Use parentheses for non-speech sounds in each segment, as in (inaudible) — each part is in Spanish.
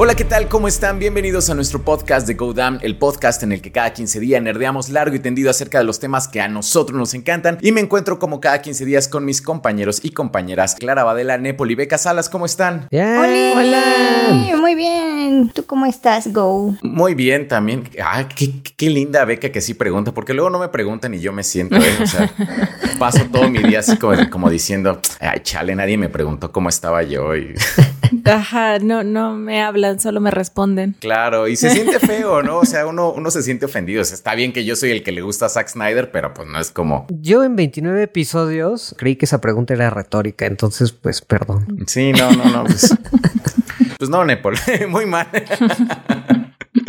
Hola, ¿qué tal? ¿Cómo están? Bienvenidos a nuestro podcast de Go Damn, el podcast en el que cada 15 días nerdeamos largo y tendido acerca de los temas que a nosotros nos encantan. Y me encuentro como cada 15 días con mis compañeros y compañeras Clara Badela, Nepal y Beca Salas. ¿Cómo están? Hola. Hola. Muy bien. ¿Tú cómo estás, Go? Muy bien también. Ah, qué, qué linda Beca que sí pregunta, porque luego no me preguntan y yo me siento, ¿eh? O sea, (laughs) paso todo mi día así como, como diciendo, ay, chale, nadie me preguntó cómo estaba yo. Y... Ajá, no, no me hablan, solo me responden. Claro, y se (laughs) siente feo, ¿no? O sea, uno, uno se siente ofendido. O sea, está bien que yo soy el que le gusta a Zack Snyder, pero pues no es como. Yo en 29 episodios creí que esa pregunta era retórica, entonces, pues, perdón. Sí, no, no, no. Pues, (laughs) pues no, Nepal, (laughs) muy mal.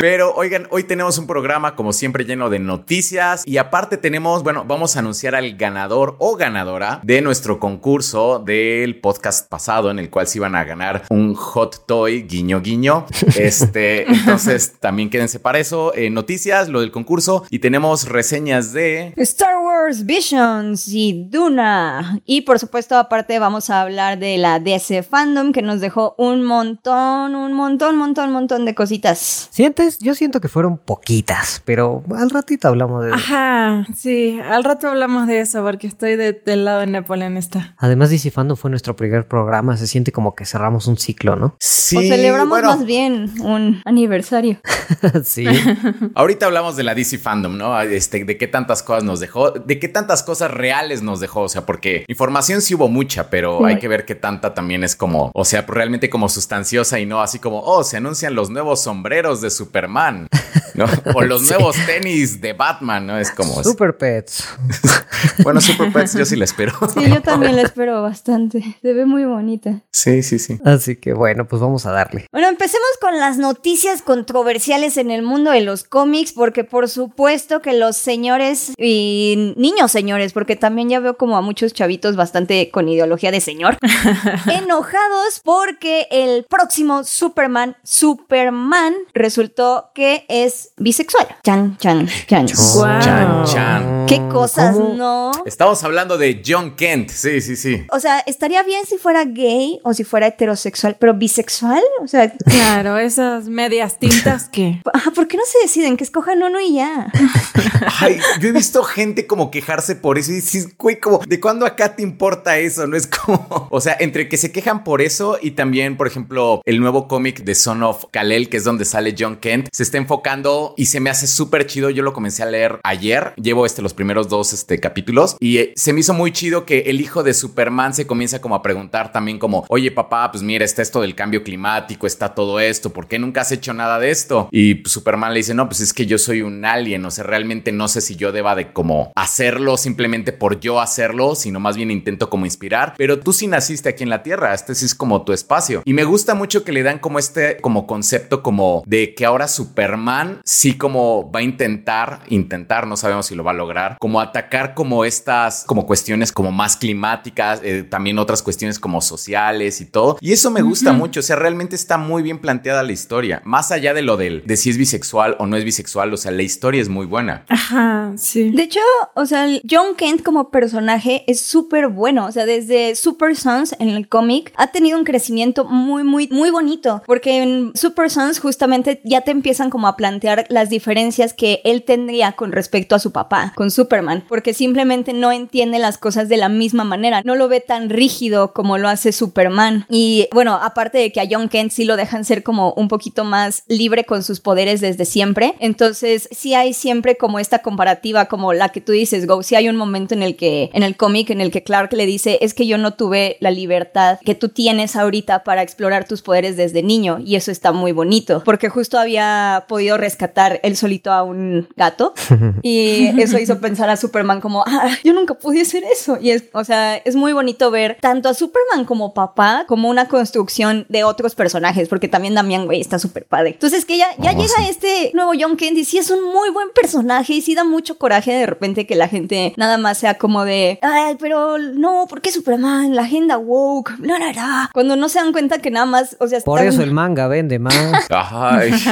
Pero oigan, hoy tenemos un programa como siempre lleno de noticias y aparte tenemos, bueno, vamos a anunciar al ganador o ganadora de nuestro concurso del podcast pasado en el cual se iban a ganar un hot toy guiño guiño. (laughs) Este, entonces también quédense para eso. Eh, noticias, lo del concurso y tenemos reseñas de Star Wars Visions y Duna. Y por supuesto, aparte vamos a hablar de la DC Fandom que nos dejó un montón, un montón, montón, montón de cositas. ¿Sientes? Yo siento que fueron poquitas, pero al ratito hablamos de eso. Ajá, sí, al rato hablamos de eso porque estoy del lado de Napoleón está. Además, DC Fandom fue nuestro primer programa, se siente como que cerramos un ciclo, ¿no? Sí. O celebramos más bien un aniversario. (laughs) sí. (laughs) Ahorita hablamos de la DC Fandom, ¿no? Este, de qué tantas cosas nos dejó, de qué tantas cosas reales nos dejó, o sea, porque información sí hubo mucha, pero hay que ver qué tanta también es como, o sea, realmente como sustanciosa y no así como, oh, se anuncian los nuevos sombreros de Super Superman, ¿no? (laughs) O los nuevos tenis de Batman, ¿no? Es como... Super Pets. (laughs) bueno, Super Pets yo sí la espero. Sí, yo también la espero bastante. Se ve muy bonita. Sí, sí, sí. Así que bueno, pues vamos a darle. Bueno, empecemos con las noticias controversiales en el mundo de los cómics, porque por supuesto que los señores y niños señores, porque también ya veo como a muchos chavitos bastante con ideología de señor, (laughs) enojados porque el próximo Superman, Superman, resultó que es bisexual. Chan, chan, chan. Chan, chan. Qué cosas, ¿no? Estamos hablando de John Kent. Sí, sí, sí. O sea, estaría bien si fuera gay o si fuera heterosexual, pero bisexual, o sea. (laughs) Claro, esas medias tintas que. Ajá, ¿por qué no se deciden que escojan uno y ya? (laughs) Ay, yo he visto gente como quejarse por eso y dices, güey, como, ¿de cuándo acá te importa eso? No es como. (laughs) O sea, entre que se quejan por eso y también, por ejemplo, el nuevo cómic de Son of Kalel, que es donde sale John Kent se está enfocando y se me hace súper chido. Yo lo comencé a leer ayer. Llevo este, los primeros dos este, capítulos y eh, se me hizo muy chido que el hijo de Superman se comienza como a preguntar también como, oye papá, pues mira, está esto del cambio climático, está todo esto, ¿por qué nunca has hecho nada de esto? Y pues, Superman le dice, no, pues es que yo soy un alien, o sea, realmente no sé si yo deba de como hacerlo simplemente por yo hacerlo, sino más bien intento como inspirar, pero tú sí naciste aquí en la Tierra, este sí es como tu espacio. Y me gusta mucho que le dan como este como concepto como de que ahora Superman sí como va a intentar, intentar, no sabemos si lo va a lograr, como atacar como estas, como cuestiones como más climáticas, eh, también otras cuestiones como sociales y todo. Y eso me gusta mucho, o sea, realmente está muy bien planteada la historia, más allá de lo del, de si es bisexual o no es bisexual, o sea, la historia es muy buena. Ajá, sí. De hecho, o sea, John Kent como personaje es súper bueno, o sea, desde Super Sons en el cómic ha tenido un crecimiento muy, muy, muy bonito, porque en Super Sons justamente ya te empiezan como a plantear las diferencias que él tendría con respecto a su papá, con Superman, porque simplemente no entiende las cosas de la misma manera, no lo ve tan rígido como lo hace Superman. Y bueno, aparte de que a John Kent sí lo dejan ser como un poquito más libre con sus poderes desde siempre, entonces sí hay siempre como esta comparativa como la que tú dices, Go, sí hay un momento en el que, en el cómic, en el que Clark le dice, es que yo no tuve la libertad que tú tienes ahorita para explorar tus poderes desde niño, y eso está muy bonito, porque justo había podido rescatar él solito a un gato (laughs) y eso hizo pensar a Superman como, ah, yo nunca pude hacer eso. Y es, o sea, es muy bonito ver tanto a Superman como papá como una construcción de otros personajes, porque también Damián, güey, está súper padre. Entonces que ya, ya llega este nuevo John Kent y sí es un muy buen personaje y sí da mucho coraje de repente que la gente nada más sea como de, ay, pero no, ¿por qué Superman? La agenda woke, no, no, no. Cuando no se dan cuenta que nada más, o sea, por eso el manga vende más. Ay. (laughs)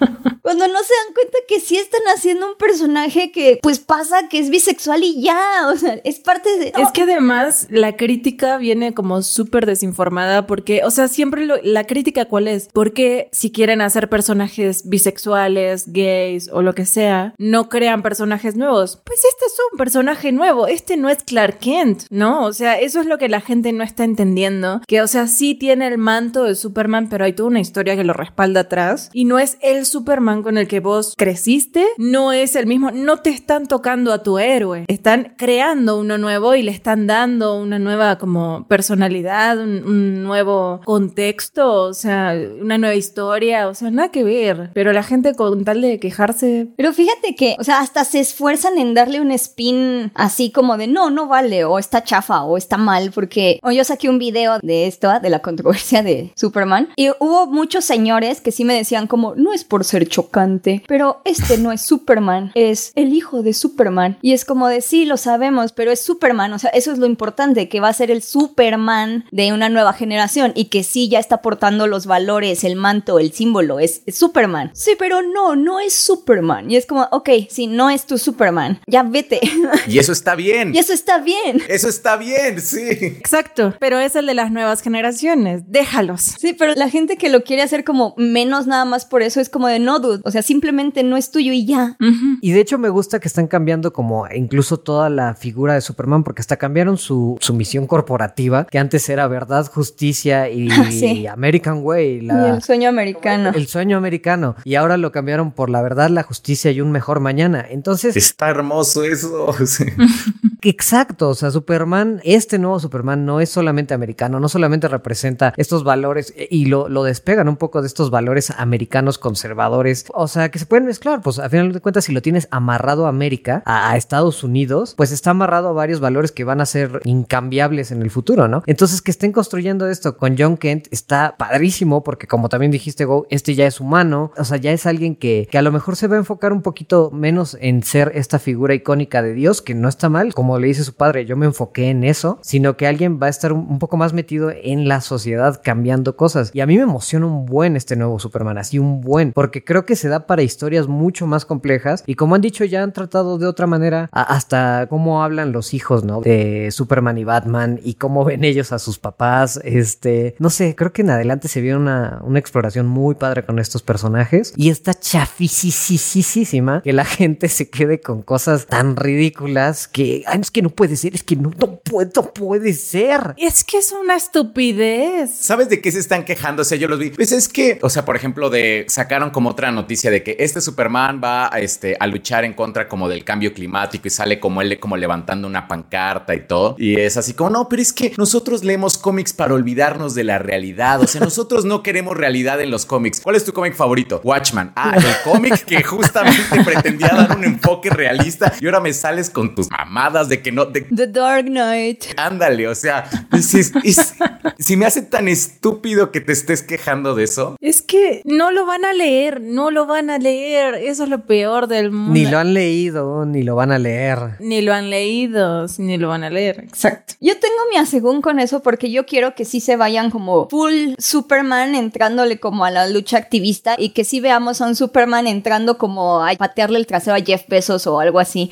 (laughs) Cuando no se dan cuenta que sí están haciendo un personaje que pues pasa que es bisexual y ya, (laughs) o sea, es parte de... Es que además la crítica viene como súper desinformada porque, o sea, siempre lo- la crítica cuál es, porque si quieren hacer personajes bisexuales, gays o lo que sea, no crean personajes nuevos. Pues este es un personaje nuevo, este no es Clark Kent, ¿no? O sea, eso es lo que la gente no está entendiendo, que o sea, sí tiene el manto de Superman, pero hay toda una historia que lo respalda atrás y no es el Superman con el que vos creciste, no es el mismo, no te están tocando a tu héroe, están creando uno nuevo y le están dando una nueva como personalidad, un, un nuevo contexto, o sea, una nueva historia, o sea, nada que ver, pero la gente con tal de quejarse, Pero fíjate que, o sea, hasta se esfuerzan en darle un spin así como de no, no vale, o está chafa, o está mal, porque o yo saqué un video de esto, de la controversia de Superman, y hubo muchos señores que sí me decían como, no es por ser chocante, pero este no es Superman, es el hijo de Superman. Y es como de sí, lo sabemos, pero es Superman, o sea, eso es lo importante, que va a ser el Superman de una nueva generación y que sí ya está portando los valores, el manto, el símbolo, es, es Superman. Sí, pero no, no es Superman. Y es como, ok, sí, no es tu Superman, ya vete. (laughs) Y eso está bien. y eso está bien. Eso está bien, sí. exacto, pero es el de las nuevas generaciones, déjalos. Sí, pero la gente que lo quiere hacer como menos nada más por eso es como de no, dude. O sea, simplemente no es tuyo y ya. Y de hecho me gusta que están cambiando como incluso toda la figura de Superman porque hasta cambiaron su, su misión corporativa, que antes era verdad, justicia y (laughs) Sí. American Way, Y el sueño americano. el sueño americano. Y ahora lo cambiaron por la verdad, la justicia y un mejor mañana. Entonces, Está hermoso eso. (laughs) sí. (laughs) Exacto, o sea, Superman, este nuevo Superman no es solamente americano, no solamente representa estos valores eh, y lo, despegan un poco de estos valores americanos conservadores, o sea, que se pueden mezclar, pues a final de cuentas si lo tienes amarrado a América, a, Estados Unidos, pues está amarrado a varios valores que van a ser incambiables en el futuro, ¿no? Entonces que estén construyendo esto con John Kent está padrísimo porque como también dijiste, este ya es humano, o sea, ya es alguien que, que a lo mejor se va a enfocar un poquito menos en ser esta figura icónica de Dios, que no está mal, como le dice su padre, yo me enfoqué en eso, sino que alguien va a estar un, poco más metido en la sociedad cambiando cosas. Y a mí me emociona un buen este nuevo Superman, así un buen, porque creo que se da para historias mucho más complejas y como han dicho ya han tratado de otra manera hasta cómo hablan los hijos, ¿no? De Superman y Batman y cómo ven ellos a sus papás, este, no sé, creo que en adelante se vio una, una exploración muy padre con estos personajes y está chafisísima que la (laughs) gente se quede con cosas tan ridículas que, es que no puede ser, es que no, no puede, no puede ser. Es que es una estupidez. ¿Sabes de qué se están quejando? O sea, yo los vi. Pues es que, o sea, por ejemplo, de sacaron como otra noticia de que este Superman va a, este, a luchar en contra como del cambio climático y sale como él como levantando una pancarta y todo. Y es así como, no, pero es que nosotros leemos cómics para olvidarnos de la realidad. O sea, nosotros no queremos realidad en los cómics. ¿Cuál es tu cómic favorito? Watchman. Ah, el cómic que justamente pretendía dar un enfoque realista y ahora me sales con tus mamadas de que no, de, The Dark Knight. Ándale, o sea, dices, es- si me hace tan estúpido que te estés quejando de eso. Es que no lo van a leer, no lo van a leer. Eso es lo peor del mundo. Ni lo han leído, ni lo van a leer. Ni lo han leído, ni lo van a leer. Exacto. Yo tengo mi asegún con eso porque yo quiero que sí se vayan como full Superman entrándole como a la lucha activista y que sí veamos a un Superman entrando como a patearle el trasero a Jeff Bezos o algo así.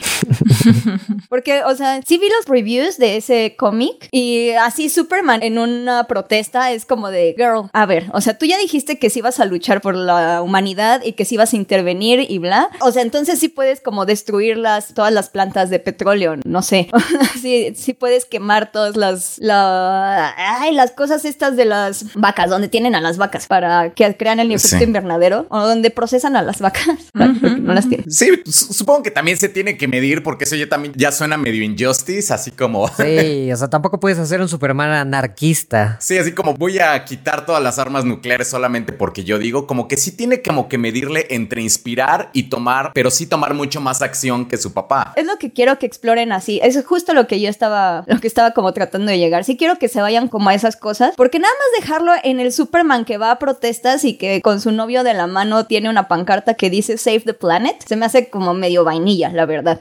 (laughs) Porque, o sea, sí vi los previews de ese cómic y así Superman en una protesta es como de, girl, a ver, o sea, tú ya dijiste que sí vas a luchar por la humanidad y que sí vas a intervenir y bla. O sea, entonces sí puedes como destruir las, todas las plantas de petróleo, no sé. (laughs) sí, sí puedes quemar todas las, la, ay, las cosas estas de las vacas, donde tienen a las vacas para que crean el efecto Sí. invernadero o donde procesan a las vacas. (laughs) porque no las tienen. Sí, su- supongo que también se tiene que medir porque eso ya también ya suena medio injustice, así como... (laughs) Sí, o sea, tampoco puedes hacer un Superman anarquista. Sí, así como voy a quitar todas las armas nucleares solamente porque yo digo, como que sí tiene como que medirle entre inspirar y tomar, pero sí tomar mucho más acción que su papá. Es lo que quiero que exploren así. Es justo lo que yo estaba, lo que estaba como tratando de llegar. Sí quiero que se vayan como a esas cosas, porque nada más dejarlo en el Superman que va a protestas y que con su novio de la mano tiene una pancarta que dice Save the Planet, se me hace como medio vainilla, la verdad.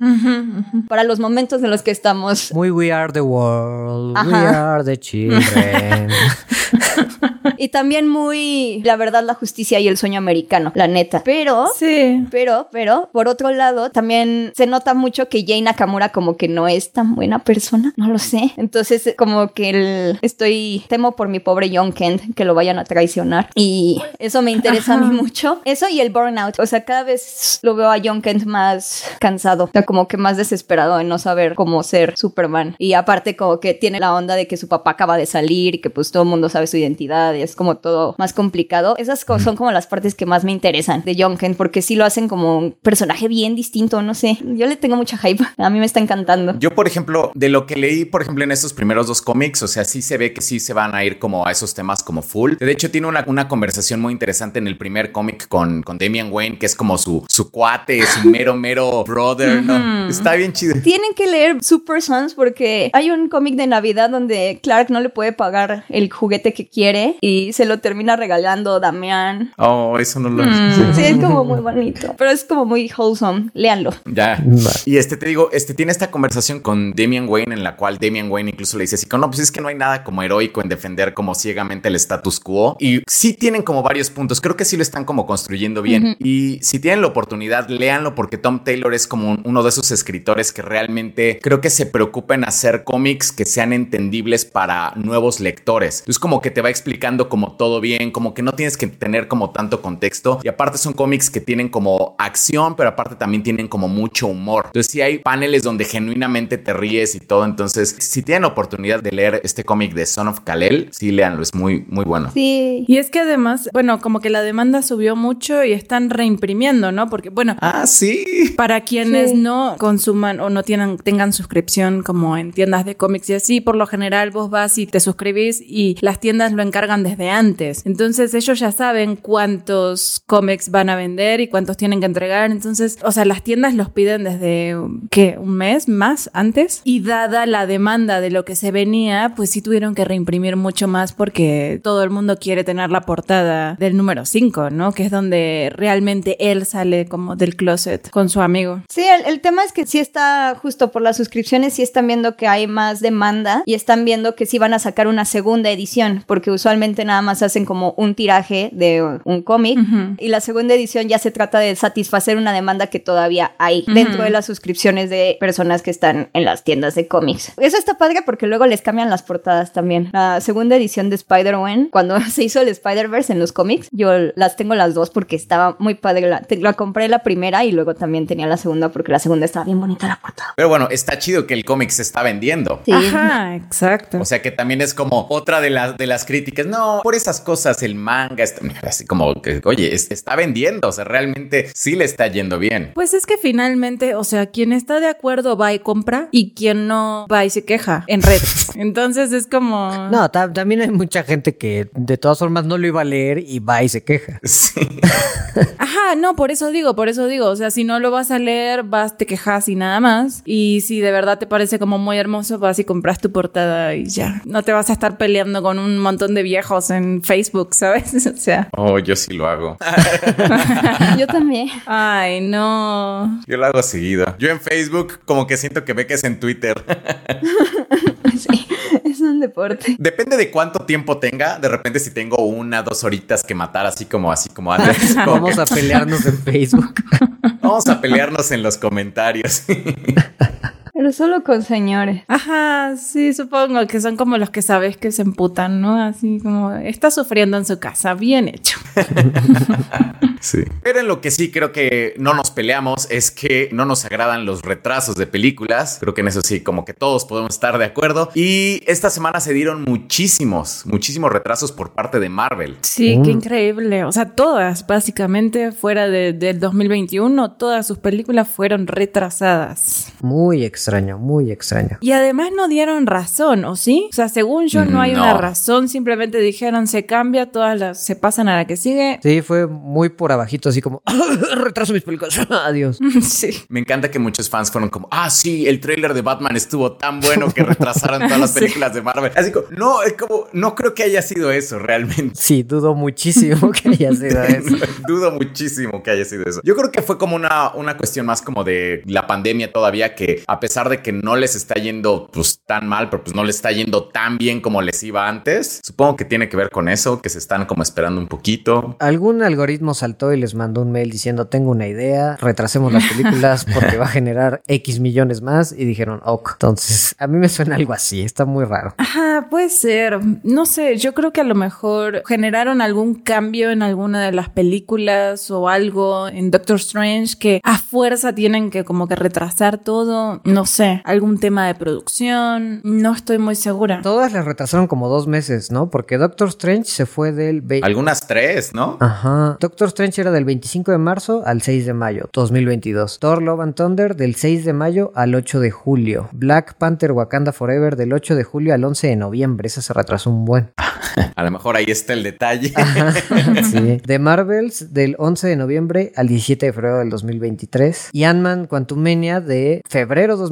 Para los momentos en los que estamos. Muy We Are the World, We. Are the Children. (laughs) y también muy, la verdad, la justicia y el sueño americano, la neta. Pero, Sí. pero, pero, por otro lado, también se nota mucho que Jay Nakamura como que no es tan buena persona, no lo sé. Entonces, como que el, estoy, temo por mi pobre John Kent que lo vayan a traicionar. Y eso me interesa a mí mucho. Eso y el burnout. O sea, cada vez lo veo a John Kent más cansado, o sea, como que más desesperado en no saber cómo ser Superman. Y aparte como que tiene la onda de que su papá acaba de salir y que pues todo el mundo sabe su identidad y es como todo más complicado. Esas son como las partes que más me interesan de John Kent porque sí lo hacen como un personaje bien distinto, no sé. Yo le tengo mucha hype. (laughs) A mí me está encantando. Yo, por ejemplo, de lo que leí, por ejemplo, en estos primeros dos cómics, o sea, sí se ve que sí se van a ir como a esos temas como full. De hecho, tiene una, una conversación muy interesante en el primer cómic con, con Damian Wayne, que es como su, su cuate, su mero, mero brother, ¿no? Está bien chido. Tienen que leer Super Sons porque hay un cómic de Navidad donde Clark no le puede pagar el juguete que quiere y se lo termina regalando Damián. Oh, eso no lo... Sí, es como muy bonito, pero es como muy wholesome. Léanlo. Ya. Y este te digo, este tiene esta conversación con Damian Wayne en la cual Damian Wayne incluso le dice así, no, pues es que no hay nada como heroico en defender como ciegamente el status quo. Y sí tienen como varios puntos, creo que sí lo están como construyendo bien. Y si tienen la oportunidad, léanlo porque Tom Taylor es como un- uno de esos escritores que realmente creo que se preocupa en hacer cómics que sean entendibles para nuevos lectores. Es como que te va explicando como todo bien, como que no tienes que tener como tanto contexto. Y aparte son cómics que tienen como acción, pero aparte también tienen como mucho humor. Entonces sí hay paneles donde genuinamente te ríes y todo. Entonces, si tienen oportunidad de leer este cómic de Son of Kalel, sí léanlo, es muy, muy bueno. Sí. Y es que además, bueno, como que la demanda subió mucho y están reimprimiendo, ¿no? Porque, bueno, Ah, sí. Para quienes Sí. no consuman o no tienen, tengan suscripción como en tiendas de cómics y así, por lo general vos vas y te suscribís y las tiendas lo encargan desde antes. Entonces ellos ya saben cuántos cómics van a vender y cuántos tienen que entregar. Entonces, o sea, las tiendas los piden desde, ¿qué? ¿Un mes más antes? Y dada la demanda de lo que se venía, pues sí tuvieron que reimprimir mucho más porque todo el mundo quiere tener la portada del número 5, ¿no? Que es donde realmente él sale como del closet con su amigo. Sí, el, el tema es que sí está justo por las suscripciones, sí están viendo que hay más demanda y están viendo que sí van a sacar una segunda edición, porque usualmente nada más hacen como un tiraje de un cómic Ujú. y la segunda edición ya se trata de satisfacer una demanda que todavía hay dentro de las suscripciones de personas que están en las tiendas de cómics. Eso está padre porque luego les cambian las portadas también. La segunda edición de Spider-Man, cuando (laughs) se hizo el Spider-Verse en los cómics, yo las tengo las dos porque estaba muy padre. La, te- la compré la primera y luego también tenía la segunda porque la segunda estaba bien bonita la portada. Pero bueno, está chido que el cómic se está vendiendo. Sí. Ajá, exacto. O sea que también es como otra de las de las críticas. No, por esas cosas el manga está (laughs) así como que, oye, es- está vendiendo. O sea, realmente sí le está yendo bien. Pues es que finalmente, o sea, quien está de acuerdo va y compra y quien no va y se queja en redes. (laughs) Entonces es como... No, ta- también hay mucha gente que de todas formas no lo iba a leer y va y se queja. Sí. Ajá, no, por eso digo, por eso digo, o sea, si no lo vas a leer, vas, te quejas y nada más. Y si de verdad te parece como muy hermoso, vas y compras tu portada y ya. No te vas a estar peleando con un montón de viejos en Facebook, ¿sabes? (laughs) O sea, Oh, yo sí lo hago. (laughs) Yo también. ay, no. Yo lo hago seguido. Yo en Facebook como que siento que ve que es en Twitter. (laughs) Sí, un deporte. Depende de cuánto tiempo tenga. De repente si tengo una, dos horitas que matar así como así como antes. (laughs) como Vamos que a pelearnos en Facebook. (laughs) vamos a pelearnos en los comentarios. (laughs) Pero solo con señores. Ajá, sí, supongo que son como los que sabes que se emputan, ¿no? Así como, está sufriendo en su casa, bien hecho. (laughs) Sí. Pero en lo que sí creo que no nos peleamos es que no nos agradan los retrasos de películas. Creo que en eso sí, como que todos podemos estar de acuerdo. Y esta semana se dieron muchísimos, muchísimos retrasos por parte de Marvel. Sí, Mm. qué increíble. O sea, todas, básicamente, fuera de- del 2021, todas sus películas fueron retrasadas. Muy extraño, muy extraño. Y además no dieron razón, ¿o sí? O sea, según yo, no hay No. una razón. Simplemente dijeron, se cambia, todas las, se pasan a la que sigue. Sí, fue muy por abajito, así como (laughs) retraso mis películas. (laughs) Adiós. (laughs) sí. Me encanta que muchos fans fueron como, ah, sí, el tráiler de Batman estuvo tan bueno que retrasaron todas las Sí. películas de Marvel. Así como, no, es como, no creo que haya sido eso realmente. Sí, dudo muchísimo que haya sido eso. Dudo muchísimo que haya sido eso. Yo creo que fue como una, una cuestión más como de la pandemia todavía, que a pesar pesar de que no les está yendo pues tan mal, pero pues no les está yendo tan bien como les iba antes. Supongo que tiene que ver con eso, que se están como esperando un poquito. Algún algoritmo saltó y les mandó un mail diciendo, tengo una idea, retrasemos las películas porque va a generar X millones más y dijeron, ok. Entonces, a mí me suena algo así, está muy raro. Ajá, puede ser. No sé, yo creo que a lo mejor generaron algún cambio en alguna de las películas o algo en Doctor Strange que a fuerza tienen que como que retrasar todo. No sé, algún tema de producción. No estoy muy segura. Todas las retrasaron como dos meses, ¿no? Porque Doctor Strange se fue del... ve- Algunas tres, ¿no? Ajá. Doctor Strange era del 25 de marzo al 6 de mayo 2022. Thor Love and Thunder del 6 de mayo al 8 de julio. Black Panther Wakanda Forever del 8 de julio al 11 de noviembre. Esa se retrasó un buen. (laughs) A lo mejor ahí está el detalle. (laughs) Sí. The Marvels del 11 de noviembre al 17 de febrero del 2023. Y Ant-Man Quantumania de febrero 2023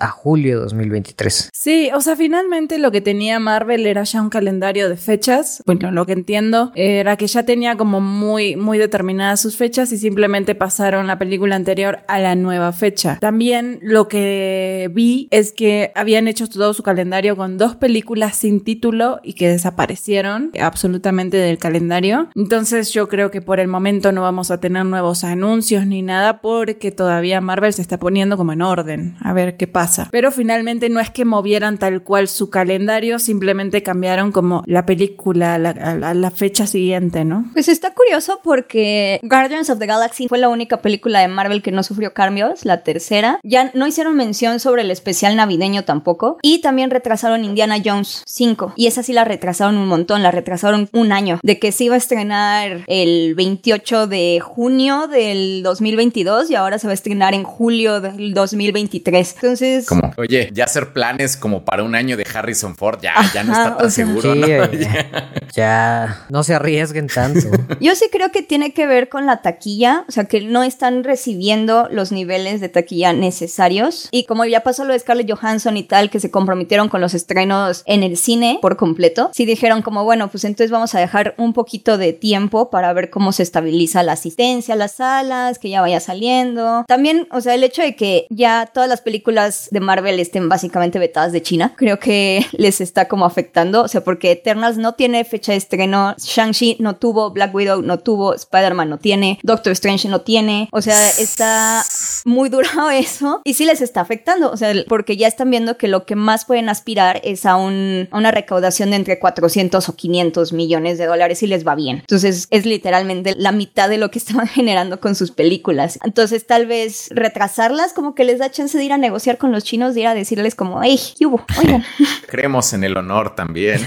a julio 2023. Sí, o sea, finalmente lo que tenía Marvel era ya un calendario de fechas. Bueno, lo que entiendo era que ya tenía como muy, muy determinadas sus fechas y simplemente pasaron la película anterior a la nueva fecha. También lo que vi es que habían hecho todo su calendario con dos películas sin título y que desaparecieron absolutamente del calendario. Entonces yo creo que por el momento no vamos a tener nuevos anuncios ni nada porque todavía Marvel se está poniendo como en orden. A ver qué pasa. Pero finalmente no es que movieran tal cual su calendario, simplemente cambiaron como la película a la, fecha siguiente, ¿no? Pues está curioso porque Guardians of the Galaxy fue la única película de Marvel que no sufrió cambios, la tercera. Ya no hicieron mención sobre el especial navideño tampoco. Y también retrasaron Indiana Jones 5. Y esa sí la retrasaron un montón, la retrasaron un año. De que se iba a estrenar el 28 de junio del 2022 y ahora se va a estrenar en julio del 2023. Entonces... Como, oye, ya hacer planes como para un año de Harrison Ford, ya, ya no está tan o sea- seguro, Sí, ¿no? oye, (laughs) ya no se arriesguen tanto. (laughs) Yo sí creo que tiene que ver con la taquilla, o sea, que no están recibiendo los niveles de taquilla necesarios. Y como ya pasó lo de Scarlett Johansson y tal, que se comprometieron con los estrenos en el cine por completo, sí dijeron como, bueno, pues entonces vamos a dejar un poquito de tiempo para ver cómo se estabiliza la asistencia a las salas, que ya vaya saliendo. También, o sea, el hecho de que ya todas las películas de Marvel estén básicamente vetadas de China, creo que (laughs) les está como afectando, o sea, porque Eternals no tiene fecha de estreno, Shang-Chi no tuvo, Black Widow no tuvo, Spider-Man no tiene, Doctor Strange no tiene, o sea, está muy duro (laughs) eso y sí les está afectando, o sea, porque ya están viendo que lo que más pueden aspirar es a, un, a una recaudación de entre 400 o 500 millones de dólares y les va bien. Entonces es literalmente la mitad de lo que (laughs) estaban generando con sus películas. Entonces tal vez retrasarlas como que les da chance de ir a negociar con los chinos, de ir a decirles como, hey, ¿qué hubo? Oigan, (laughs) Creemos en el honor también. (laughs)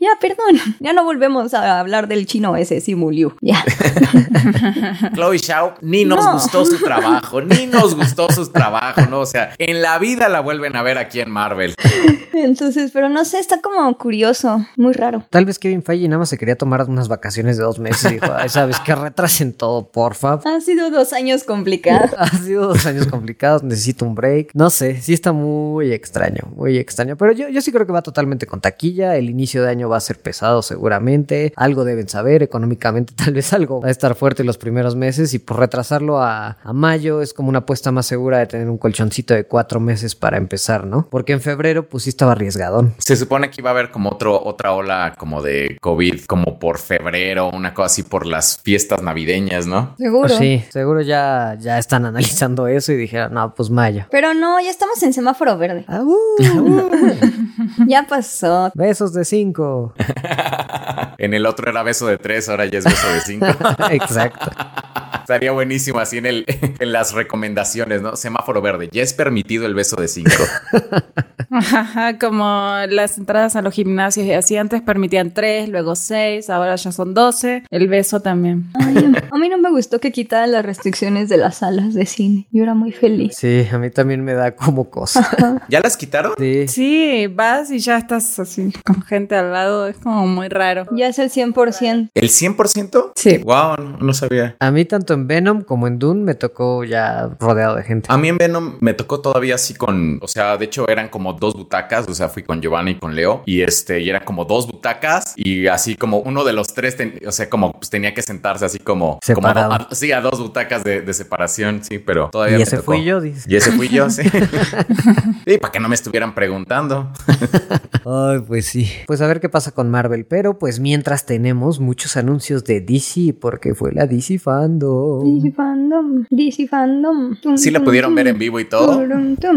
ya, perdón, ya no volvemos a hablar del chino ese Simuliu. Ya. (laughs) Chloe Shao ni nos No. gustó su trabajo, ni nos gustó su trabajo, ¿no? O sea, en la vida la vuelven a ver aquí en Marvel. Entonces, pero no sé, está como curioso, muy raro. Tal vez Kevin Feige nada más se quería tomar unas vacaciones de dos meses y dijo, Ay, sabes que retrasen todo, porfa. Han sido dos años complicados. Ha sido dos años complicados, necesito un break. No sé, sí está muy extraño, muy extraño. Pero yo, yo sí creo que va totalmente con taquilla. El inicio de año va a ser pesado seguramente. Algo deben saber, económicamente (laughs) tal vez algo va a estar fuerte los primeros meses y por retrasarlo a, a mayo es como una apuesta más segura de tener un colchoncito de cuatro meses para empezar, ¿no? Porque en febrero pues sí estaba arriesgadón. Se supone que iba a haber como otro, otra ola como de COVID, como por febrero, una cosa así por las fiestas navideñas, ¿no? Seguro. Pues sí, seguro ya, ya están analizando eso y dijeron, no, pues mayo. Pero no, ya estamos en semáforo verde. Ah, uh, (laughs) Ya pasó. besos de cinco. (laughs) En el otro era beso de tres, ahora ya es beso de cinco. (laughs) Exacto. Estaría buenísimo así en, el, (laughs) en las recomendaciones, ¿no? Semáforo verde, ya es permitido el beso de cinco. (laughs) Ajá, como las entradas a los gimnasios y así antes permitían tres, luego seis, ahora ya son doce. El beso también. Ay, a mí no me gustó que quitaran las restricciones de las salas de cine. Yo era muy feliz. Sí, a mí también me da como cosa. ¿Ya las quitaron? Sí. Sí, vas y ya estás así con gente al lado, es como muy raro. Ya es el 100%. ¿El 100%? Sí. Wow, no, no sabía. A mí tanto en Venom como en Dune me tocó ya rodeado de gente. A mí en Venom me tocó todavía así con, o sea, de hecho eran como dos butacas, o sea, fui con Giovanni y con Leo y este, y eran como dos butacas y así como uno de los tres, o sea, como pues tenía que sentarse así como, como a, sí, a dos butacas de, separación, sí, pero todavía. Y ese fui yo, dice. Y ese fui yo, sí. (laughs) (laughs) sí, para que no me estuvieran preguntando. (laughs) Ay, pues sí. Pues a ver qué pasa con Marvel, pero pues mientras tenemos muchos anuncios de DC, porque fue la DC Fandom. DC Fandom, DC Fandom. sí la pudieron ver en vivo y todo.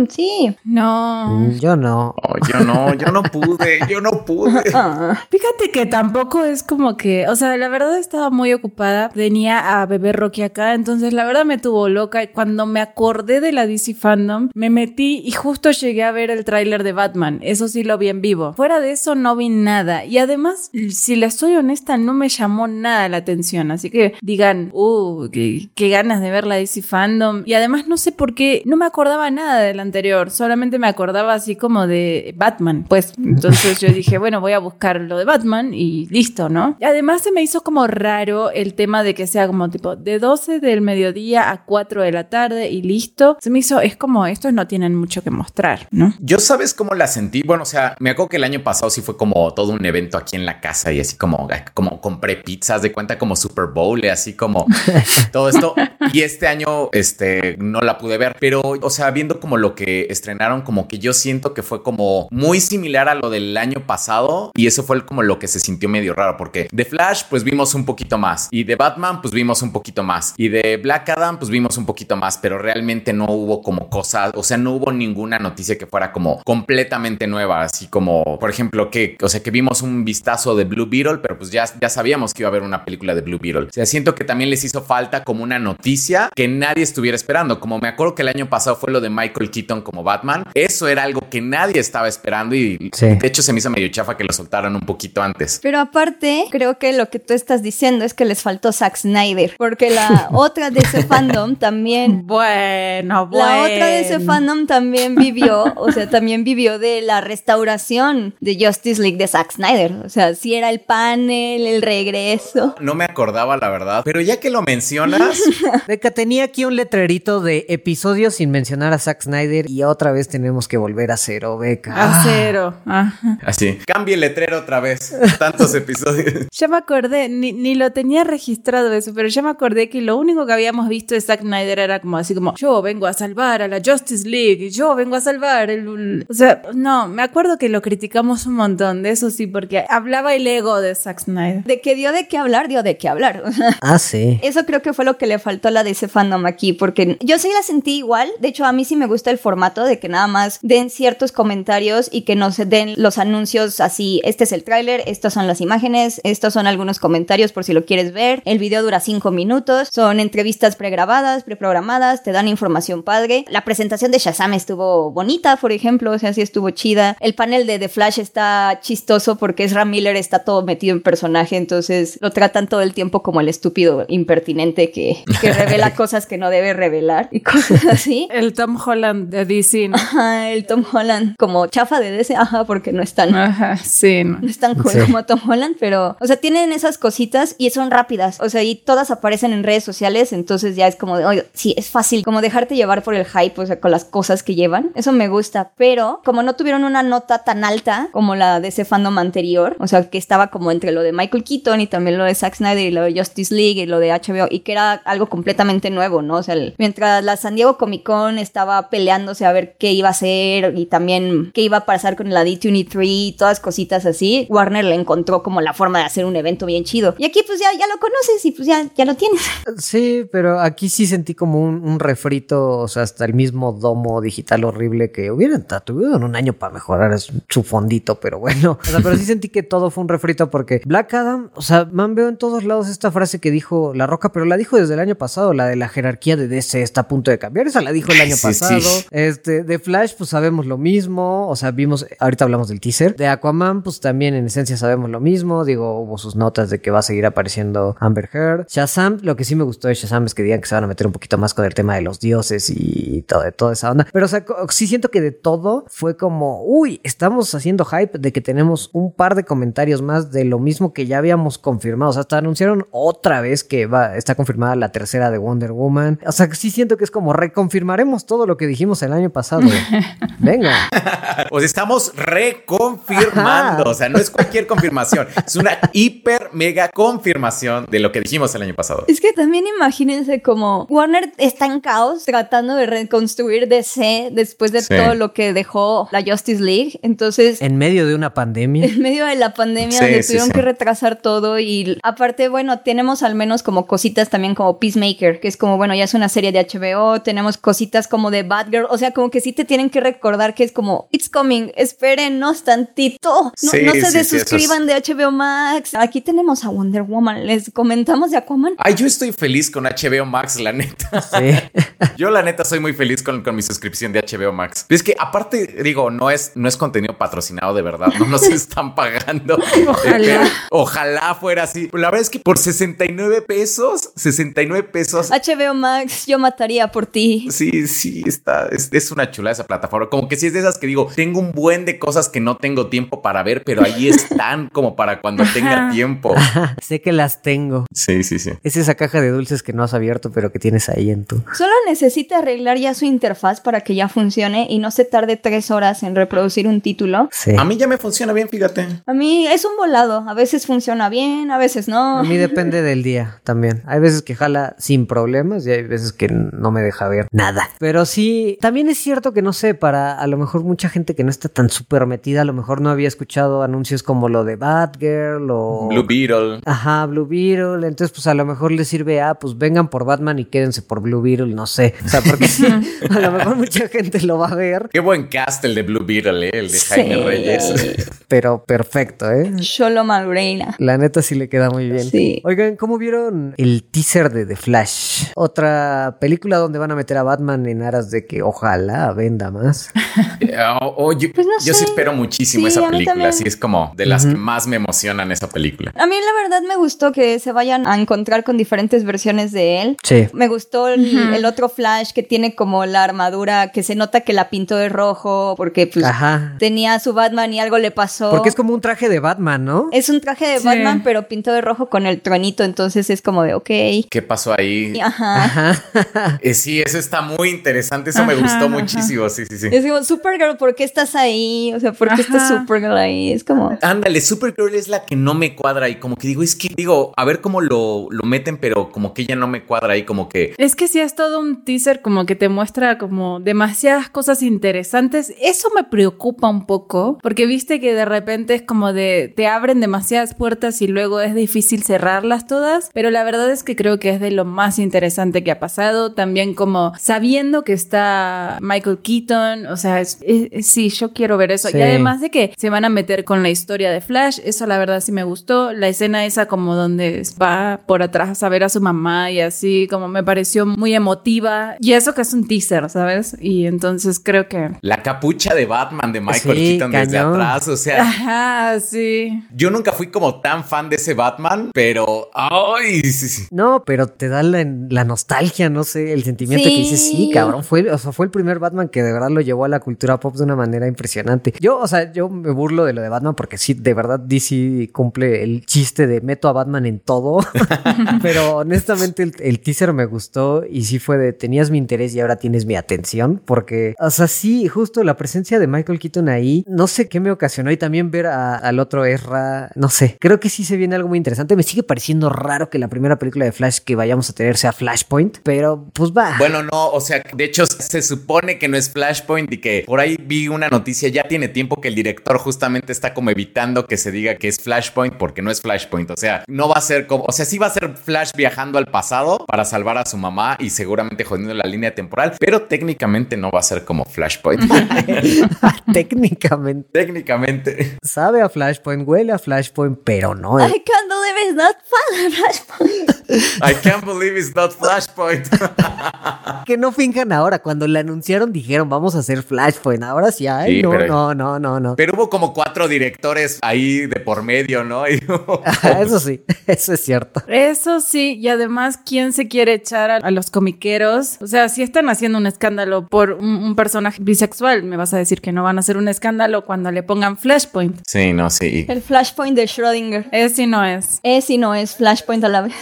sí. No. Mm, yo no. yo no, yo no pude, yo no pude. (laughs) Ah. Fíjate que tampoco es como que, o sea, la verdad estaba muy ocupada. Venía a beber Rocky acá, entonces la verdad me tuvo loca. Y cuando me acordé de la DC Fandom, me metí y justo llegué a ver el tráiler de Batman. Eso sí lo vi en vivo. Fuera de eso no vi nada. Y además, si le estoy honesta, no me llamó nada la atención. Así que digan, uh, qué, qué ganas de ver la DC Fandom. Y además no sé por qué, no me acordaba nada del anterior. Solamente me acordaba así como de Batman. Pues entonces yo dije, (laughs) bueno, voy a buscar lo de Batman y listo, ¿no? Y además se me hizo como raro el tema de que sea como tipo de 12 del mediodía a 4 de la tarde y listo. Se me hizo, es como estos no tienen mucho que mostrar, ¿no? Yo sabes cómo la sentí. Bueno, o sea, me acuerdo que el año pasado sí fue como todo un evento aquí en la casa y así como, como compré pizzas de cuenta como Super Bowl y así como (laughs) todo esto. (laughs) Y este año, este, no la pude ver, pero, o sea, viendo como lo que estrenaron, como que yo siento que fue como muy similar a lo del año pasado. Y eso fue como lo que se sintió medio raro porque de Flash pues vimos un poquito más. Y de Batman pues vimos un poquito más. Y de Black Adam pues vimos un poquito más, pero realmente no hubo como cosas, o sea, no hubo ninguna noticia que fuera como completamente nueva, así como, por ejemplo, que, o sea, que vimos un vistazo de Blue Beetle, pero pues ya, ya sabíamos que iba a haber una película de Blue Beetle. O sea, siento que también les hizo falta como una noticia que nadie estuviera esperando, como me acuerdo que el año pasado fue lo de Michael Keaton como Batman, eso era algo que nadie estaba esperando y de hecho se me hizo medio chafa que lo soltaran un poquito antes. Pero aparte, creo que lo que tú estás diciendo es que les faltó Zack Snyder, porque la (laughs) otra de ese fandom también... Bueno, bueno. La otra de ese fandom también vivió, o sea, también vivió de la restauración de Justice League de Zack Snyder. O sea, si era el panel, el regreso. No me acordaba, la verdad, pero ya que lo Beca, (laughs) tenía aquí un letrerito de episodios sin mencionar a Zack Snyder y otra vez tenemos que volver a cero, Beca. A cero. Así. Cambie el letrero otra vez. (laughs) Tantos episodios. Ya me acordé, ni, ni, lo tenía registrado eso, pero ya me acordé que lo único que habíamos visto de Zack Snyder era como así como, yo vengo a salvar a la Justice League, yo vengo a salvar el... O sea, no, me acuerdo que lo criticamos un montón, de eso sí, porque hablaba el ego de Zack Snyder. De que dio de qué hablar, dio de qué hablar. ah, sí. Eso creo que fue lo que le faltó a la de ese fandom aquí, porque yo sí la sentí igual. De hecho, a mí sí me gusta el formato de que nada más den ciertos comentarios y que no se den los anuncios así, este es el tráiler, estas son las imágenes, estos son algunos comentarios por si lo quieres ver. El video dura cinco minutos, son entrevistas pregrabadas, preprogramadas, te dan información padre. La presentación de Shazam estuvo bonita, por ejemplo, o sea, sí estuvo chida. El panel de The Flash está chistoso porque Ezra Miller está todo metido en personaje, entonces lo tratan todo el tiempo como el estúpido impertinente que, que revela (laughs) cosas que no debe revelar y cosas (laughs) así. El Tom Holland de DC. Ajá, el Tom Holland como chafa de DC, ajá, porque no están. Ajá, sí. No, no están cool como Tom Holland, pero, o sea, tienen esas cositas y son rápidas, o sea, y todas aparecen en redes sociales, entonces ya es como de, oye, sí, es fácil, como dejarte llevar por el hype, o sea, con las cosas que llevan. Eso me gusta, pero como no tuvieron una nota tan alta como la de ese fandom anterior, o sea, que estaba como entre lo de Michael Keaton y también lo de Zack Snyder y lo de Justice League y lo de HBO, y que era algo completamente nuevo, ¿no? O sea, mientras la San Diego Comic Con estaba peleándose a ver qué iba a hacer y también qué iba a pasar con la D23 y todas cositas así, Warner le encontró como la forma de hacer un evento bien chido. Y aquí pues ya, ya lo conoces y pues ya, ya lo tienes. Sí, pero aquí sí sentí como un, un refrito, o sea, hasta el mismo domo digital horrible que hubieran tuvieron un año para mejorar su fondito, pero bueno. O sea, pero sí sentí que todo fue un refrito porque Black Adam, o sea, man, veo en todos lados esta frase que dijo La Roca, pero la dijo desde el año pasado, la de la jerarquía de DC está a punto de cambiar. Esa la dijo el año sí, pasado. Sí. Este, de Flash, pues sabemos lo mismo. O sea, vimos, ahorita hablamos del teaser. De Aquaman, pues también en esencia sabemos lo mismo. Digo, hubo sus notas de que va a seguir apareciendo Amber Heard. Shazam, lo que sí me gustó de Shazam es que digan que se van a meter un poquito más con el tema de los dioses y todo, de toda esa onda. Pero, o sea, sí siento que de todo fue como, uy, estamos haciendo hype de que tenemos un par de comentarios más de lo mismo que ya habíamos confirmado. O sea, hasta anunciaron otra vez que va, está confirmado confirmada la tercera de Wonder Woman. O sea, sí siento que es como reconfirmaremos todo lo que dijimos el año pasado. (laughs) Venga. (laughs) o sea, estamos reconfirmando. O sea, no es cualquier confirmación, es una hiper mega confirmación de lo que dijimos el año pasado. Es que también imagínense como Warner está en caos tratando de reconstruir DC después de todo lo que dejó la Justice League. Entonces, en medio de una pandemia. En medio de la pandemia, donde tuvieron que retrasar todo. Y aparte, bueno, tenemos al menos como cositas también como Peacemaker, que es como, bueno, ya es una serie de HBO. Tenemos cositas como de Batgirl. O sea, como que sí te tienen que recordar que es como, it's coming, espérenos tantito. No, no se desuscriban de HBO Max. Aquí tenemos a Wonder Woman. Les comentamos de Aquaman. Ay, yo estoy feliz con HBO Max, la neta. Sí. (laughs) yo, la neta, soy muy feliz con, con mi suscripción de HBO Max. Es que, aparte, digo, no es, no es contenido patrocinado de verdad. No nos (laughs) están pagando. Ojalá. Ojalá fuera así. La verdad es que por 69 pesos, 69 pesos. HBO Max, yo mataría por ti. Sí, sí, está. Es, es una chula esa plataforma. Como que si es de esas que digo, tengo un buen de cosas que no tengo tiempo para ver, pero ahí (laughs) están como para cuando tenga tiempo. (laughs) sé que las tengo. Sí, sí, sí. Es esa caja de dulces que no has abierto, pero que tienes ahí en tu. Solo necesita arreglar ya su interfaz para que ya funcione y no se tarde tres horas en reproducir un título. Sí. A mí ya me funciona bien, fíjate. A mí es un volado. A veces funciona bien, a veces no. A mí depende del día también. Hay veces que jala sin problemas y hay veces que no me deja ver nada. Pero sí, también es cierto que no sé, para a lo mejor mucha gente que no está tan súper metida, a lo mejor no había escuchado anuncios como lo de Batgirl o. Blue Beetle. Ajá, Blue Beetle. Entonces, pues a lo mejor les sirve a, pues vengan por Batman y quédense por Blue Beetle, no sé. O sea, porque sí, (laughs) a lo mejor mucha gente lo va a ver. Qué buen cast el de Blue Beetle, ¿eh? el de Jaime Reyes. (laughs) Pero perfecto, ¿eh? Solo Malreina. La neta sí le queda muy bien. Sí. Oigan, ¿cómo vieron el teaser de The Flash? Otra película donde van a meter a Batman en aras de que ojalá venda más. (laughs) oh, yo, pues yo sí espero muchísimo esa película. Sí, es como de las que más me emocionan esa película. A mí la verdad me gustó que se vayan a encontrar con diferentes versiones de él. Sí. Me gustó el, otro Flash que tiene como la armadura que se nota que la pintó de rojo porque pues tenía su Batman y algo le pasó. Porque es como un traje de Batman, ¿no? Es un traje de Batman pero pintó de rojo con el truenito, entonces es como de ok. ¿Qué pasó ahí? Ajá. Ajá. (laughs) Eh, sí, eso está muy interesante, eso me gustó muchísimo, sí, sí, sí. Es como Supergirl, ¿por qué estás ahí? O sea, ¿por qué está Supergirl ahí? Es como... Ándale, Supergirl es la que no me cuadra y como que digo, es que digo, a ver cómo lo, lo meten, pero como que ella no me cuadra ahí, como que... Es que si es todo un teaser como que te muestra como demasiadas cosas interesantes, eso me preocupa un poco, porque viste que de repente es como de, te abren demasiadas puertas y luego es difícil cerrarlas todas, pero la verdad es que creo que es de lo más interesante que ha pasado, también como sabiendo que está Michael Keaton, o sea, sí, yo quiero ver eso. Y además de que se van a meter con la historia de Flash, eso la verdad sí me gustó. La escena esa como donde va por atrás a ver a su mamá y así, como me pareció muy emotiva. Y eso que es un teaser, ¿sabes? Y entonces creo que... La capucha de Batman de Michael Keaton desde atrás, o sea... Ajá, sí. Yo nunca fui como tan fan de ese Batman, pero... ¡Ay! Sí, sí. No, pero te da la, la nostalgia, no sé, el sentimiento que dices, sí, cabrón, fue, o sea, fue el primer Batman que de verdad lo llevó a la cultura pop de una manera impresionante. Yo, o sea, yo me burlo de lo de Batman porque sí, de verdad DC cumple el chiste de meto a Batman en todo, (laughs) (laughs) pero honestamente el, teaser me gustó y sí fue de tenías mi interés y ahora tienes mi atención porque, o sea, sí, justo la presencia de Michael Keaton ahí, no sé qué me ocasionó y también ver al otro Ezra, no sé, creo que sí se viene algo muy interesante. Me sigue pareciendo raro que la primera película de Flash que vayamos a tener sea Flashpoint, pero pues va. Bueno, no, o sea, de hecho se supone que no es Flashpoint y que por ahí vi una noticia, ya tiene tiempo que el director justamente está como evitando que se diga que es Flashpoint porque no es Flashpoint, o sea, no va a ser como, o sea, sí va a ser Flash viajando al pasado para salvar a su mamá y seguramente jodiendo la línea temporal, pero técnicamente no va a ser como Flashpoint. (laughs) (laughs) técnicamente. Técnicamente. Sabe a Flashpoint, huele a Flashpoint, pero no. I can't believe it's not Flashpoint. (laughs) I can't believe it's not Flashpoint. (laughs) que no finjan ahora. Cuando le anunciaron dijeron vamos a hacer Flashpoint. Ahora sí hay. no, no, no, no, no. Pero hubo como cuatro directores ahí de por medio, ¿no? (laughs) eso sí, (laughs) eso es cierto. Eso sí, y además, ¿quién se quiere echar a, los comiqueros? O sea, si están haciendo un escándalo por un, personaje bisexual, me vas a decir que no van a hacer un escándalo cuando le pongan Flashpoint. Sí, no, sí. El Flashpoint de Schrödinger. Es y no es. Es y no es Flashpoint a la vez.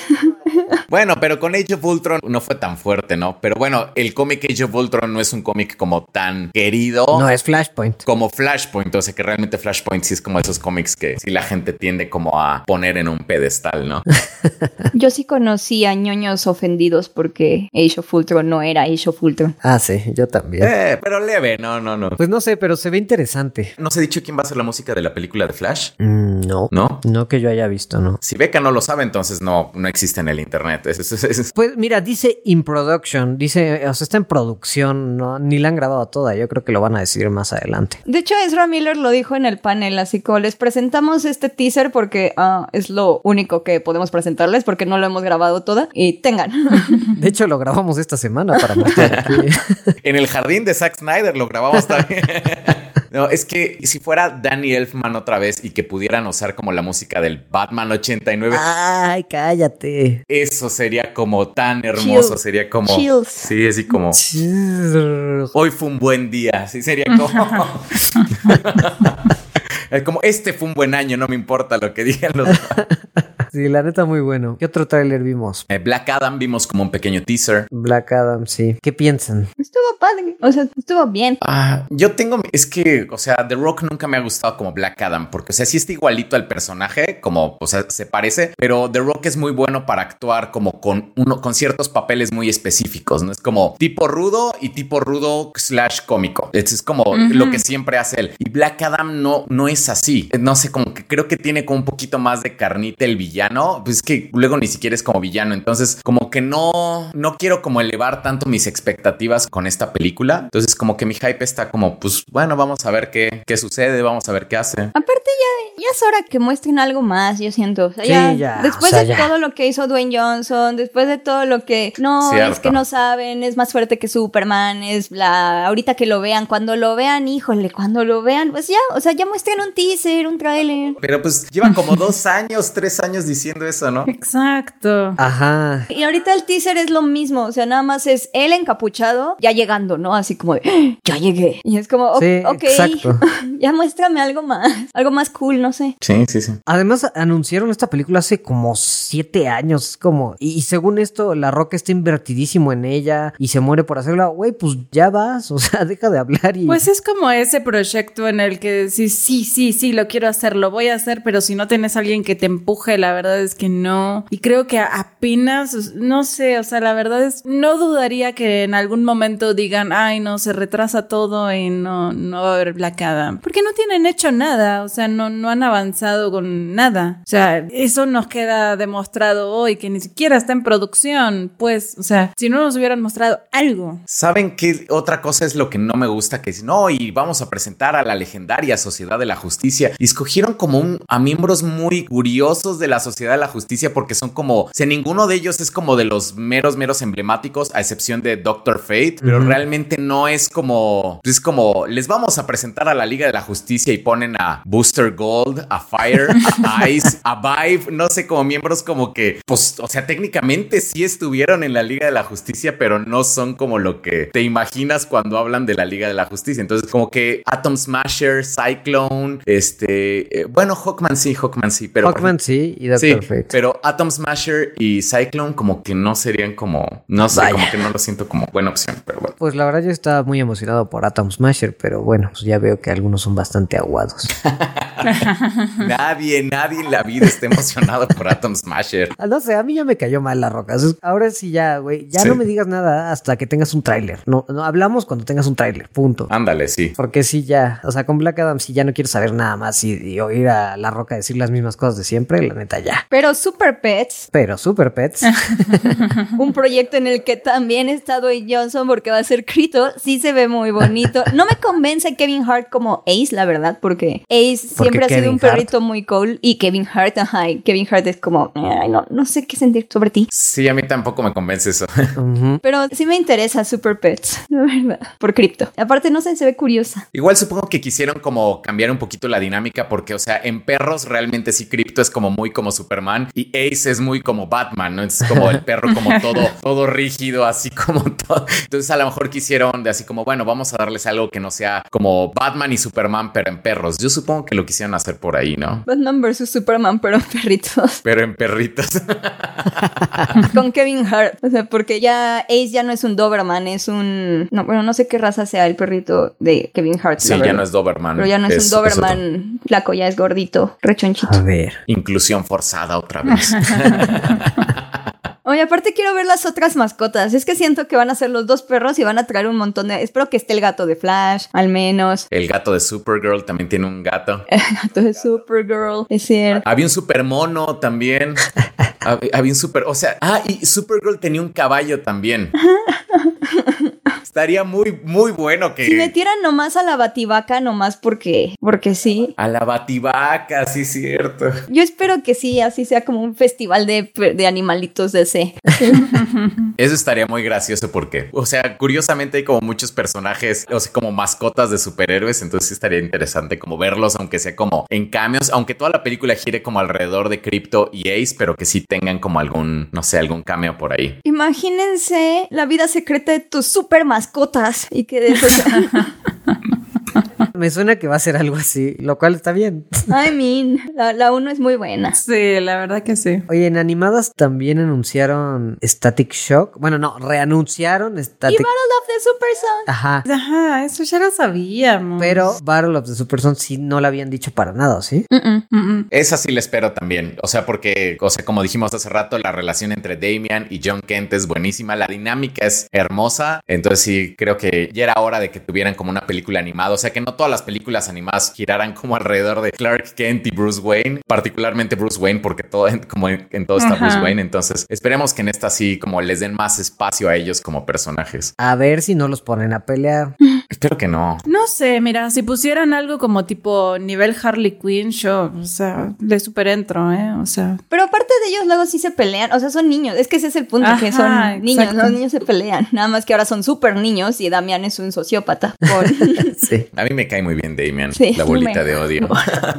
Bueno, pero con Age of Ultron no fue tan fuerte, ¿no? Pero bueno, el cómic Age of Ultron no es un cómic como tan querido. No es Flashpoint. Como Flashpoint, o sea que realmente Flashpoint sí es como esos cómics que sí la gente tiende como a poner en un pedestal, ¿no? (laughs) Yo sí conocí a ñoños ofendidos porque Age of Ultron no era Age of Ultron. Ah, sí, yo también. Eh, pero leve, no, no, no. Pues no sé, pero se ve interesante. ¿No se ha dicho quién va a ser la música de la película de Flash? Mm, no. ¿No? No que yo haya visto, no. Si Beca no lo sabe, entonces no, no existe en el internet. (laughs) Es- es- es- es- Pues mira, dice in production, dice, o sea, está en producción, no, ni la han grabado toda, yo creo que lo van a decidir más adelante. De hecho, Ezra Miller lo dijo en el panel, así como les presentamos este teaser porque ah, es lo único que podemos presentarles porque no lo hemos grabado toda y tengan. (laughs) De hecho, lo grabamos esta semana para mostrar aquí. (laughs) En el jardín de Zack Snyder lo grabamos también. No, es que si fuera Danny Elfman otra vez y que pudieran usar como la música del Batman 89, Ay, cállate. eso sería como tan hermoso, Chill. sería como... Chills. Sí, así como... Hoy fue un buen día, sí, sería como... (laughs) (laughs) Como, este fue un buen año, no me importa lo que digan los... (laughs) Sí, la neta muy bueno. ¿Qué otro tráiler vimos? Eh, Black Adam vimos como un pequeño teaser. Black Adam, sí. ¿Qué piensan? estuvo padre, o sea, estuvo bien. Ah, yo tengo, es que, o sea, The Rock nunca me ha gustado como Black Adam, porque, o sea, sí está igualito al personaje, como, o sea, se parece, pero The Rock es muy bueno para actuar como con uno, con ciertos papeles muy específicos, ¿no? Es como tipo rudo y tipo rudo slash cómico. Es, es como lo que siempre hace él. Y Black Adam no, no es así. No sé, como que creo que tiene como un poquito más de carnita el villano. Pues es que luego ni siquiera es como villano. Entonces, como que no, no quiero como elevar tanto mis expectativas con esta película. Entonces, como que mi hype está como, pues bueno, vamos a ver qué, qué sucede, vamos a ver qué hace. Aparte ya, ya es hora que muestren algo más, yo siento. O sea, Sí, ya, ya, Después o sea, de ya. todo lo que hizo Dwayne Johnson, después de todo lo que... No, Cierto. es que no saben, es más fuerte que Superman, es la... Ahorita que lo vean, cuando lo vean, híjole, cuando lo vean, pues ya, o sea, ya muestren un teaser, un tráiler. Pero pues llevan como dos años, tres años diciendo eso, ¿no? Exacto. Ajá. Y ahorita el teaser es lo mismo, o sea, nada más es él encapuchado, ya llegando, ¿no? Así como de, "Ah, ya llegué. Y es como, Sí, ok, exacto. (laughs) ya muéstrame algo más, algo más cool, no sé. Sí, sí, sí. Además, anunciaron esta película hace como siete años, como, y, y según esto, La Roca está invertidísimo en ella y se muere por hacerla. Güey, pues ya vas, (laughs) o sea, deja de hablar y. Pues es como ese proyecto en el que decís, sí, sí, sí, lo quiero hacer, lo voy a hacer, pero si no tienes a alguien que te empuje, la verdad es que no. Y creo que apenas, no sé, o sea, la verdad es, no dudaría que en algún momento digan, ay, no, se retrasa todo y no, no va a haber Black. Porque no tienen hecho nada, o sea, no, no han avanzado con nada. O sea, eso nos queda demostrado hoy, que ni siquiera está en producción, pues, o sea, si no nos hubieran mostrado algo. ¿Saben qué otra cosa es lo que no me gusta? Que dicen, no, y vamos a presentar a la legendaria Sociedad de la Justicia. Y escogieron como un, a miembros muy curiosos de la Sociedad de la Justicia porque son como, o sea, ninguno de ellos es como de los meros, meros emblemáticos, a excepción de Doctor Fate, pero realmente no es como, es como, les vamos a presentar a la Liga de la Justicia y ponen a Booster Gold, a Fire, a (laughs) Ice, a Vibe, no sé, como miembros como que, pues, o sea, técnicamente sí estuvieron en la Liga de la Justicia, pero no son como lo que te imaginas cuando hablan de la Liga de la Justicia. Entonces, como que Atom Smasher, Cyclone, este, eh, bueno, Hawkman sí, Hawkman sí, pero... Hawkman sí y Sí, Fate. pero Atom Smasher y Cyclone como que no serían como, no sé, Vaya. como que no lo siento como buena opción, pero bueno. Pues la verdad yo estaba muy emocionado por Atom Smasher, pero bueno, pues ya veo que algunos son bastante aguados. (laughs) Nadie, nadie en la vida está emocionado por Atom Smasher. Ah, No sé, a mí ya me cayó mal la roca. Ahora sí ya, güey, ya Sí. no me digas nada hasta que tengas un tráiler. No, no hablamos cuando tengas un tráiler, punto. Ándale, sí. Porque sí, ya, o sea, con Black Adam sí ya no quiero saber nada más y, y oír a La Roca decir las mismas cosas de siempre, la neta Pero Super Pets, Pero Super Pets, (laughs) un proyecto en el que también está Dwayne Johnson porque va a ser Crito, sí se ve muy bonito. No me convence Kevin Hart como Ace, la verdad, porque Ace Porque siempre ha sido un perrito muy cool y Kevin Hart, ajá, y Kevin Hart es como, ay, no, no sé qué sentir sobre ti. Sí, a mí tampoco me convence eso. (laughs) Pero sí me interesa Super Pets, (laughs) la verdad, por cripto. Aparte, no sé, se ve curiosa. Igual supongo que quisieron como cambiar un poquito la dinámica porque, o sea, en perros realmente sí Crypto es como muy como Superman y Ace es muy como Batman, ¿no? Es como el perro como todo, (laughs) todo rígido, así como todo. Entonces a lo mejor quisieron de así como, bueno, vamos a darles algo que no sea como Batman y Superman, pero en perros. Yo supongo que lo quisieron hacer por ahí, ¿no? Batman vs Superman, pero en perritos. Pero en perritos. (laughs) (laughs) Con Kevin Hart. O sea, porque ya Ace ya no es un Doberman, es un. No, bueno, no sé qué raza sea el perrito de Kevin Hart. sí, ya no es Doberman. Pero ya no es, un Doberman flaco, ya es gordito, rechonchito. A ver. Inclusión forzada otra vez. (laughs) Oye, aparte quiero ver las otras mascotas. Es que siento que van a ser los dos perros y van a traer un montón de. Espero que esté el gato de Flash, al menos. El gato de Supergirl también tiene un gato. (laughs) El gato de Supergirl, es cierto. Había un super mono también. (laughs) Hab- Había un super. O sea, ah, y Supergirl tenía un caballo también. Estaría muy, muy bueno que. Si metieran nomás a la bativaca, nomás porque. Porque sí. A la bativaca, sí, cierto. Yo espero que sí, así sea como un festival de, de animalitos de ese. (laughs) Eso estaría muy gracioso porque, o sea, curiosamente hay como muchos personajes, o sea, como mascotas de superhéroes, entonces estaría interesante como verlos, aunque sea como en cambios, aunque toda la película gire como alrededor de Crypto y Ace, pero que sí tengan como algún, no sé, algún cameo por ahí. Imagínense la vida secreta de tus super mascotas y que de eso. (laughs) Me suena que va a ser algo así, lo cual está bien. (laughs) I mean, la, la uno es muy buena. Sí, la verdad que sí. Oye, en animadas también anunciaron Static Shock. Bueno, no, reanunciaron Y Static Battle of the Super Son. Ajá. Ajá, eso ya lo sabíamos. Pero Battle of the Super Son sí no la habían dicho para nada, ¿o ¿sí? Mm-mm. Mm, mm. Esa sí la espero también, o sea, porque, o sea, como dijimos hace rato, la relación entre Damian y John Kent es buenísima, la dinámica es hermosa, entonces sí, creo que ya era hora de que tuvieran como una película animada, o sea, que no todas las películas animadas giraran como alrededor de Clark Kent y Bruce Wayne, particularmente Bruce Wayne, porque todo, como en, en todo está Ajá. Bruce Wayne, entonces esperemos que en esta sí como les den más espacio a ellos como personajes. A ver si no los ponen a pelear. (laughs) Espero que no. No sé, mira, si pusieran algo como tipo nivel Harley Quinn, yo, o sea, le super entro, ¿eh? O sea. Pero aparte de ellos, luego sí se pelean. O sea, son niños. Es que ese es el punto, que son niños. exacto. Los niños se pelean. Nada más que ahora son súper niños y Damián es un sociópata. Por (laughs) Sí. A mí me cae muy bien Damian, Sí, la bolita de odio.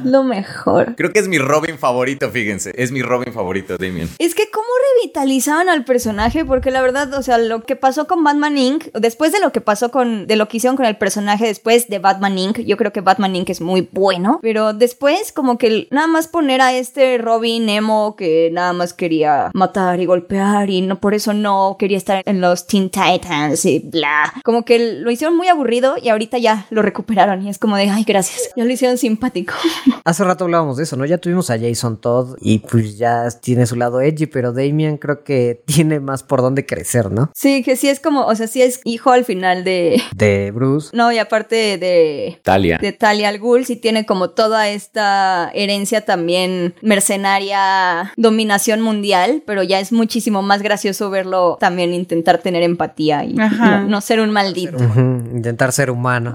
lo mejor. Creo que es mi Robin favorito, fíjense, es mi Robin favorito, Damian. Es que cómo revitalizaban al personaje, porque la verdad, o sea, lo que pasó con Batman Inc., después de lo que pasó con, de lo que hicieron con el personaje después de Batman Inc., yo creo que Batman Inc. es muy bueno, pero después como que nada más poner a este Robin emo que nada más quería matar y golpear y no por eso no quería estar en los Teen Titans y bla, como que lo hicieron muy aburrido y ahorita ya lo recuperaron y es como de, ay, gracias, ya lo hicieron simpático. (laughs) Hace rato hablábamos de eso, ¿no? Ya tuvimos a Jason Todd y pues ya tiene su lado edgy, pero Damian creo que (laughs) tiene más por dónde crecer, ¿no? Sí, que sí es como, o sea, sí es hijo al final de... De Bruce. No, y aparte de, Talia. de Talia al Ghul, sí tiene como toda esta herencia también mercenaria, dominación mundial, pero ya es muchísimo más gracioso verlo también intentar tener empatía y Ajá. no, no ser un maldito. Intentar ser humano.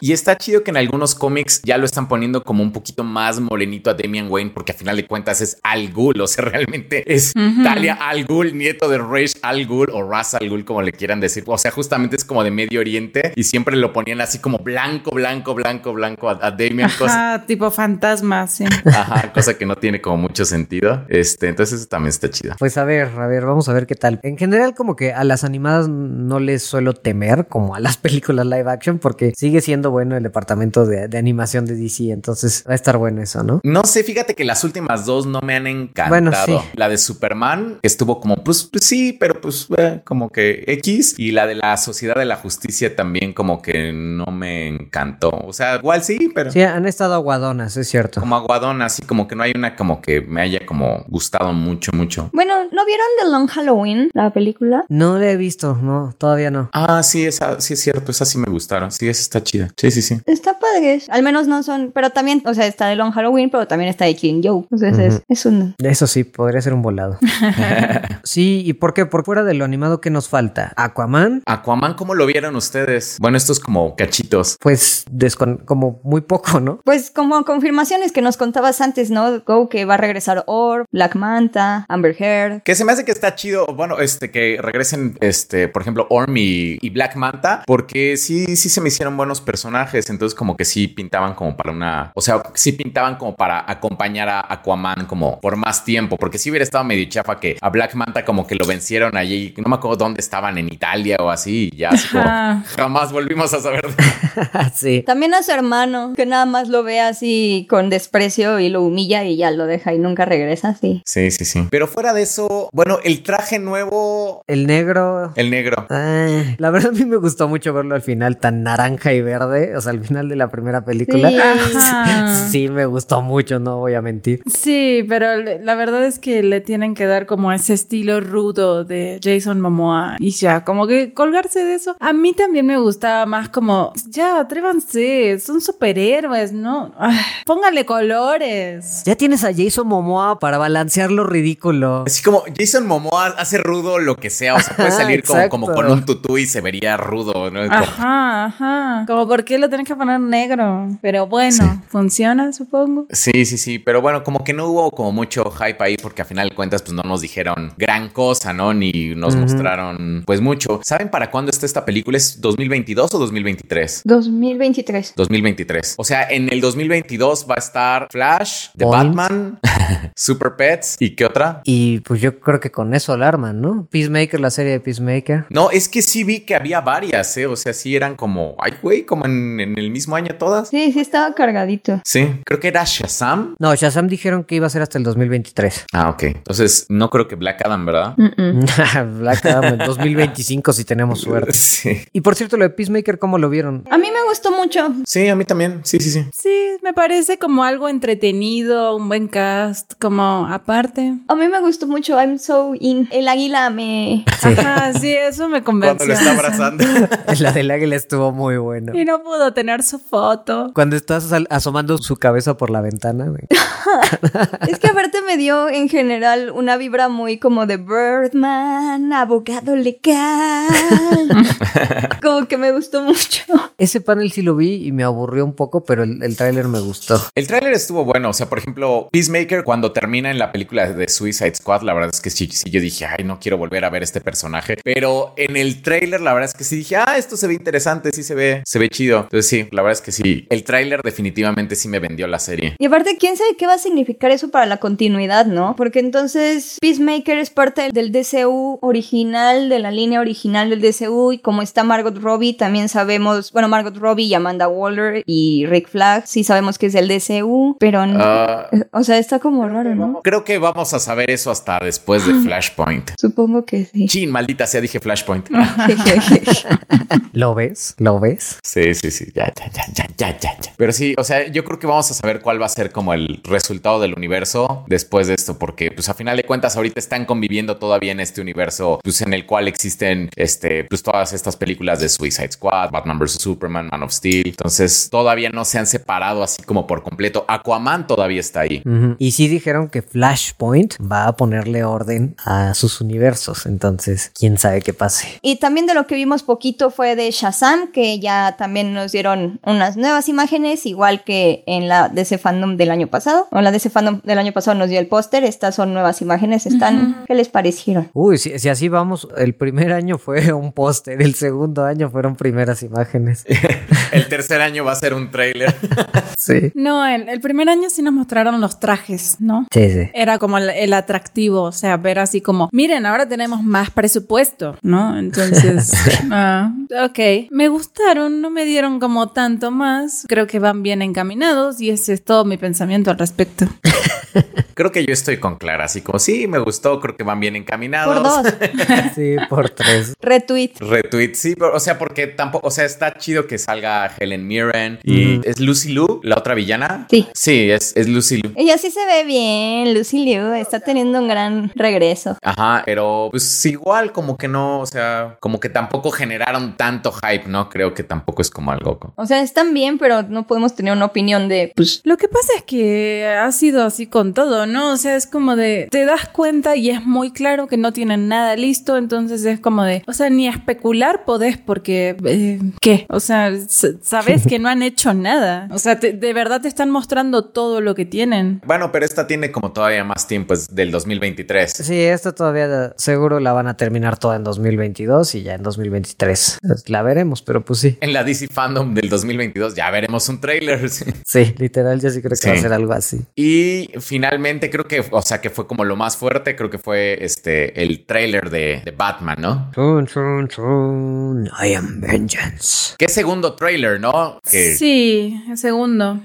Y está chido que en algunos cómics ya lo están poniendo como un poquito más morenito a Damian Wayne, porque a final de cuentas es Al Ghul, o sea, (laughs) realmente es Talia Al Ghul, nieto de Raish Al Ghul o Ras Al Ghul, como le quieran decir. O sea, justamente es como de Medio Oriente y siempre lo ponían así como blanco, blanco, blanco, blanco a, a Damian, cosa, Ajá, tipo fantasma, sí. ajá, cosa que no tiene como mucho sentido. Este, entonces eso también está chido. Pues a ver, a ver, vamos a ver qué tal. En general, como que a las animadas no les suelo temer, como a las (laughs) películas live action, porque sigue siendo bueno el departamento de, de animación de DC, entonces va a estar bueno eso, ¿no? No sé, fíjate que las últimas dos no me han encantado. Bueno, sí. La de Superman, que estuvo como, pues, pues sí, pero pues eh, como que X. Y la de la Sociedad de la Justicia también como que no me encantó. O sea, igual sí, pero Sí, han estado aguadonas, es cierto. como aguadona, así como que no hay una como que me haya como gustado mucho, mucho. Bueno, ¿no vieron The Long Halloween, la película? No la he visto, no, todavía no. Ah, sí, esa, sí es cierto, esa sí me gustaron. Sí, esa está chida. Sí, sí, sí. Está padre, al menos no son, pero también, o sea, está The Long Halloween, pero también está de Killing Joe, entonces es, es un... Eso sí, podría ser un volado. (laughs) sí, ¿y por qué? Por fuera de lo animado, ¿qué nos falta? Aquaman, Aquaman, ¿cómo lo vieron ustedes? Bueno, estos como cachitos. pues descon como muy poco, ¿no? Pues como confirmaciones que nos contabas antes, ¿no? Go que va a regresar Orb, Black Manta, Amber Heard. Que se me hace que está chido, bueno, este, que regresen, este, por ejemplo, Orm y, y Black Manta, porque sí, sí se me hicieron buenos personajes, entonces como que sí pintaban como para una, o sea, sí pintaban como para acompañar a Aquaman como por más tiempo, porque sí hubiera estado medio chafa que a Black Manta como que lo vencieron allí, no me acuerdo dónde estaban, en Italia o así, y ya así como jamás volvimos volvimos a saber. (laughs) sí. También a su hermano, que nada más lo ve así con desprecio y lo humilla y ya lo deja y nunca regresa, sí. Sí, sí, sí. Pero fuera de eso, bueno, el traje nuevo, El negro. el negro. Ah, la verdad a mí me gustó mucho verlo al final tan naranja y verde, o sea, al final de la primera película. Sí. (laughs) Sí, me gustó mucho, no voy a mentir. Sí, pero la verdad es que le tienen que dar como ese estilo rudo de Jason Momoa y ya, como que colgarse de eso. A mí también me gustaba más como, ya, atrévanse, son superhéroes, ¿no? Ay, pónganle colores. Ya tienes a Jason Momoa para balancear lo ridículo. Así como Jason Momoa hace rudo lo que sea, o sea, puede Ajá, salir como, como con un tutú y se vería rudo, ¿no? Como- Ajá, ajá. Como, ¿por qué lo tenés que poner negro? Pero bueno, funciona, supongo. Sí, sí, sí, pero bueno, como que no hubo como mucho hype ahí porque a final de cuentas pues no nos dijeron gran cosa, ¿no? Ni nos mostraron pues mucho. ¿Saben para cuándo está esta película? ¿Es 2022 o 2023? 2023. 2023. O sea, en el 2022 va a estar Flash, The Point. Batman, (laughs) Super Pets y qué otra? Y pues yo creo que con eso alarman, ¿no? Peacemaker, la serie de Peacemaker. No, es que sí vi que había varias, ¿eh? O sea, sí eran como, ay, güey, como en, en el mismo año todas. Sí, sí estaba cargadito. Sí, creo que era Shazam. No, Shazam dijeron que iba a ser hasta el 2023. Ah, ok. Entonces, no creo que Black Adam, ¿verdad? (laughs) Black Adam en 2025 si tenemos (laughs) suerte. Sí. Y por cierto, lo de Peacemaker, ¿cómo lo vieron? A mí me gustó mucho. Sí, a mí también. Sí, sí, sí. Sí, me parece como algo entretenido, un buen cast, como aparte. A mí me gustó mucho. I'm so in. El águila me. Ajá, sí, eso me Cuando convenció. lo está abrazando. (laughs) La del águila estuvo muy buena. Y no pudo tener su foto. Cuando estás asomando su cabeza por la ventana. güey. (laughs) Es que aparte me dio en general una vibra muy como de Birdman, abogado legal. (laughs) como que me gustó mucho. (laughs) Ese panel sí lo vi y me aburrió un poco, pero el, el tráiler me gustó. El tráiler estuvo bueno. O sea, por ejemplo, Peacemaker, cuando termina en la película de Suicide Squad, la verdad es que sí, sí, yo dije, ay, no quiero volver a ver este personaje. Pero en el tráiler, la verdad es que sí dije, ah, esto se ve interesante, sí se ve, se ve chido. Entonces sí, la verdad es que sí. El tráiler definitivamente sí me vendió la serie. Y aparte, ¿quién sabe qué va a significar eso para la continuidad, no? Porque entonces Peacemaker es parte del DCU original, de la línea original del DCU, y como está Margot Robbie, también sabemos, bueno, Margot Robbie y Amanda Waller y Rick Flag, sí sabemos que es del DCU, pero no. Ah, o sea, está como raro, ¿no? creo que vamos a saber eso hasta después de Flashpoint. Supongo que sí. Chin, maldita sea, dije Flashpoint. (laughs) ¿Lo ves? ¿Lo ves? Sí, sí, sí, ya, ya, ya, ya, ya, ya, ya. Pero sí, o sea, yo creo que vamos a saber cuál va a ser como el resultado del universo después de esto, porque pues a final de cuentas ahorita están conviviendo todavía en este universo, pues en el cual existen, este, pues todas estas películas de Suicide Squad, Batman vs. Superman, Man of Steel, entonces todavía no se han separado así como por completo. Aquaman todavía está ahí. Y sí dijeron que Flashpoint va a ponerle orden a sus universos, entonces quién sabe qué pase. Y también de lo que vimos poquito fue de Shazam, que ya también nos dieron unas nuevas imágenes, igual que en la DC Fandom del año pasado. O la DC Fandom del año pasado nos dio el póster, estas son nuevas imágenes, están, ¿qué les parecieron? Uy, si, si así vamos, el primer año fue un póster, el segundo año fueron primeras imágenes. (laughs) El tercer año va a ser un tráiler. (laughs) Sí. No, el, el primer año sí nos mostraron los trajes, ¿no? Sí, sí. Era como el, el atractivo, o sea, ver así como, miren, ahora tenemos más presupuesto, ¿no? Entonces, (laughs) ah, ok, me gustaron, no me dieron como tanto más, creo que van bien encaminados y ese es todo mi pensamiento al respecto. (laughs) Creo que yo estoy con Clara, así como sí, me gustó, creo que van bien encaminados. Por dos, (laughs) Sí, por tres. retweet. Retweet, sí, pero, o sea, porque tampoco, o sea, está chido que salga Helen Mirren y es Lucy Liu, la otra villana. Sí. Sí, es, es Lucy Liu. Ella sí se ve bien, Lucy Liu está teniendo un gran regreso. Ajá, pero pues igual como que no, o sea, como que tampoco generaron tanto hype, ¿no? Creo que tampoco es como algo. O sea, están bien, pero no podemos tener una opinión de, pues, Lo que pasa es que ha sido así con todo, ¿no? O sea, es como de, te das cuenta y es muy claro que no tienen nada listo, entonces es como de, o sea, ni especular podés porque, eh, ¿qué? O sea, sabes (laughs) que no han hecho nada. O sea, te- de verdad te están mostrando todo lo que tienen. Bueno, pero esta tiene como todavía más tiempo, es del 2023. Sí, esta todavía seguro la van a terminar toda en 2022 y ya en 2023 la veremos, pero pues sí. En la DC Fandom del 2022 ya veremos un tráiler. (laughs) sí. Sí, literal, yo sí creo que va a ser algo así. Y finalmente creo que, o sea, que fue como lo más fuerte, creo que fue este, el trailer de, de Batman, ¿no? Chun, chun, chun. I am vengeance. ¿Qué segundo trailer, no? Que Sí, el segundo.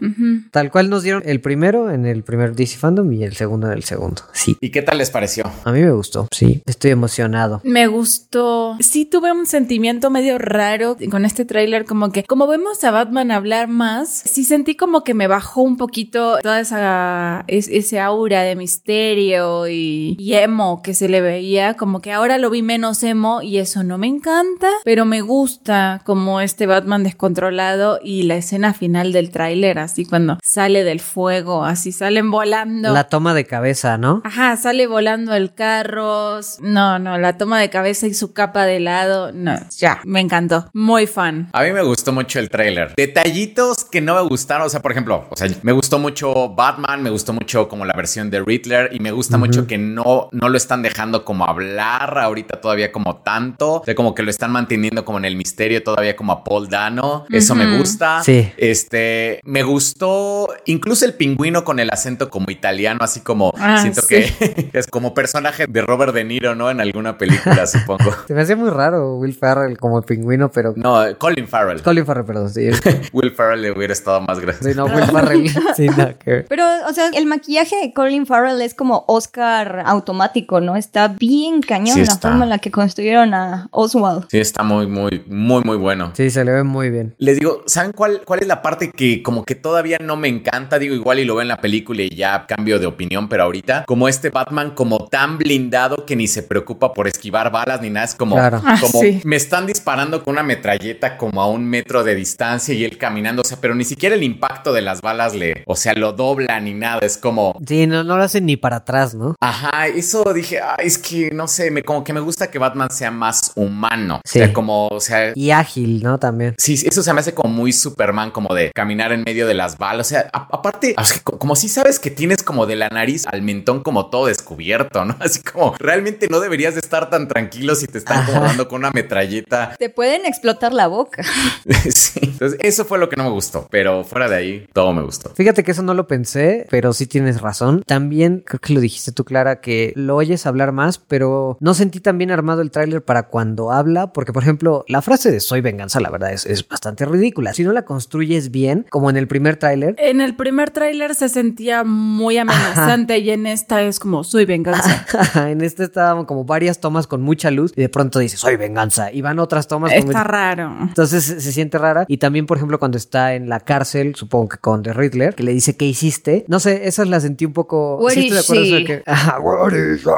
Tal cual nos dieron el primero en el primer DC Fandom y el segundo en el segundo. Sí. ¿Y qué tal les pareció? A mí me gustó. Sí. Estoy emocionado. Me gustó. Sí tuve un sentimiento medio raro con este tráiler, como que como vemos a Batman hablar más, sí sentí como que me bajó un poquito toda esa es- ese aura de misterio y, y emo que se le veía, como que ahora lo vi menos emo y eso no me encanta, pero me gusta como este Batman descontrolado y la escena final del tráiler, así cuando sale del fuego, así salen volando. La toma de cabeza, ¿no? Ajá, sale volando el carro. No, no, la toma de cabeza y su capa de lado. No, ya, me encantó. Muy fan. A mí me gustó mucho el tráiler. Detallitos que no me gustaron, o sea, por ejemplo, o sea, me gustó mucho Batman, me gustó mucho como la versión de Riddler y me gusta mucho que no, no lo están dejando como hablar ahorita todavía como tanto, o sea, como que lo están manteniendo como en el misterio todavía como a Paul Dano. Eso me gusta. Sí. Este, me gustó incluso el pingüino con el acento como italiano, así como Ah, siento sí. que (laughs) es como personaje de Robert De Niro, ¿no? En alguna película, (laughs) supongo. Se me hacía muy raro Will Ferrell como pingüino, pero... No, Colin Farrell. Colin Farrell, perdón. Sí, (laughs) Will Ferrell le hubiera estado más grande. sí no, Will Ferrell. Sí, nada que. Pero, o sea, el maquillaje de Colin Farrell es como Oscar automático, ¿no? Está bien cañón Sí la está. forma en la que construyeron a Oswald. Sí, está muy, muy, muy, muy bueno. Sí, se le ve muy bien. Les digo, ¿saben cuál, cuál es la parte que como que todavía no me encanta? Digo, igual y lo veo en la película y ya cambio de opinión, pero ahorita, como este Batman como tan blindado que ni se preocupa por esquivar balas ni nada, es como, Claro. Ah, sí. me están disparando con una metralleta como a un metro de distancia y él caminando, o sea, pero ni siquiera el impacto de las balas le, o sea, lo dobla ni nada, es como, Sí, no, no lo hacen ni para atrás, ¿no? Ajá, eso dije, ay, es que no sé, me como que me gusta que Batman sea más humano. Sí. O sea, como, o sea, Y ágil, ¿no? También. Sí, eso se me hace como muy Superman, como de caminar en medio de las balas. O sea, a- aparte, como si sabes que tienes como de la nariz al mentón como todo descubierto, ¿no? (laughs) Así como realmente no deberías de estar tan tranquilo si te están como dando con una metralleta. (laughs) Te pueden explotar la boca. (laughs) sí. Entonces, eso fue lo que no me gustó, pero fuera de ahí, todo me gustó. Fíjate que eso no lo pensé, pero sí tienes razón. También creo que lo dijiste tú, Clara, que lo oyes hablar más, pero no sentí tan bien armado el tráiler para cuando habla, porque por ejemplo, la frase de soy venganza, la verdad es, es bastante ridícula. Si no la construyes bien, como en el primer tráiler, En el primer tráiler se sentía muy amenazante y en esta es como soy venganza. (laughs) en este estaban como varias tomas con mucha luz y de pronto dice soy venganza y van otras tomas con Está mucha- raro. Entonces se, siente rara. Y también, por ejemplo, cuando está en la cárcel, supongo que con The Riddler, que le dice, ¿qué hiciste? No sé, esas las sentí un poco. What sí, estoy de acuerdo she? de que. Ajá, what is she?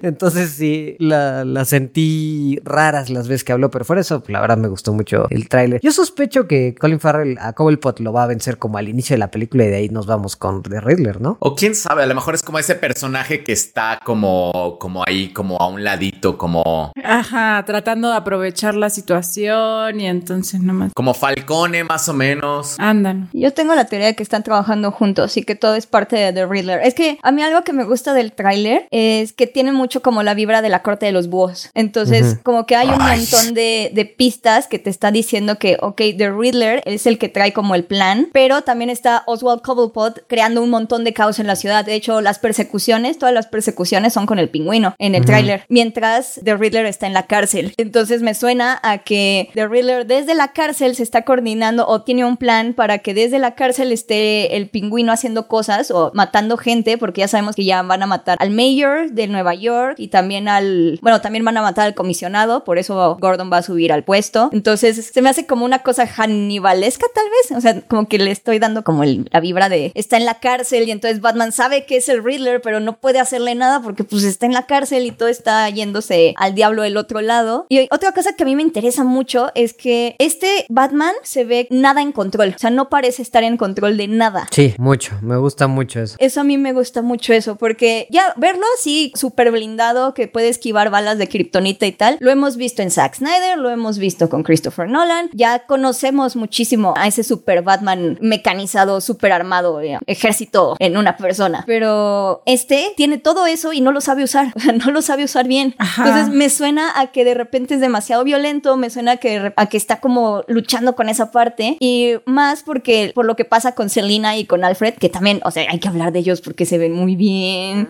(laughs) Entonces sí, la, la sentí raras las veces que habló, pero fuera eso, la verdad me gustó mucho el tráiler. Yo sospecho que Colin Farrell a Cobblepot lo va a vencer como al inicio de la película y de ahí nos vamos con The Riddler, ¿no? O quién sabe, a lo mejor es como ese personaje que está como, como ahí, como a un ladito, como, Ajá, tratando de aprovechar la situación y entonces nomás como Falcone más o menos. andan. Yo tengo la teoría de que están trabajando juntos y que todo es parte de The Riddler. Es que a mí algo que me gusta del tráiler es que tiene mucho como la vibra de la corte de los búhos. Entonces, como que hay un Ay. montón de, de pistas que te está diciendo que, ok, The Riddler es el que trae como el plan, pero también está Oswald Cobblepot creando un montón de caos en la ciudad. De hecho, las persecuciones, todas las persecuciones son con el pingüino en el tráiler, mientras The Riddler está en la cárcel. Entonces me suena a que The Riddler desde la cárcel se está coordinando o tiene un plan para que desde la cárcel esté el pingüino haciendo cosas o matando gente, porque ya sabemos que ya van a matar al mayor de Nueva York y también al, bueno, también van a matar al comisionado, por eso Gordon va a subir al puesto. Entonces se me hace como una cosa hannibalesca tal vez, o sea, como que le estoy dando como el- la vibra de está en la cárcel y entonces Batman sabe que es el Riddler, pero no puede hacerle nada porque pues está en la cárcel y todo está yéndose al diablo del otro lado. Y otra cosa que a mí me interesa mucho es que este Batman se ve nada en control, o sea, no parece estar en control de nada. Sí, mucho. Me gusta mucho eso. Eso a mí me gusta mucho eso, porque ya verlo así súper blindado, que puede esquivar balas de kriptonita y tal, lo hemos visto en Zack Snyder, lo hemos visto con Christopher Nolan, ya conocemos muchísimo a ese super Batman mecanizado, super armado, eh, ejército en una persona, pero este tiene todo eso y no lo sabe usar, (laughs) o sea, no lo sabe usar bien. Ajá. Entonces me suena a que de repente es demasiado violento, me suena a que, a que está como luchando con esa parte y más porque por lo que pasa con Selina y con Alfred que también, o sea, hay que hablar de ellos porque se ven muy bien.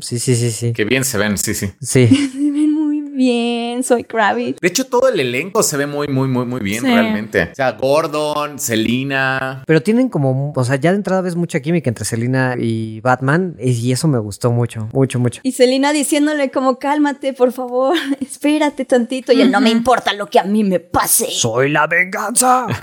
Sí, sí, sí, sí. Que bien se ven, sí, sí. Sí. (laughs) Bien, soy Kravitz. De hecho, todo el elenco se ve muy, muy, muy, muy bien Sí. realmente. O sea, Gordon, Selina. Pero tienen como, o sea, ya de entrada ves mucha química entre Selina y Batman y eso me gustó mucho, mucho, mucho. Y Selina diciéndole como, cálmate, por favor, (laughs) espérate tantito. Y él, no me importa lo que a mí me pase. Soy la venganza. (laughs)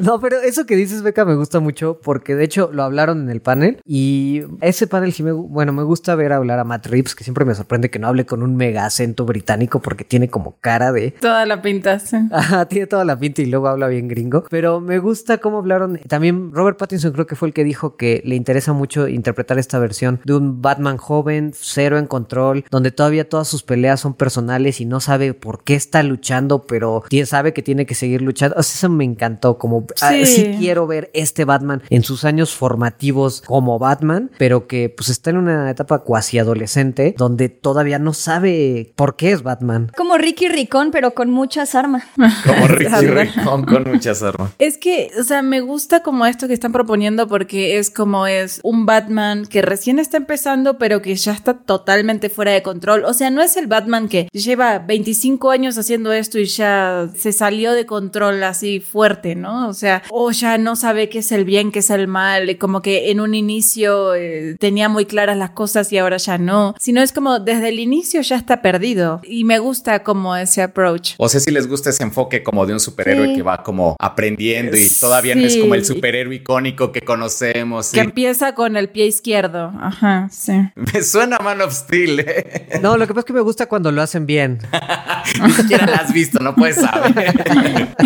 No, pero eso que dices, Beca, me gusta mucho porque de hecho lo hablaron en el panel y ese panel sí me, bueno, me gusta ver hablar a Matt Reeves, que siempre me sorprende que no hable con un mega acento británico porque tiene como cara de... Toda la pinta, sí. Ajá, tiene toda la pinta y luego habla bien gringo. Pero me gusta cómo hablaron. También Robert Pattinson creo que fue el que dijo que le interesa mucho interpretar esta versión de un Batman joven, cero en control, donde todavía todas sus peleas son personales y no sabe por qué está luchando, pero sabe que tiene que seguir luchando. O sea, eso me encantó. Como ah, sí quiero ver este Batman en sus años formativos como Batman, pero que pues está en una etapa cuasi adolescente donde todavía no sabe por qué es Batman. Como Ricky Ricón, pero con muchas armas. (laughs) Como Ricky. (laughs) Ricón (laughs) con muchas armas. Es que, o sea, me gusta como esto que están proponiendo porque es como es un Batman que recién está empezando, pero que ya está totalmente fuera de control. O sea, no es el Batman que lleva 25 años haciendo esto y ya se salió de control así fuerte, ¿no? O sea, o ya no sabe qué es el bien, qué es el mal, y como que en un inicio eh, tenía muy claras las cosas y ahora ya no. Sino es como desde el inicio ya está perdido. Y me gusta como ese approach. O sea, si les gusta ese enfoque como de un superhéroe Sí. que va como aprendiendo y todavía no es como el Sí. superhéroe icónico que conocemos. sí. Que empieza con el pie izquierdo. Ajá, sí. Me suena Man of Steel, ¿eh? No, lo que pasa es que me gusta cuando lo hacen bien. (laughs) Ni siquiera la has visto, no puedes saber. (laughs)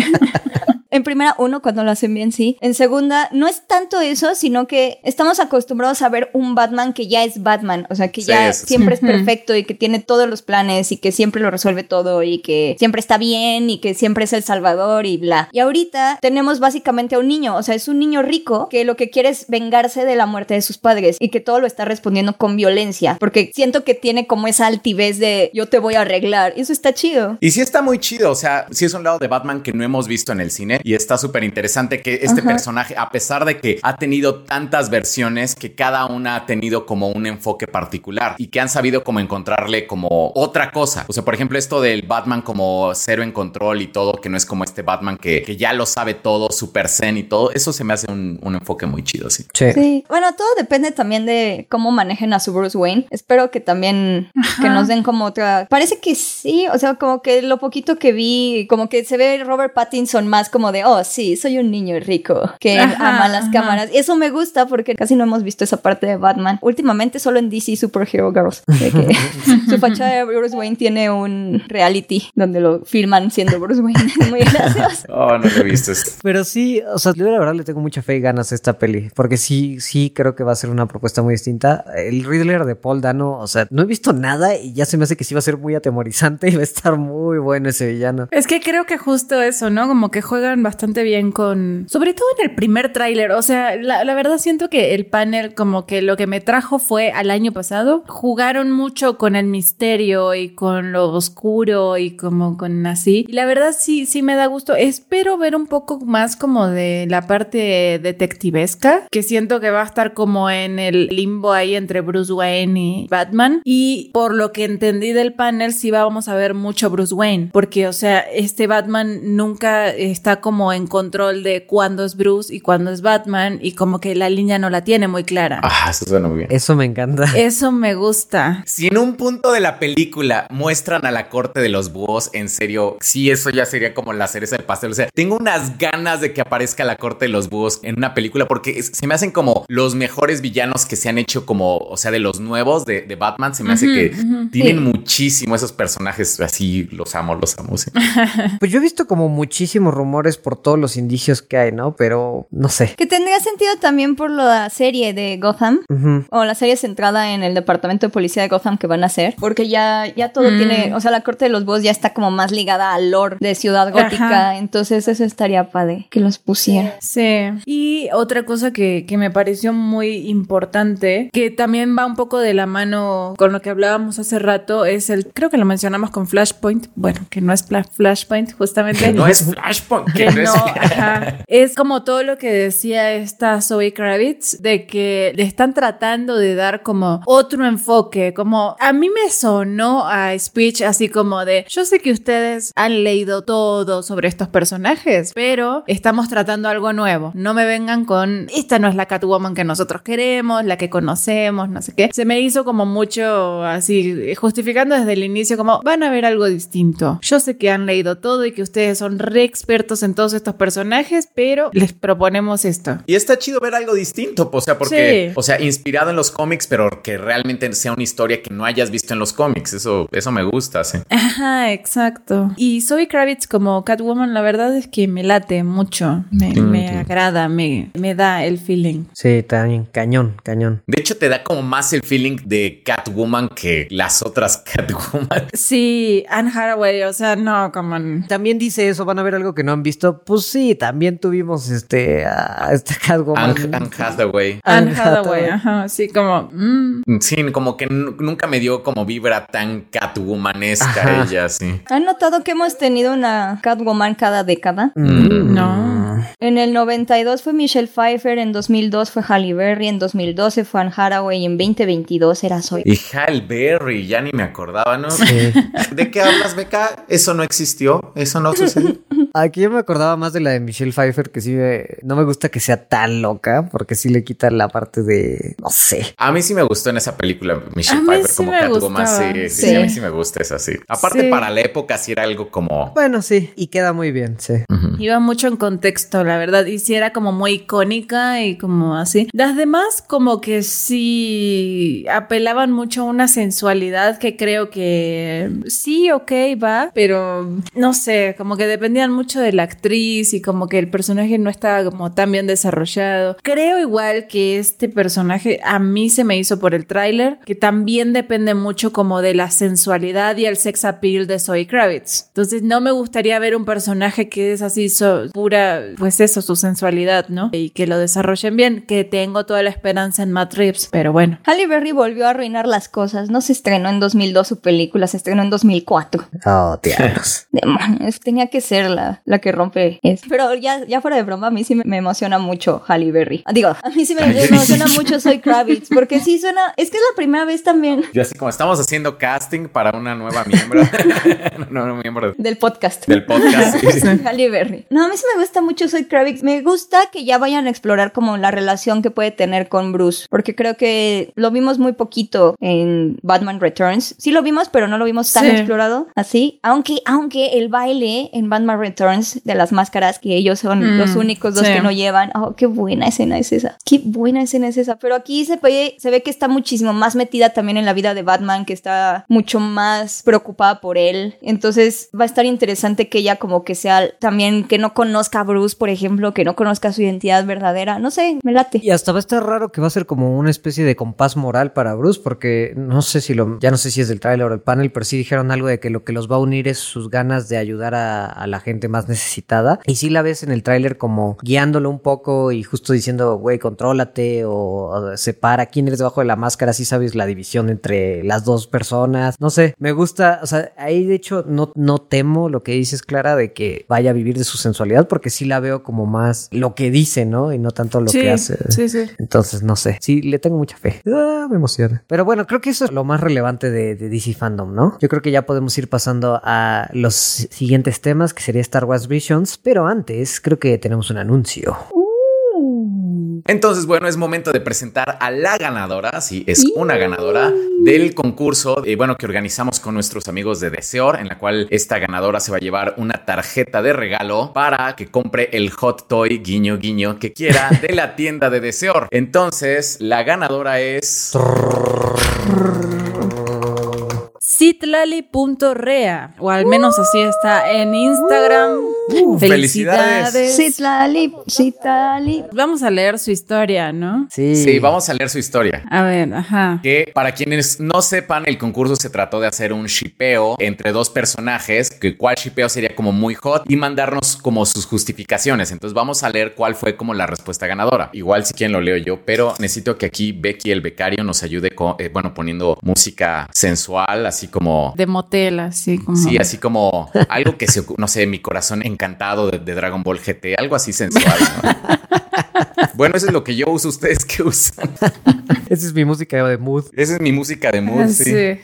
En primera, uno, cuando lo hacen bien, sí. En segunda, no es tanto eso, sino que estamos acostumbrados a ver un Batman que ya es Batman. O sea, que Sí, ya sí. siempre es perfecto y que tiene todos los planes y que siempre lo resuelve todo y que siempre está bien y que siempre es el salvador y bla. Y ahorita tenemos básicamente a un niño. O sea, es un niño rico que lo que quiere es vengarse de la muerte de sus padres y que todo lo está respondiendo con violencia. Porque siento que tiene como esa altivez de yo te voy a arreglar. Y eso está chido. Y sí está muy chido, o sea, sí es un lado de Batman que no hemos visto en el cine y está súper interesante que este Ajá. personaje, a pesar de que ha tenido tantas versiones, que cada una ha tenido como un enfoque particular y que han sabido como encontrarle como otra cosa. O sea, por ejemplo, esto del Batman como cero en control y todo, que no es como este Batman que, que ya lo sabe todo, super zen y todo, eso se me hace un, un enfoque muy chido, sí. Sí. Sí, bueno, todo depende también de cómo manejen a su Bruce Wayne. Espero que también que nos den como otra. Parece que sí, o sea, como que lo poquito que vi, como que se ve Robert Pattinson más como de, oh, sí, soy un niño rico que Ajá, ama las ajá. cámaras. Eso me gusta porque casi no hemos visto esa parte de Batman. Últimamente solo en DC Superhero Girls. de que (laughs) su fachada de Bruce Wayne tiene un reality donde lo filman siendo Bruce Wayne. (laughs) Muy gracioso. (laughs) Oh, no lo he visto. Pero sí, o sea, yo la verdad le tengo mucha fe y ganas a esta peli, porque sí, sí creo que va a ser una propuesta muy distinta. El Riddler de Paul Dano, o sea, no he visto nada y ya se me hace que sí va a ser muy atemorizante y va a estar muy bueno ese villano. Es que creo que justo eso, ¿no? Como que bastante bien con... Sobre todo en el primer tráiler. O sea, la, la verdad siento que el panel como que lo que me trajo fue al año pasado. Jugaron mucho con el misterio y con lo oscuro y como con así. Y la verdad sí, sí me da gusto. Espero ver un poco más como de la parte detectivesca, que siento que va a estar como en el limbo ahí entre Bruce Wayne y Batman. Y por lo que entendí del panel, sí vamos a ver mucho Bruce Wayne, porque, o sea, este Batman nunca está como en control de cuándo es Bruce y cuándo es Batman, y como que la línea no la tiene muy clara. Ah, eso suena muy bien. Eso me encanta. (laughs) Eso me gusta. Si en un punto de la película muestran a la corte de los búhos, en serio, sí, eso ya sería como la cereza del pastel. O sea, tengo unas ganas de que aparezca la corte de los búhos en una película porque es- se me hacen como los mejores villanos que se han hecho como, o sea, de los nuevos de, de Batman. Se me hace que tienen Sí. muchísimo esos personajes así. Los amo, los amo. sí. Pues yo he visto como muchísimos rumores por todos los indicios que hay, ¿no? Pero no sé. Que tendría sentido también por la serie de Gotham. O la serie centrada en el departamento de policía de Gotham que van a hacer. Porque ya, ya todo Mm. tiene. O sea, la corte de los búhos ya está como más ligada al lore de Ciudad Gótica. Ajá. Entonces, eso estaría padre que los pusiera. Sí. Y otra cosa que, que me pareció muy importante, que también va un poco de la mano con lo que hablábamos hace rato, es el, creo que lo mencionamos con Flashpoint, bueno, que no es Fla- Flashpoint, justamente. No es Flashpoint, que Que (laughs) no ajá. Es como todo lo que decía esta Zoe Kravitz, de que le están tratando de dar como otro enfoque, como a mí me sonó a speech así como de, yo sé que ustedes han leído todo sobre estos personajes, pero estamos tratando algo nuevo. No me vengan con, esta no es la Catwoman que nosotros queremos, la que conocemos, no sé qué. Se me hizo como mucho así, justificando desde el inicio como, van a ver algo distinto. Yo sé que han leído todo y que ustedes son re expertos en todos estos personajes, pero les proponemos esto. Y está chido ver algo distinto, o sea, porque, o sea, inspirado en los cómics, pero que realmente sea una historia que no hayas visto en los cómics. Eso, eso me gusta, sí. Ajá, exacto. Y Zoe Kravitz como Catwoman, la verdad es que me late mucho. Me, me agrada, me, me da el feeling. Sí, también, cañón, cañón. De hecho, te da como más el feeling de Catwoman que las otras (laughs) Catwoman. Sí, Anne Hathaway, o sea, no, como... También dice eso, van a ver algo que no han visto. Pues sí, también tuvimos este a esta Catwoman. Anne, Hathaway. Anne Hathaway, ajá, sí, como... Mm. Sí, como que nunca me dio como vibra tan Catwomanesca ella, sí. ¿Han notado que hemos tenido una Catwoman cada década? Mm. No. En el 92 fue Michelle Pfeiffer, en 2002 fue Halle Berry, en 2012 fue Anne Hathaway y en 2022 era Zoe. Y Halle Berry, ya ni me acordaba, ¿no? ¿De qué hablas, Beca? Eso no existió, eso no sucedió. (laughs) Aquí yo me acordaba más de la de Michelle Pfeiffer, que sí no me gusta que sea tan loca, porque sí le quita la parte de, no sé. A mí sí me gustó en esa película Michelle Pfeiffer, como que tuvo más, sí, sí, a mí sí me gusta esa, sí. Aparte para la época sí era algo como... Bueno, sí, y queda muy bien, sí. Iba mucho en contexto, la verdad, y sí era como muy icónica y como así. Las demás como que sí apelaban mucho a una sensualidad que creo que sí, ok, va, pero no sé, como que dependían mucho de la actriz y como que el personaje no estaba como tan bien desarrollado. Creo igual que este personaje a mí se me hizo por el tráiler, que también depende mucho como de la sensualidad y el sex appeal de Zoe Kravitz. Entonces no me gustaría ver un personaje que es así pura, pues eso, su sensualidad, ¿no? Y que lo desarrollen bien, que tengo toda la esperanza en Matt Reeves, pero bueno. Halle Berry volvió a arruinar las cosas, no se estrenó en 2002 su película, se estrenó en 2004. Oh, diablos. (laughs) Demonios, tenía que ser la, la que rompe eso. Pero ya, ya fuera de broma, a mí sí me, emociona mucho Halle Berry. Ah, digo, a mí sí me, emociona mucho Soy Kravitz, porque sí suena, es que es la primera vez también. Yo así como estamos haciendo casting para una nueva miembro. (laughs) no, no, miembro. Del podcast. Del podcast. (laughs) Halle Berry. No, a mí sí me gusta mucho Soy Kravitz. Me gusta que ya vayan a explorar como la relación que puede tener con Bruce, porque creo que lo vimos muy poquito en Batman Returns. Sí lo vimos, pero no lo vimos tan explorado así. Aunque, aunque el baile en Batman Returns de las máscaras, que ellos son mm, los únicos dos que no llevan. Oh, qué buena escena es esa. Qué buena escena es esa. Pero aquí se ve, se ve que está muchísimo más metida también en la vida de Batman, que está mucho más preocupada por él. Entonces va a estar interesante que ella como que sea también que no conozca a Bruce, por ejemplo, que no conozca su identidad verdadera. No sé, me late. Y hasta va a estar raro que va a ser como una especie de compás moral para Bruce, porque no sé si lo, ya no sé si es del trailer o el panel, pero sí dijeron algo de que lo que los va a unir es sus ganas de ayudar a, a la gente más necesitada. Y sí la ves en el tráiler como guiándolo un poco y justo diciendo, güey, contrólate o, separa quién eres debajo de la máscara, así sabes la división entre las dos personas. No sé, me gusta, o sea, ahí de hecho no, no temo lo que dices, Clara, de que vaya a vivir de su sensualidad, porque sí la veo como más lo que dice, ¿no? Y no tanto lo que hace. Sí, sí. Entonces, no sé, sí, le tengo mucha fe. Ah, me emociona. Pero bueno, creo que eso es lo más relevante de, de DC Fandom, ¿no? Yo creo que ya podemos ir pasando a los siguientes temas, que sería Star Wars Visions, pero antes creo que tenemos un anuncio. Entonces, bueno, es momento de presentar a la ganadora, sí, es una ganadora del concurso, eh, bueno, que organizamos con nuestros amigos de Deseor, en la cual esta ganadora se va a llevar una tarjeta de regalo para que compre el hot toy guiño guiño que quiera de la tienda de Deseor. Entonces, la ganadora es... (laughs) citlali.rea, o al menos así está en Instagram. Uh, felicidades. Citlali, Citlali. Vamos a leer su historia, ¿no? Sí. Sí, vamos a leer su historia. A ver, ajá. Que para quienes no sepan, el concurso se trató de hacer un shipeo entre dos personajes, que cuál shipeo sería como muy hot y mandarnos como sus justificaciones. Entonces vamos a leer cuál fue como la respuesta ganadora. Igual si quieren lo leo yo, pero necesito que aquí Becky el becario nos ayude con, eh, bueno, poniendo música sensual, así como como... De motel, así como... Sí, así como algo que se, no sé, mi corazón encantado de, de Dragon Ball GT, algo así sensual, ¿no? Bueno, eso es lo que yo uso. ¿Ustedes qué usan? Esa es mi música de mood. Esa es mi música de mood, sí. Sí.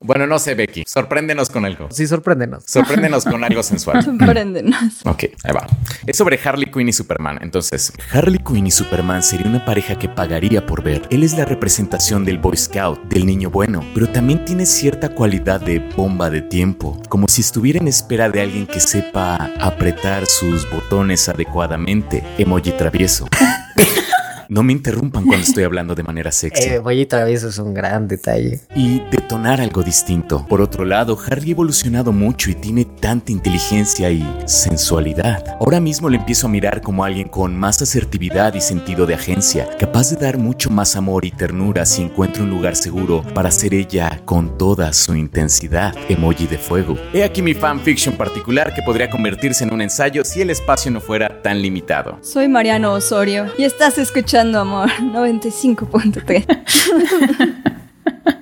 Bueno, no sé, Becky. Sorpréndenos con algo. Sí, sorpréndenos. Sorpréndenos con algo sensual. Sorpréndenos. Ok, ahí va. Es sobre Harley Quinn y Superman. Entonces, Harley Quinn y Superman sería una pareja que pagaría por ver. Él es la representación del Boy Scout, del niño bueno, pero también tiene cierta de bomba de tiempo, como si estuviera en espera de alguien que sepa apretar sus botones adecuadamente. Emoji travieso. (laughs) No me interrumpan cuando estoy hablando de manera sexy. Eh, Boy Travieso es un gran detalle. y detonar algo distinto. Por otro lado, Harry ha evolucionado mucho y tiene tanta inteligencia y sensualidad. Ahora mismo le empiezo a mirar como alguien con más asertividad y sentido de agencia, capaz de dar mucho más amor y ternura si encuentra un lugar seguro para ser ella con toda su intensidad. Emoji de fuego. He aquí mi fanfiction particular que podría convertirse en un ensayo si el espacio no fuera tan limitado. Soy Mariano Osorio y estás escuchando Amor 95.3.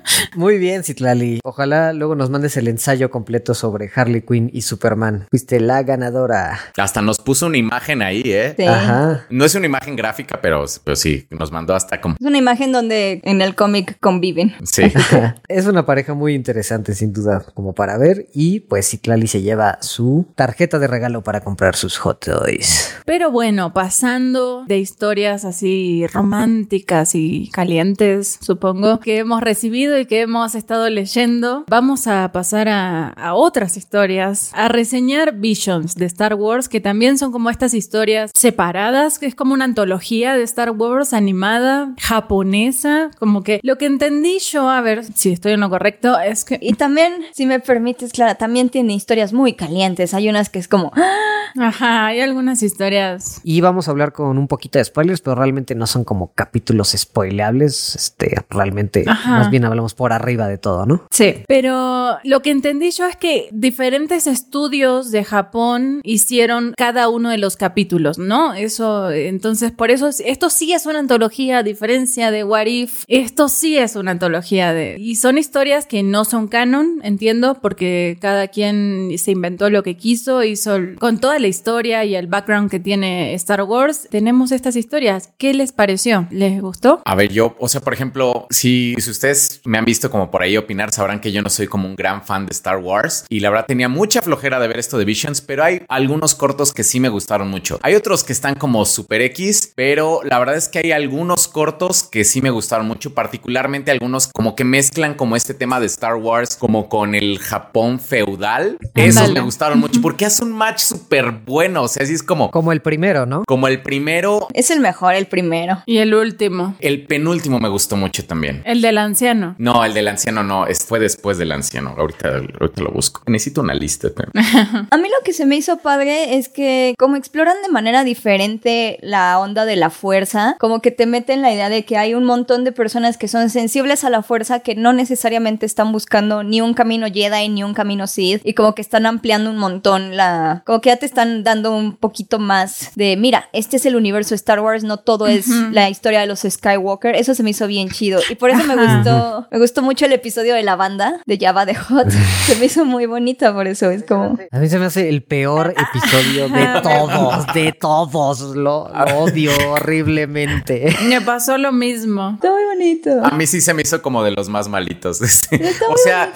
(laughs) Muy bien, Citlali. Ojalá luego nos mandes el ensayo completo sobre Harley Quinn y Superman. Fuiste la ganadora. Hasta nos puso una imagen ahí, ¿eh? Sí. Ajá. No es una imagen gráfica, pero, pero sí, nos mandó hasta como... Es una imagen donde en el cómic conviven. Sí. (laughs) Es una pareja muy interesante, sin duda, como para ver. Y pues Citlali se lleva su tarjeta de regalo para comprar sus hot toys. Pero bueno, pasando de historias así románticas y calientes, supongo, que hemos recibido y que hemos estado leyendo, vamos a pasar a, a otras historias, a reseñar Visions de Star Wars, que también son como estas historias separadas, que es como una antología de Star Wars animada, japonesa, como que lo que entendí yo, a ver si estoy en lo correcto, es que... Y también, si me permites, Clara, también tiene historias muy calientes. Hay unas que es como, ¡ah! Ajá, hay algunas historias Y vamos a hablar con un poquito de spoilers, pero realmente no son como capítulos spoileables. Este, realmente, Ajá. más bien hablamos por arriba de todo, ¿no? Sí, pero lo que entendí yo es que diferentes estudios de Japón hicieron cada uno de los capítulos, ¿no? Eso, entonces, por eso, esto sí es una antología, a diferencia de What If, esto sí es una antología de... Y son historias que no son canon, entiendo, porque cada quien se inventó lo que quiso, hizo con toda la historia y el background que tiene Star Wars, tenemos estas historias. ¿Qué les pareció? ¿Les gustó? A ver, yo, o sea, por ejemplo, si, si ustedes me han visto como por ahí opinar, sabrán que yo no soy como un gran fan de Star Wars y la verdad tenía mucha flojera de ver esto de Visions, pero hay algunos cortos que sí me gustaron mucho. Hay otros que están como super X, pero la verdad es que hay algunos cortos que sí me gustaron mucho, particularmente algunos como que mezclan como este tema de Star Wars como con el Japón feudal. Esos me gustaron mucho porque hace un match súper bueno, o sea, así es como Como el primero, ¿no? como el primero, es el mejor, el primero. Y el último, el penúltimo me gustó mucho también. el del anciano. No, el del anciano no, es, fue después del anciano. Ahorita, ahorita lo busco. Necesito una lista. pero- (laughs) A mí lo que se me hizo padre es que como exploran de manera diferente la onda de la fuerza, como que te meten la idea de que hay un montón de personas que son sensibles a la fuerza que no necesariamente están buscando ni un camino Jedi ni un camino Sith y como que están ampliando un montón la... como que ya te están dando un poquito más de, mira, este es el universo de Star Wars, no todo es la historia de los Skywalker, eso se me hizo bien chido y por eso me gustó, me gustó mucho el episodio de la banda de Java de Hot, (laughs) se me hizo muy bonita por eso, es como... A mí se me hace el peor (laughs) episodio de (laughs) todos, de todos. Lo, lo odio horriblemente. Me pasó lo mismo. Está muy bonito. A mí sí se me hizo como de los más malitos. Está o sea,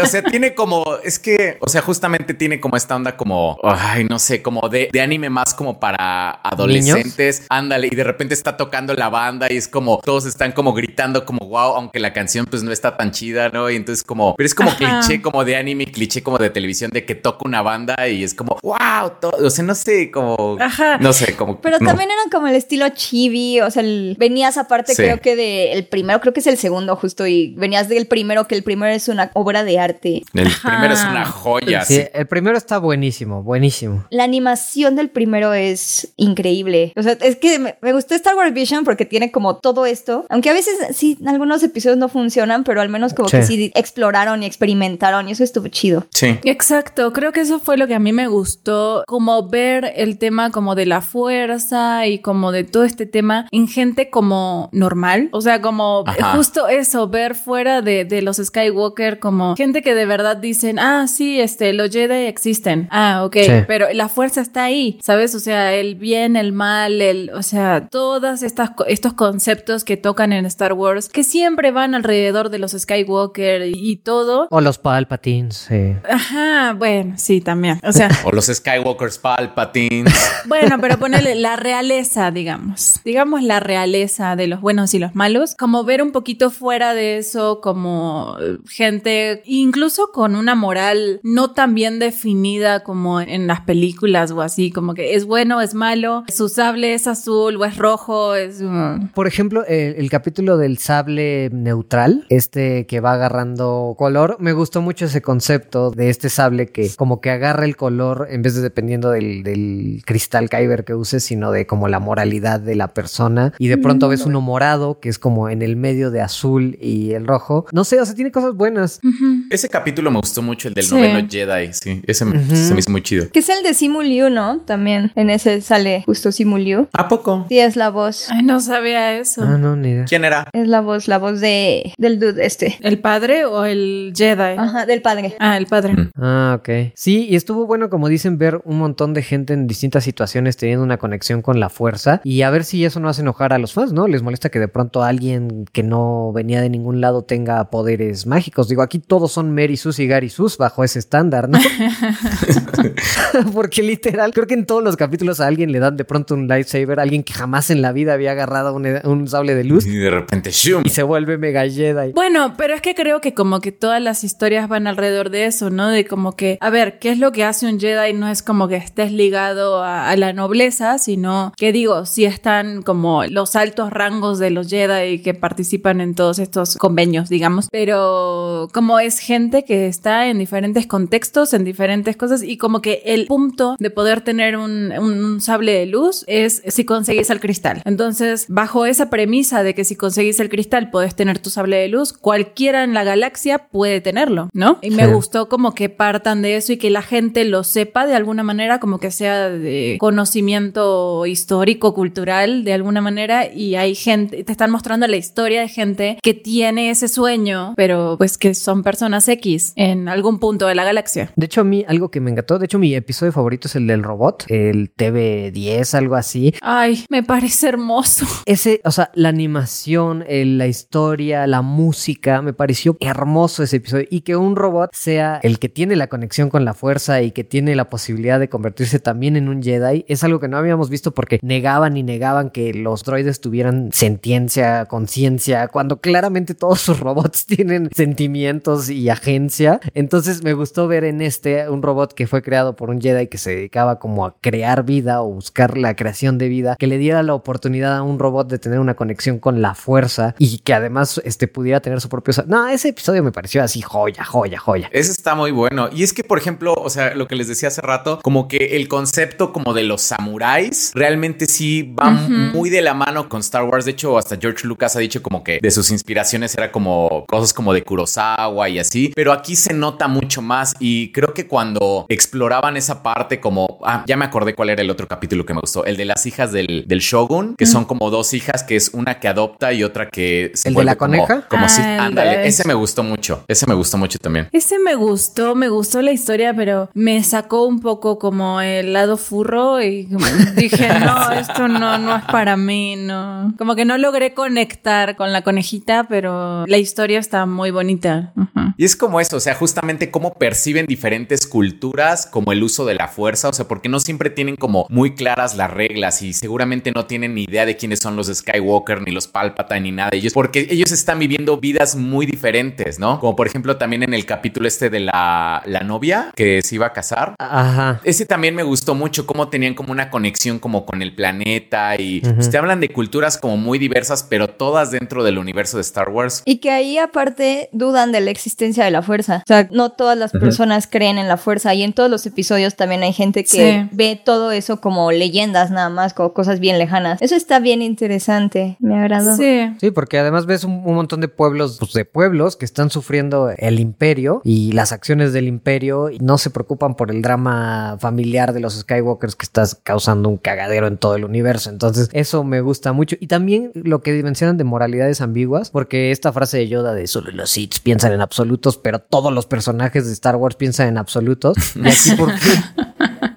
o sea, tiene como, es que, o sea, justamente tiene como esta onda como, ay, no sé, como de, de anime más como para adolescentes. Ándale, y de repente está tocando la banda y es como, todos están como gritando como, wow, aunque la canción pues no está tan chida, ¿no? Y entonces como, pero es como Ajá. cliché como de anime, cliché como de televisión de que toca una banda y es como, wow, to- o sea, no sé, como, Ajá. no sé, como... Pero no. también eran como el estilo chibi, o sea, el- venías aparte Sí. creo que del primero, creo que es el segundo justo, y venías del primero, que el primero es una obra de arte. El Ajá. primero es una joya. Sí, sí. el primero está buenísimo, buenísimo. La animación del primero es increíble. O sea, es que me, me gustó Star Wars Vision porque tiene como todo esto. Aunque a veces sí, en algunos episodios no funciona mencionan, pero al menos como Sí. que sí exploraron y experimentaron y eso estuvo chido. Sí. Exacto, creo que eso fue lo que a mí me gustó, como ver el tema como de la fuerza y como de todo este tema en gente como normal, o sea, como Ajá. justo eso, ver fuera de, de los Skywalker como gente que de verdad dicen, ah, sí, este, los Jedi existen, ah, ok, Sí. pero la fuerza está ahí, ¿sabes? O sea, el bien, el mal, el, o sea, todas estas estos conceptos que tocan en Star Wars que siempre van alrededor de los Skywalker y, y todo. O los Palpatines, sí. Ajá, bueno, sí, también. O sea, (laughs) O los Skywalkers Palpatines. (laughs) bueno, pero ponerle la realeza, digamos. Digamos la realeza de los buenos y los malos. Como ver un poquito fuera de eso, como eh, gente, incluso con una moral no tan bien definida como en las películas o así, como que es bueno, es malo, su sable es azul o es rojo, es... mm, Por ejemplo, el, el capítulo del sable neutral, este que va agarrando color, me gustó mucho ese concepto de este sable que como que agarra el color en vez de dependiendo del, del cristal Kyber que uses, sino de como la moralidad de la persona. Y de pronto ves uno morado que es como en el medio de azul y el rojo. No sé, o sea, tiene cosas buenas. Ese capítulo me gustó mucho, el del Sí. noveno Jedi. Sí, ese me- se me hizo muy chido. Que es el de Simu Liu, ¿no? También en ese sale justo Simu Liu. ¿A poco? Sí, es la voz. Ay, no sabía eso. Ah, no, ni idea. ¿Quién era? Es la voz, la voz de del dude este. ¿El padre o el Jedi? Ajá, del padre. Ah, el padre. Ah, ok. Sí, y estuvo bueno, como dicen, ver un montón de gente en distintas situaciones teniendo una conexión con la fuerza y a ver si eso no hace enojar a los fans, ¿no? Les molesta que de pronto alguien que no venía de ningún lado tenga poderes mágicos. Digo, aquí todos son Mary Sus y Gary Sus bajo ese estándar, ¿no? (laughs) (laughs) Porque literal, creo que en todos los capítulos a alguien le dan de pronto un lightsaber, a alguien que jamás en la vida había agarrado un, un sable de luz Y de repente, ¡shum! y se vuelve mega Jedi. Bueno, pero es que creo que como que todas las historias van alrededor de eso, ¿no? De como que, a ver, ¿qué es lo que hace un Jedi? No es como que estés ligado a, la nobleza, sino que digo, sí están como los altos rangos de los Jedi que participan en todos estos convenios, digamos, pero como es gente que está en diferentes contextos, en diferentes cosas y como que el punto de poder tener un sable de luz es si conseguís el cristal. Entonces, bajo esa premisa de que si conseguís el cristal podés tener tu sable de luz, cualquiera en la galaxia puede tenerlo, ¿no? Y me Sí. gustó como que partan de eso y que la gente lo sepa de alguna manera, como que sea de conocimiento histórico, cultural, de alguna manera, y hay gente, te están mostrando la historia de gente que tiene ese sueño, pero pues que son personas X en algún punto de la galaxia. De hecho, a mí algo que me encantó, de hecho mi episodio favorito es el del robot, el TV10, algo así. Ay, me parece hermoso. Ese, o sea, la animación, el- la historia, la música, me pareció hermoso ese episodio. Y que un robot sea el que tiene la conexión con la fuerza y que tiene la posibilidad de convertirse también en un Jedi, es algo que no habíamos visto porque negaban y negaban que los droides tuvieran sentiencia, conciencia, cuando claramente todos sus robots (laughs) tienen sentimientos y agencia. Entonces me gustó ver en este un robot que fue creado por un Jedi que se dedicaba como a crear vida o buscar la creación de vida, que le diera la oportunidad a un robot de tener una conexión con la fuerza y que además este, pudiera tener su propio... No, ese episodio me pareció así joya, joya, joya. Ese está muy bueno. Y es que, por ejemplo, o sea, lo que les decía hace rato, como que el concepto como de los samuráis realmente sí va muy de la mano con Star Wars. De hecho, hasta George Lucas ha dicho como que de sus inspiraciones era como cosas como de Kurosawa y así. Pero aquí se nota mucho más. Y creo que cuando exploraban esa parte como... Ah, ya me acordé cuál era el otro capítulo que me gustó. El de las hijas del, del Shogun, que son como dos hijas, que es una que adopta y otra que... Se ¿El de la como- Como si... Ándale, ese me gustó mucho. Ese me gustó mucho también. Ese me gustó, me gustó la historia, pero me sacó un poco como el lado furro y (laughs) dije, no, esto no, no es para mí, no. Como que no logré conectar con la conejita, pero la historia está muy bonita. Y es como eso, o sea, justamente cómo perciben diferentes culturas como el uso de la fuerza, o sea, porque no siempre tienen como muy claras las reglas y seguramente no tienen ni idea de quiénes son los Skywalker, ni los Palpatine, ni nada de ellos, porque ellos están viviendo vidas muy diferentes, ¿no? Como por ejemplo también en el capítulo este de la, la novia que se iba a casar. Ajá. Ese también me gustó mucho, cómo tenían como una conexión como con el planeta y pues, te hablan de culturas como muy diversas, pero todas dentro del universo de Star Wars. Y que ahí aparte dudan de la existencia de la fuerza. O sea, no todas las personas creen en la fuerza y en todos los episodios también hay gente que Sí. ve todo eso como leyendas nada más, como cosas bien lejanas. Eso está bien interesante, me agradó. Sí. Sí, porque además ves un, un montón de pueblos, pues de pueblos que están sufriendo el imperio y las acciones del imperio y no se preocupan por el drama familiar de los Skywalkers que está causando un cagadero en todo el universo. Entonces, eso me gusta mucho. Y también lo que mencionan de moralidades ambiguas, porque esta frase de Yoda de solo los Sith piensan en absolutos, pero todos los personajes de Star Wars piensan en absolutos. (laughs) Y aquí por fin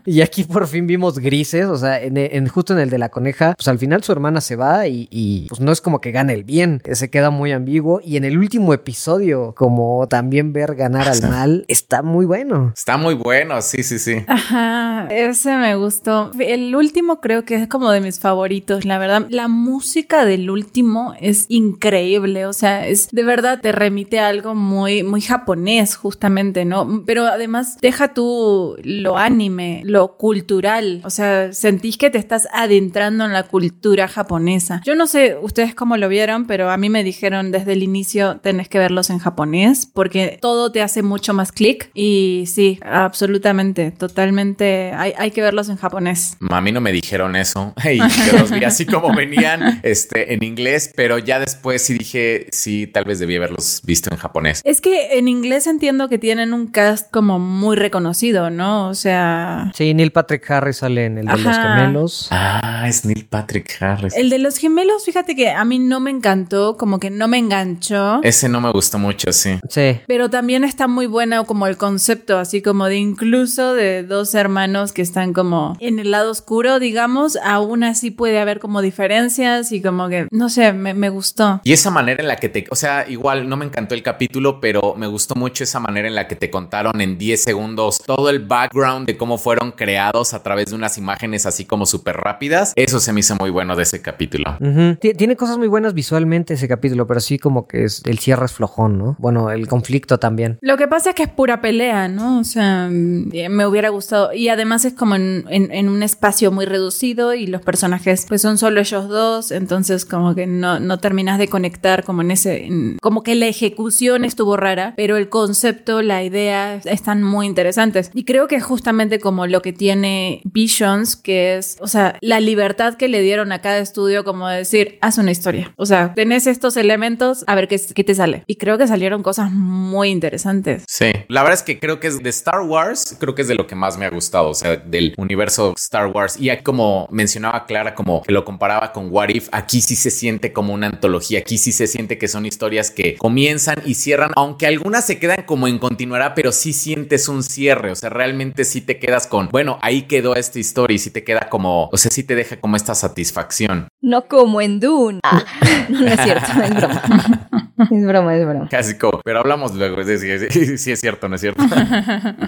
y aquí por fin vimos grises, o sea, en, justo en el de la coneja, pues al final su hermana se va y, pues no es como que gane el bien, se queda muy ambiguo. Y en el último episodio, como también ver ganar al (laughs) mal, está muy bueno. Está muy bueno, sí, sí, sí. Ajá, ese me gustó. El último creo que es como de mis favoritos, la verdad. La música del último es increíble, o sea, es de verdad te remite a algo muy, muy japonés, justamente, ¿no? Pero además deja tú lo anime, lo cultural, o sea, sentís que te estás adentrando en la cultura japonesa. Yo no sé ustedes cómo lo vieron, pero a mí me dijeron desde el inicio tenés que verlos en japonés porque todo te hace mucho más clic y sí, absolutamente, totalmente, hay, hay, que verlos en japonés. A mí no me dijeron eso (laughs) y (laughs) yo los vi así como venían este, en inglés, pero ya después sí dije, sí, tal vez debía haberlos visto en japonés. Es que en inglés entiendo que tienen un cast como muy reconocido, ¿no? O sea... Sí, Neil Patrick Harris sale en el de los gemelos. Ah, es Neil Patrick Harris. El de los gemelos, fíjate que a mí no me encantó, como que no me enganchó. Ese no me gustó mucho, sí. Sí. Pero también está muy bueno como el concepto, así como de incluso de dos hermanos que están como en el lado oscuro, digamos, aún así puede haber como diferencias y como que, no sé, me, me gustó. Y esa manera en la que te, o sea, igual no me encantó el capítulo, pero me gustó mucho esa manera en la que te contaron en 10 segundos todo el background de cómo fueron creados a través de unas imágenes así como súper rápidas. Eso se me hizo muy bueno de ese capítulo. Tiene cosas muy buenas visualmente ese capítulo, pero sí como que es el cierre es flojón, ¿no? Bueno, el conflicto también. Lo que pasa es que es pura pelea, ¿no? O sea, me hubiera gustado. Y además es como en, un espacio muy reducido y los personajes pues son solo ellos dos, entonces como que no, no terminas de conectar como en ese... como que la ejecución estuvo rara, pero el concepto, la idea están muy interesantes. Y creo que justamente como lo que tiene Visions, que es, o sea, la libertad que le dieron a cada estudio como decir, haz una historia. O sea, tenés estos elementos, a ver qué, qué te sale. Y creo que salieron cosas muy interesantes. Sí, la verdad es que creo que es de Star Wars, creo que es de lo que más me ha gustado, o sea, del universo Star Wars. Y como mencionaba Clara, como que lo comparaba con What If, aquí sí se siente como una antología, aquí sí se siente que son historias que comienzan y cierran, aunque algunas se quedan como en continuará, pero sí sientes un cierre, o sea, realmente sí te quedas con, bueno, ahí quedó esta historia y si te queda como, o sea, sí te deja como esta satisfacción. No como en Dune. Ah, (laughs) no, es cierto, es broma. (laughs) Es broma, es broma. Casi como, pero hablamos luego. Sí, (laughs) sí, es cierto, no es cierto.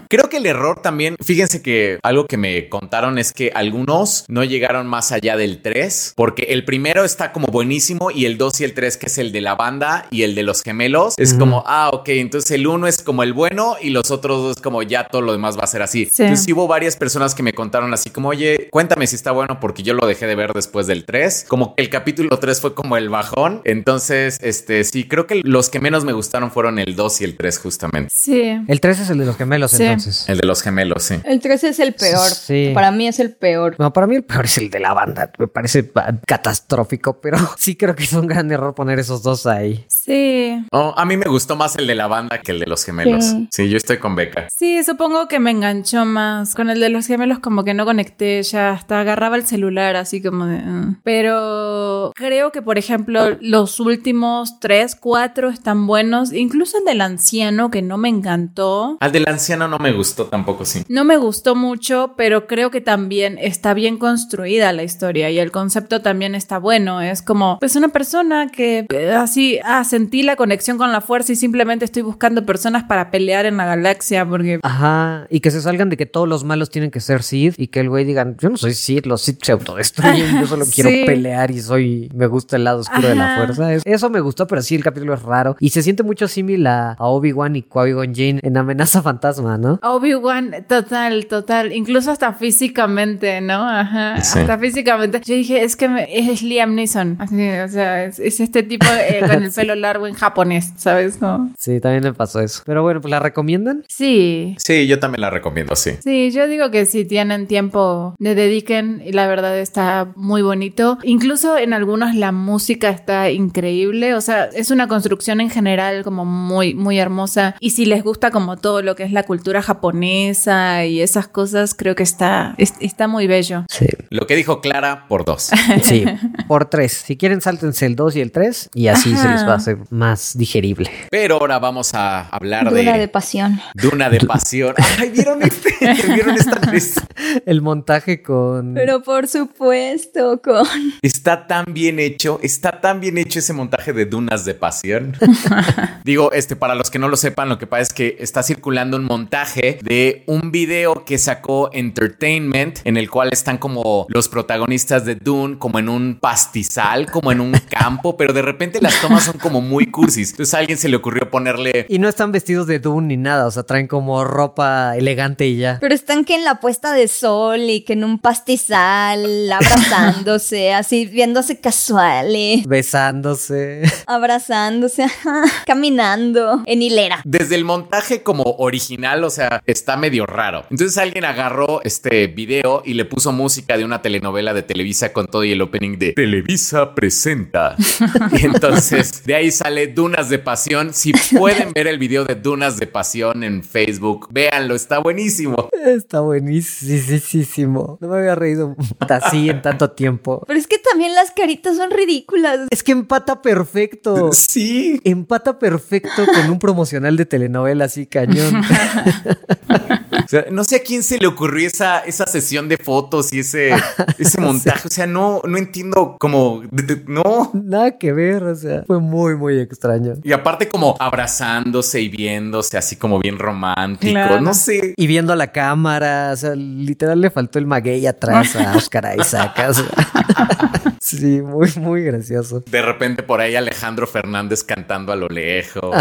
Creo que el error también, fíjense que algo que me contaron es que algunos no llegaron más allá del 3, porque el primero está como buenísimo y el 2 y el 3, que es el de la banda y el de los gemelos, es como, ah, ok, entonces el 1 es como el bueno y los otros dos como ya todo lo demás va a ser así. Sí. Entonces hubo varias personas que me contaron así como, oye, cuéntame si está bueno porque yo lo dejé de ver después del 3. Como el capítulo 3 fue como el bajón. Entonces, este, sí, creo que los que menos me gustaron fueron el 2 y el 3 justamente. Sí. El 3 es el de los gemelos entonces. El de los gemelos, sí. El 3 es el peor. Sí. Para mí es el peor. No, para mí el peor es el de la banda. Me parece catastrófico, pero (laughs) sí creo que es un gran error poner esos dos ahí. Sí. Oh, a mí me gustó más el de la banda que el de los gemelos. Sí, sí yo estoy con Beca. Sí, supongo que me enganchó más. Con el de los gemelos como que no conecté, ya hasta agarraba el celular así como de... Uh. Pero creo que, por ejemplo, los últimos tres, cuatro están buenos. Incluso el del anciano, que no me encantó. Al del anciano no me gustó tampoco, sí. No me gustó mucho, pero creo que también está bien construida la historia y el concepto también está bueno. Es como, pues una persona que eh, así, ah, sentí la conexión con la fuerza y simplemente estoy buscando personas para pelear en la galaxia porque... Ajá, y que se salgan de que todos los malos tienen que ser Sith y que el güey digan, yo no soy Sith, los Sith se autodestruyen, yo (laughs) solo quiero pelear y soy, me gusta el lado oscuro de la fuerza. Eso me gustó, pero sí, el capítulo es raro y se siente mucho similar a, Obi-Wan y Qui-Gon Jane en Amenaza Fantasma, ¿no? Obi-Wan, total, total, incluso hasta físicamente, ¿no? Ajá, hasta físicamente. Yo dije, es que es Liam Neeson, así, o sea, es, este tipo eh, (laughs) con el pelo largo en japonés, ¿sabes? Sí, también me pasó eso. Pero bueno, pues la recomiendan? Sí. Sí, yo también la recomiendo, sí. Sí, yo digo que si tienen tiempo, le dediquen y la verdad está muy bonito. Incluso en algunos la música está increíble, o sea, es una construcción en general como muy, muy hermosa. Y si les gusta como todo lo que es la cultura japonesa y esas cosas, creo que está, está muy bello. Sí. Lo que dijo Clara por dos. (laughs) Sí, (laughs) por tres. Si quieren, sáltense el 2 y el 3 y así se les va a hacer más digerible. Pero ahora vamos a hablar Duna de... de pasión. Duna de pasión. (laughs) Ay, ¿vieron, este? ¿Vieron esta? (laughs) El montaje con... Pero por supuesto, con... Está tan bien hecho, está tan bien hecho ese montaje de Dunas de pasión. (laughs) Digo, este, para los que no lo sepan, lo que pasa es que está circulando un montaje de un video que sacó Entertainment, en el cual están como los protagonistas de Dune, como en un pastizal, como en un (laughs) campo, pero de repente las tomas son como muy cursis. Entonces a alguien se le ocurrió ponerle Y no están vestidos de Dune ni nada, o sea, traen como ropa elegante y ya. Pero están que en la puesta de sol y que en un pastizal, (laughs) abrazándose, así viéndose casuales, Besándose. abrazándose, caminando en hilera. Desde el montaje como original, o sea, está medio raro. Entonces alguien agarró este video y le puso música de una telenovela de Televisa con todo y el opening de Televisa presenta. y entonces de ahí sale Dunas de Pasión. Si pueden ver el video de Dunas de Pasión en Facebook, véanlo, está buenísimo. Está buenísimo. No me había reído así en tanto tiempo. Pero es que también las caritas son ridículas. Es que empata perfecto. Sí. Empata perfecto con un promocional de telenovela así cañón. (laughs) O sea, no sé a quién se le ocurrió esa, esa sesión de fotos y ese, (laughs) ese montaje. O sea, no, no entiendo de- No. Nada que ver, o sea, fue muy, muy extraño. Y aparte como abrazándose y viéndose así como bien romántico. Claro. No sé. Y viendo a la cámara, o sea, literal le faltó el maguey atrás a (laughs) Oscar Isaac. o sea. (laughs) Sí, muy, muy gracioso. De repente por ahí Alejandro Fernández cantando a lo lejos,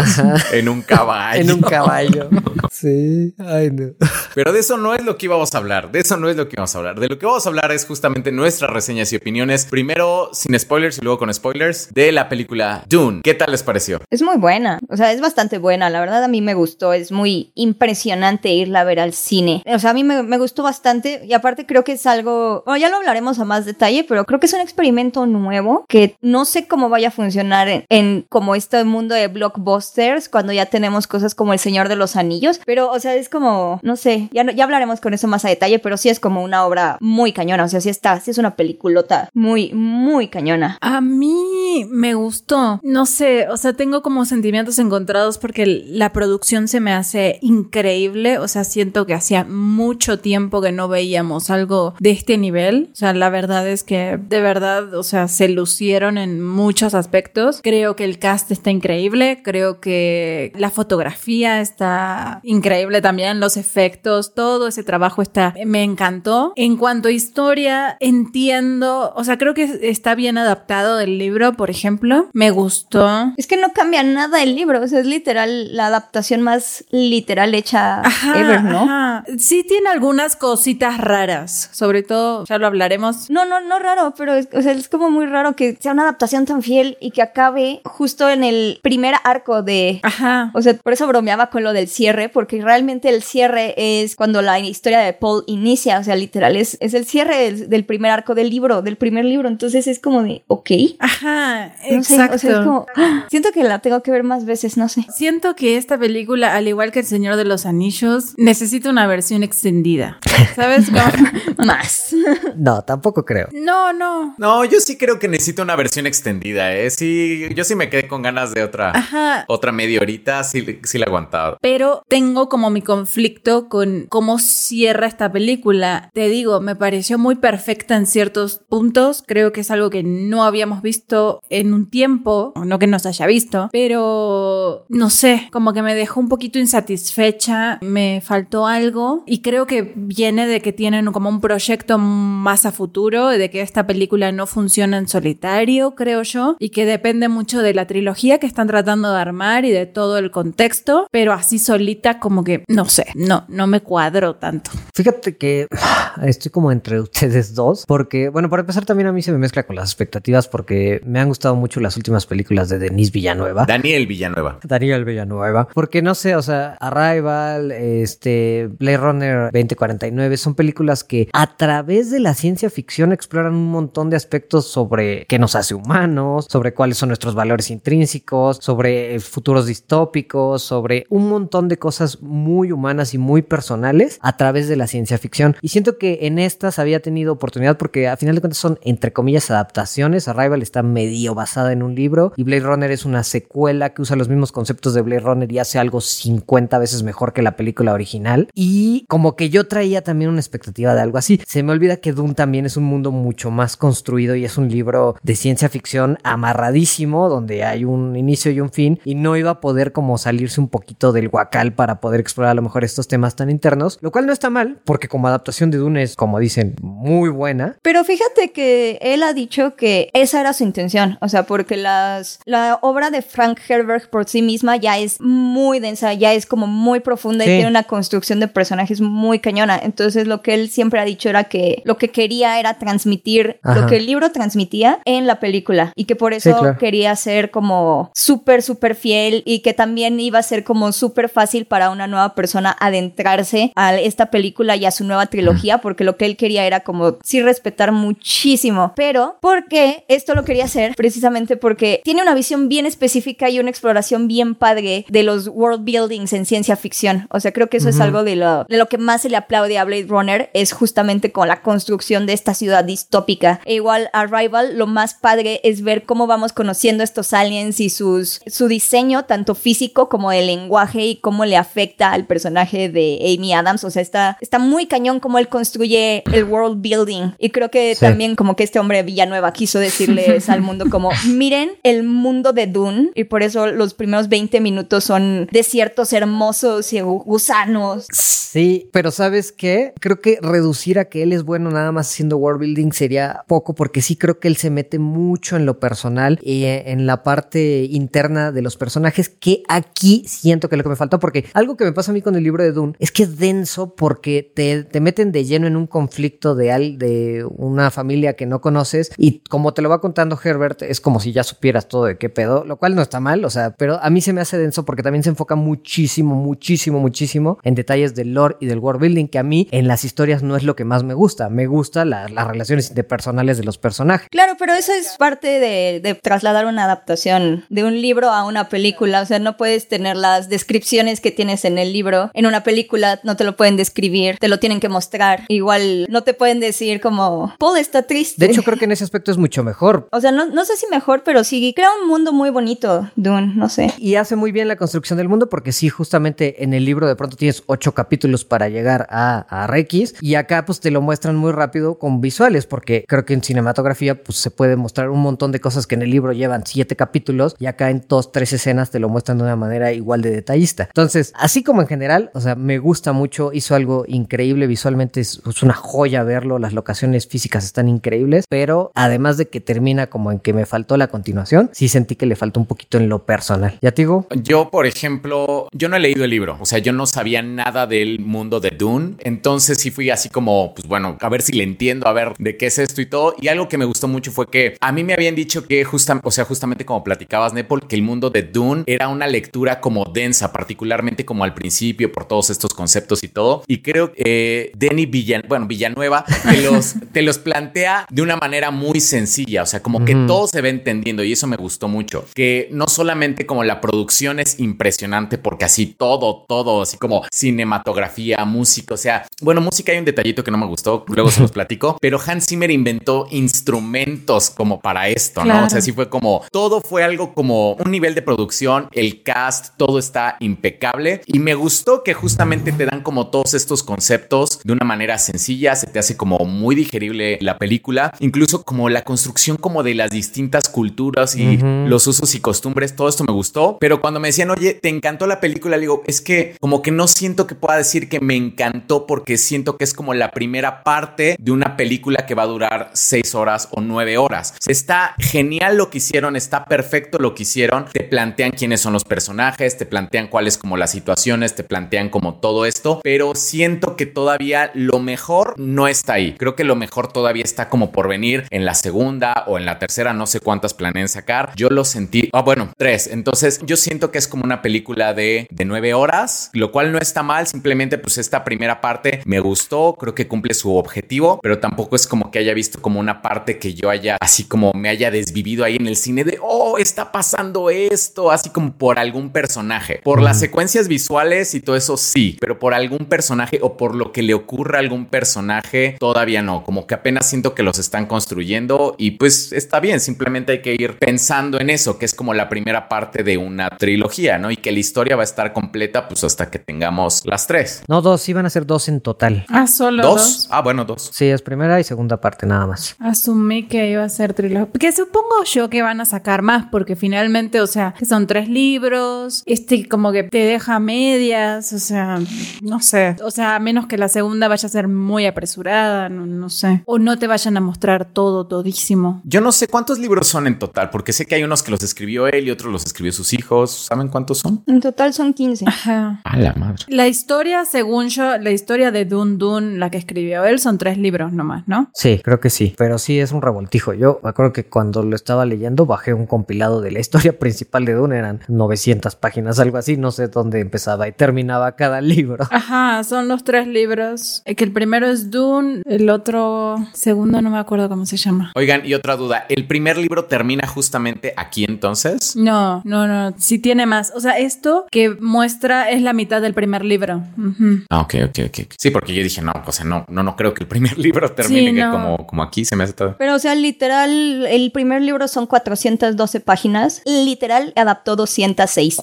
en un caballo. En un caballo. Sí, ay no. Pero de eso no es lo que íbamos a hablar. De eso no es lo que vamos a hablar. De lo que vamos a hablar es justamente nuestras reseñas y opiniones. Primero sin spoilers y luego con spoilers de la película Dune. ¿Qué tal les pareció? Es muy buena, o sea, es bastante buena, la verdad a mí me gustó, es muy impresionante irla a ver al cine. O sea, a mí me, me gustó bastante y aparte creo que es algo, bueno, ya lo hablaremos a más detalle, pero creo que es un experimento nuevo que no sé cómo vaya a funcionar en, como este mundo de blockbusters cuando ya tenemos cosas como El Señor de los Anillos, pero o sea, es como, no sé, ya, ya hablaremos con eso más a detalle, pero sí es como una obra muy cañona, o sea, sí está, sí es una peliculota muy, muy cañona. A mí me gustó. No sé, o sea, tengo como sentimientos encontrados porque la producción se me hace increíble. O sea, siento que hacía mucho tiempo que no veíamos algo de este nivel. O sea, la verdad es que de verdad, o sea, se lucieron en muchos aspectos. Creo que el cast está increíble. Creo que la fotografía está increíble también. Los efectos, todo ese trabajo está, me encantó. En cuanto a historia, entiendo, o sea, creo que está bien adaptado del libro, por ejemplo. Me gustó. Es que no cambia nada el libro, o sea, es literal la adaptación más literal hecha Ajá, ever, ¿no? ajá. Sí tiene algunas cositas raras, sobre todo, ya lo hablaremos. No, no, no raro, pero es, o sea, es como muy raro que sea una adaptación tan fiel y que acabe justo en el primer arco de... Ajá. O sea, por eso bromeaba con lo del cierre, porque realmente el cierre es cuando la historia de Paul inicia, o sea, literal, es, es el cierre del, del primer arco del libro, del primer libro, entonces es como de, ok. Ajá, No sé, exacto. o sea, es como, ¡ah! siento que la tengo que ver más veces, no sé. Siento que esta película, al igual que El Señor de los Anillos, necesita una versión extendida. ¿Sabes? (laughs) Como- (laughs) Más. No, tampoco creo. No, no. No, yo sí creo que necesito una versión extendida, ¿eh? Sí, yo sí me quedé con ganas de otra, Ajá. otra media horita, sí, sí la he aguantado. Pero tengo como mi conflicto con cómo cierra esta película. Te digo, me pareció muy perfecta en ciertos puntos. Creo que es algo que no habíamos visto en un tiempo, o no que nos haya visto, pero no sé, como que me dejó un poquito insatisfecha, me faltó algo y creo que viene de que tienen como un proyecto más a futuro, de que esta película no funciona en solitario, creo yo, y que depende mucho de la trilogía que están tratando de armar y de todo el contexto, pero así solita como que, no sé, no, no me cuadro tanto. Fíjate que (sighs) estoy como entre ustedes dos, porque, bueno, para empezar también a mí se me mezcla con las expectativas porque me han gustado mucho las últimas películas de Denise Villanueva. Daniel Villanueva. Daniel Villanueva. Porque no sé, o sea, Arrival, este, Blade Runner 2049 son películas que a través de la ciencia ficción exploran un montón de aspectos sobre qué nos hace humanos, sobre cuáles son nuestros valores intrínsecos, sobre futuros distópicos, sobre un montón de cosas muy humanas y muy personales a través de la ciencia ficción. Y siento que en estas había tenido oportunidad porque a final de cuentas son entre comillas adaptaciones. Arrival está medio basada en un libro y Blade Runner es una secuela que usa los mismos conceptos de Blade Runner y hace algo 50 veces mejor que la película original. Y como que yo traía también una expectativa de algo así. Se me olvida que Dune también es un mundo mucho más construido y es un libro de ciencia ficción amarradísimo donde hay un inicio y un fin y no iba a poder como salirse un poquito del guacal para poder explorar a lo mejor estos temas tan internos, lo cual no está mal porque como adaptación de Dune es, como dicen, muy buena. Pero fíjate que él ha dicho que esa era su intención, o sea, porque las, la obra de Frank Herbert por sí misma ya es muy densa, ya es como muy profunda y tiene una construcción de personajes muy cañona. Entonces lo que él siempre ha dicho era que lo que quería era transmitir lo que el libro transmitía en la película y que por eso quería ser como súper, súper fiel y que también iba a ser como súper fácil para una nueva persona adentrarse a esta película y a su nueva trilogía, porque lo que él quería era como sí respetar muchísimo, pero porque esto lo quería hacer precisamente porque tiene una visión bien específica y una exploración bien padre de los world buildings en ciencia ficción. O sea, creo que eso es algo de lo, de lo que más se le aplaude a Blade Runner, es justamente con la construcción de esta ciudad distópica. E igual Arrival, lo más padre es ver cómo vamos conociendo estos aliens y sus, su diseño, tanto físico como de lenguaje y cómo le afecta al personaje de Amy Adams. O sea, está, está muy cañón cómo él construye el world building. Y creo que también como que este hombre Villanueva quiso decirles al mundo como, (laughs) miren el mundo de Dune. Y por eso los primeros 20 minutos son desiertos hermosos y gusanos. Sí, pero ¿sabes qué? Creo que reducir a que él es bueno nada más haciendo world building sería poco porque sí creo que él se mete mucho en lo personal y en la parte interna de los personajes que aquí siento que es lo que me falta porque algo que me pasa a mí con el libro de Dune es que es denso porque te, te meten de lleno en un conflicto de, al, de una familia que no conoces y como te lo va contando Herbert es como si ya supieras todo de qué pedo, lo cual no está mal, o sea, pero a mí se me hace denso porque también se enfoca muchísimo, muchísimo, muchísimo en detalles del lore y del world building que a mí en las historias no es lo que más me gusta, me gusta las relaciones interpersonales de los personajes. Claro, pero eso es parte de, de trasladar una adaptación de un libro a una película, o sea, no puedes tener las descripciones que tienes en el libro, en una película no te lo pueden describir, te lo tienen que mostrar, igual no te pueden decir como, Paul está triste. De hecho, creo que en ese aspecto es mucho mejor. O sea, no, no sé si mejor, pero sí crea un mundo muy bonito, Dune, no sé. Y hace muy bien la construcción del mundo porque sí, justamente en el libro de pronto tienes ocho capítulos para llegar a, a Rex y acá pues te lo muestran muy rápido con visuales porque creo que en cinematografía pues se puede mostrar un montón de cosas que en el libro llevan siete capítulos y acá en dos, tres escenas te lo muestran de una manera igual de detallista. Entonces, así como en general, o sea, me gusta mucho, hizo algo increíble visualmente, es, una joya verlo, las locaciones físicas están increíbles, pero además de que termina como en que me faltó la continuación, sí sentí que le faltó un poquito en lo personal. ¿Ya te digo? Yo, por ejemplo, yo no he leído el libro, o sea, yo no sabía nada del mundo de Dune, entonces sí fui así como, pues bueno, a ver si le entiendo, a ver de qué es esto y todo. Algo que me gustó mucho fue que a mí me habían dicho que justamente, o sea, justamente como platicabas, Nepal, que el mundo de Dune era una lectura como densa, particularmente como al principio por todos estos conceptos y todo. Y creo que eh, Denny Villan, bueno, Villanueva te (laughs) los, te los plantea de una manera muy sencilla, o sea, como que todo se va entendiendo y eso me gustó mucho. Que no solamente como la producción es impresionante porque así todo, todo, así como cinematografía, música, o sea, bueno, música hay un detallito que no me gustó, luego se los (laughs) platico, pero Hans Zimmer inventó instrumentos como para esto, ¿no? O sea, sí fue como, todo fue algo como un nivel de producción, el cast, todo está impecable y me gustó que justamente te dan como todos estos conceptos de una manera sencilla, se te hace como muy digerible la película, incluso como la construcción como de las distintas culturas y los usos y costumbres, todo esto me gustó, pero cuando me decían, oye, ¿te encantó la película? Le digo, es que como que no siento que pueda decir que me encantó porque siento que es como la primera parte de una película que va a durar seis horas o nueve horas. Está genial lo que hicieron, está perfecto lo que hicieron, te plantean quiénes son los personajes, te plantean cuáles como las situaciones, te plantean como todo esto, pero siento que todavía lo mejor no está ahí. Creo que lo mejor todavía está como por venir en la segunda o en la tercera, no sé cuántas planean sacar. Yo lo sentí, ah, bueno, tres. Entonces yo siento que es como una película de, de nueve horas, lo cual no está mal, simplemente pues esta primera parte me gustó, creo que cumple su objetivo, pero tampoco es como que haya visto como una parte que yo haya así como me haya desvivido ahí en el cine de, oh, está pasando esto, así como por algún personaje. Por las secuencias visuales y todo eso sí, pero por algún personaje o por lo que le ocurra a algún personaje, todavía no. Como que apenas siento que los están construyendo y pues está bien, simplemente hay que ir pensando en eso, que es como la primera parte de una trilogía, ¿no? Y que la historia va a estar completa pues hasta que tengamos las tres. No, dos, iban a ser dos en total. Ah, solo ¿Dos? dos. Ah, bueno, dos. Sí, es primera y segunda parte nada más. Asumí que iba a ser trilogía. Que supongo yo que van a sacar más, porque finalmente, o sea, que son tres libros, este como que te deja medias, o sea, no sé. O sea, a menos que la segunda vaya a ser muy apresurada, no, no sé. O no te vayan a mostrar todo, todísimo. Yo no sé cuántos libros son en total, porque sé que hay unos que los escribió él y otros los escribió sus hijos. ¿Saben cuántos son? En total son 15. Ajá. A la madre. La historia, según yo, la historia de Dun Dun, la que escribió él, son tres libros nomás, ¿no? Sí, creo que sí, pero sí es un revoltijo. Yo me acuerdo que cuando lo estaba leyendo bajé un compilado de la (laughs) historia principal de Dune, eran 900 páginas, algo así, no sé dónde empezaba y terminaba cada libro. (laughs) Ajá, son los tres libros. Eh, Que el primero es Dune, el otro, segundo no me acuerdo cómo se llama. Oigan, y otra duda, ¿el primer libro termina justamente aquí entonces? No, no, no, sí tiene más. O sea, esto que muestra es la mitad del primer libro. Ujú. Ah, ok, ok, ok. Sí, porque yo dije, no, o sea, no, no, no creo que el primer (laughs) libro termine Sí, no. como, como aquí se me hace todo. Pero, o sea, literal, el primer libro son 412 páginas. Literal, adaptó 206.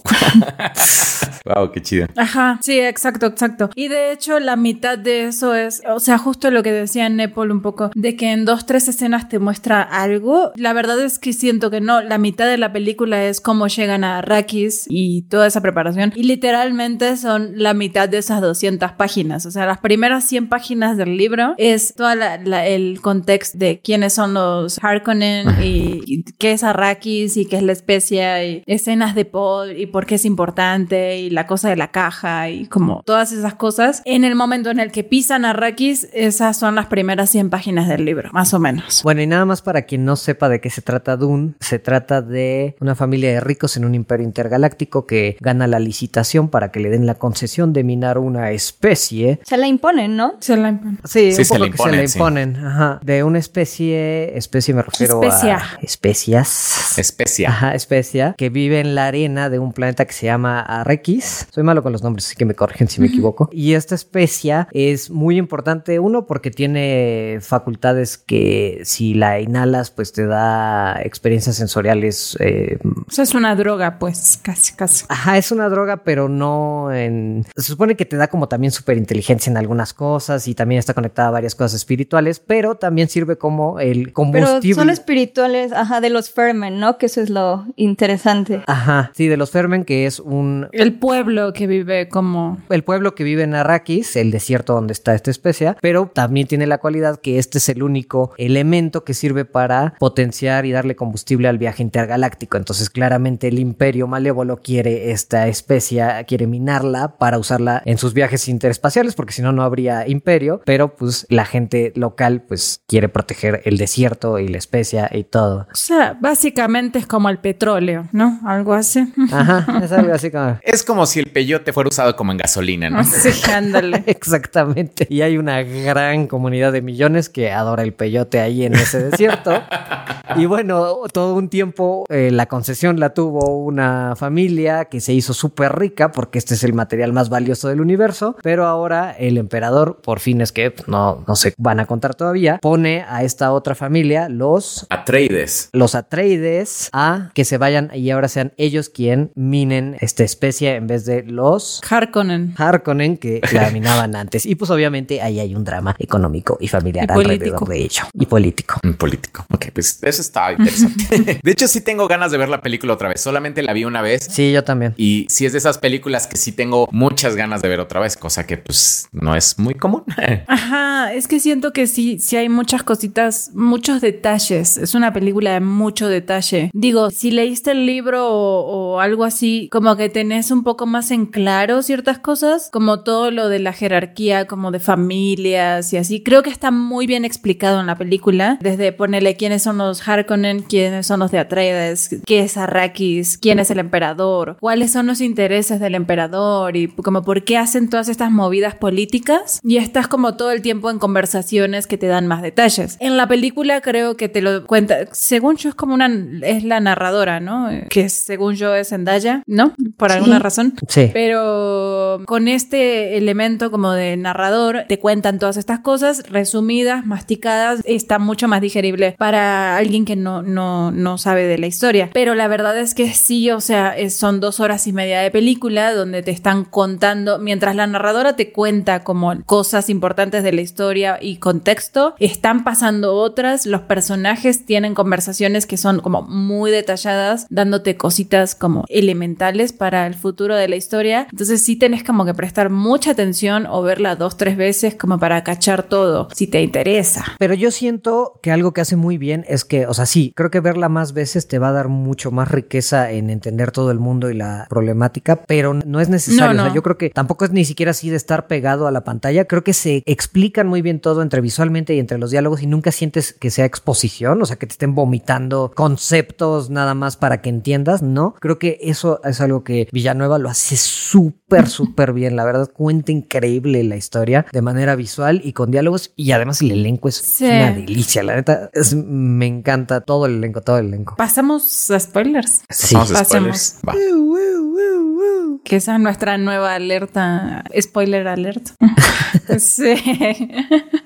wow, (laughs) qué chido. Ajá, sí, exacto, exacto. Y de hecho, la mitad de eso es, o sea, justo lo que decía Nepal un poco, de que en dos, tres escenas te muestra algo. La verdad es que siento que no, la mitad de la película es cómo llegan a Arrakis y toda esa preparación. Y literalmente son la mitad de esas 200 páginas. O sea, las primeras 100 páginas del libro es todo el contexto de quiénes son los Harkonnen y, y qué es Arrakis y qué es la especia y escenas de Paul y por qué es importante y la cosa de la caja y como todas esas cosas. En el momento en el que pisan Arrakis, esas son las primeras 100 páginas del libro, más o menos. Bueno, y nada más para quien no sepa de qué se trata Dune, se trata de una familia de ricos en un imperio intergaláctico que gana la licitación para que le den la concesión de minar una especie. Se la imponen, ¿no? Se la imponen. Sí, Sí, un se poco le que se le imponen, sí. imponen, ajá, de una especie, especie me refiero Especia. a especias. Especia. Ajá, especia, que vive en la arena de un planeta que se llama Arrakis. Soy malo con los nombres, así que me corrigen si me equivoco. Y esta especia es muy importante, uno, porque tiene facultades que si la inhalas, pues te da experiencias sensoriales. eh, O sea, es una droga, pues, casi, casi. Ajá, es una droga, pero no en... Se supone que te da como también súper inteligencia en algunas cosas y también está conectada a varias cosas espirituales, pero también sirve como el Pero combustible. son espirituales, ajá, de los Fermen, ¿no? Que eso es lo interesante. Ajá, sí, de los Fermen, que es un El pueblo que vive como... el pueblo que vive en Arrakis, el desierto donde está esta especie, pero también tiene la cualidad que este es el único elemento que sirve para potenciar y darle combustible al viaje intergaláctico. Entonces, claramente el imperio malévolo quiere esta especie, quiere minarla para usarla en sus viajes interespaciales, porque si no, no habría imperio, pero pues la gente local pues quiere proteger el desierto y la especia y todo. O sea, básicamente es como el petróleo, ¿no? Algo así. (laughs) Ajá, es algo así como... Es como si el peyote fuera usado como en gasolina, ¿no? Sí, ándale. (laughs) Exactamente. Y hay una gran comunidad de millones que adora el peyote ahí en ese desierto. (laughs) y bueno, todo un tiempo eh, la concesión la tuvo una familia que se hizo súper rica porque este es el material más valioso del universo. Pero ahora el emperador, por fin es que pues, no, no se van a contar todavía, pone a esta otra familia, los Atreides. los Atreides a que se vayan y ahora sean ellos quien minen esta especie en vez de los Harkonnen. Harkonnen que (laughs) la minaban antes. Y pues obviamente ahí hay un drama económico y familiar Y alrededor de ello. Y político. Un político. Ok, pues eso está (laughs) interesante. de hecho, sí tengo ganas de ver la película otra vez. Solamente la vi una vez. Sí, yo también. Y sí es de esas películas que sí tengo muchas ganas de ver otra vez, cosa que pues no es muy común. (laughs) Ajá, es que siento que sí, sí hay muchas cositas, muchos detalles. Es una película de mucho detalle. Digo, si leíste el libro o, algo así, como que tenés un poco más en claro ciertas cosas, como todo lo de la jerarquía, como de familias y así. Creo que está muy bien explicado en la película, desde ponerle quiénes son los Harkonnen, quiénes son los de Atreides, qué es Arrakis, quién es el emperador, cuáles son los intereses del emperador y como por qué hacen todas estas movidas políticas. Y estás como todo el tiempo en conversaciones que te dan más detalles. En la película creo que te lo cuenta. Según yo es como una es la narradora, ¿no? Que según yo es Zendaya, ¿no? Por alguna razón. Sí. Pero con este elemento como de narrador te cuentan todas estas cosas resumidas, masticadas, está mucho más digerible para alguien que no no no sabe de la historia. Pero la verdad es que sí, o sea, son dos horas y media de película donde te están contando mientras la narradora te cuenta como cosas importantes de la historia y contexto, están pasando otras, los personajes tienen conversaciones que son como muy detalladas, dándote cositas como elementales para el futuro de la historia. Entonces sí tenés como que prestar mucha atención o verla dos, tres veces como para cachar todo, si te interesa. Pero yo siento que algo que hace muy bien es que, o sea, sí, creo que verla más veces te va a dar mucho más riqueza en entender todo el mundo y la problemática, pero no es necesario. No, O sea, no. yo creo que tampoco es ni siquiera así de estar pegado a la pantalla. Creo que se explican muy bien todo entre visualmente y entre los diálogos y nunca sientes que sea exposición, o sea, que te estén vomitando conceptos nada más para que entiendas, ¿no? Creo que eso es algo que Villanueva lo hace súper, (laughs) súper bien. La verdad, cuenta increíble la historia de manera visual y con diálogos y además el elenco es Sí. una delicia. La neta, es- me encanta todo el elenco, todo el elenco. Pasamos a spoilers. Sí. A spoilers. Va. Que esa es nuestra nueva alerta. Spoiler alert. (laughs) (laughs) sí.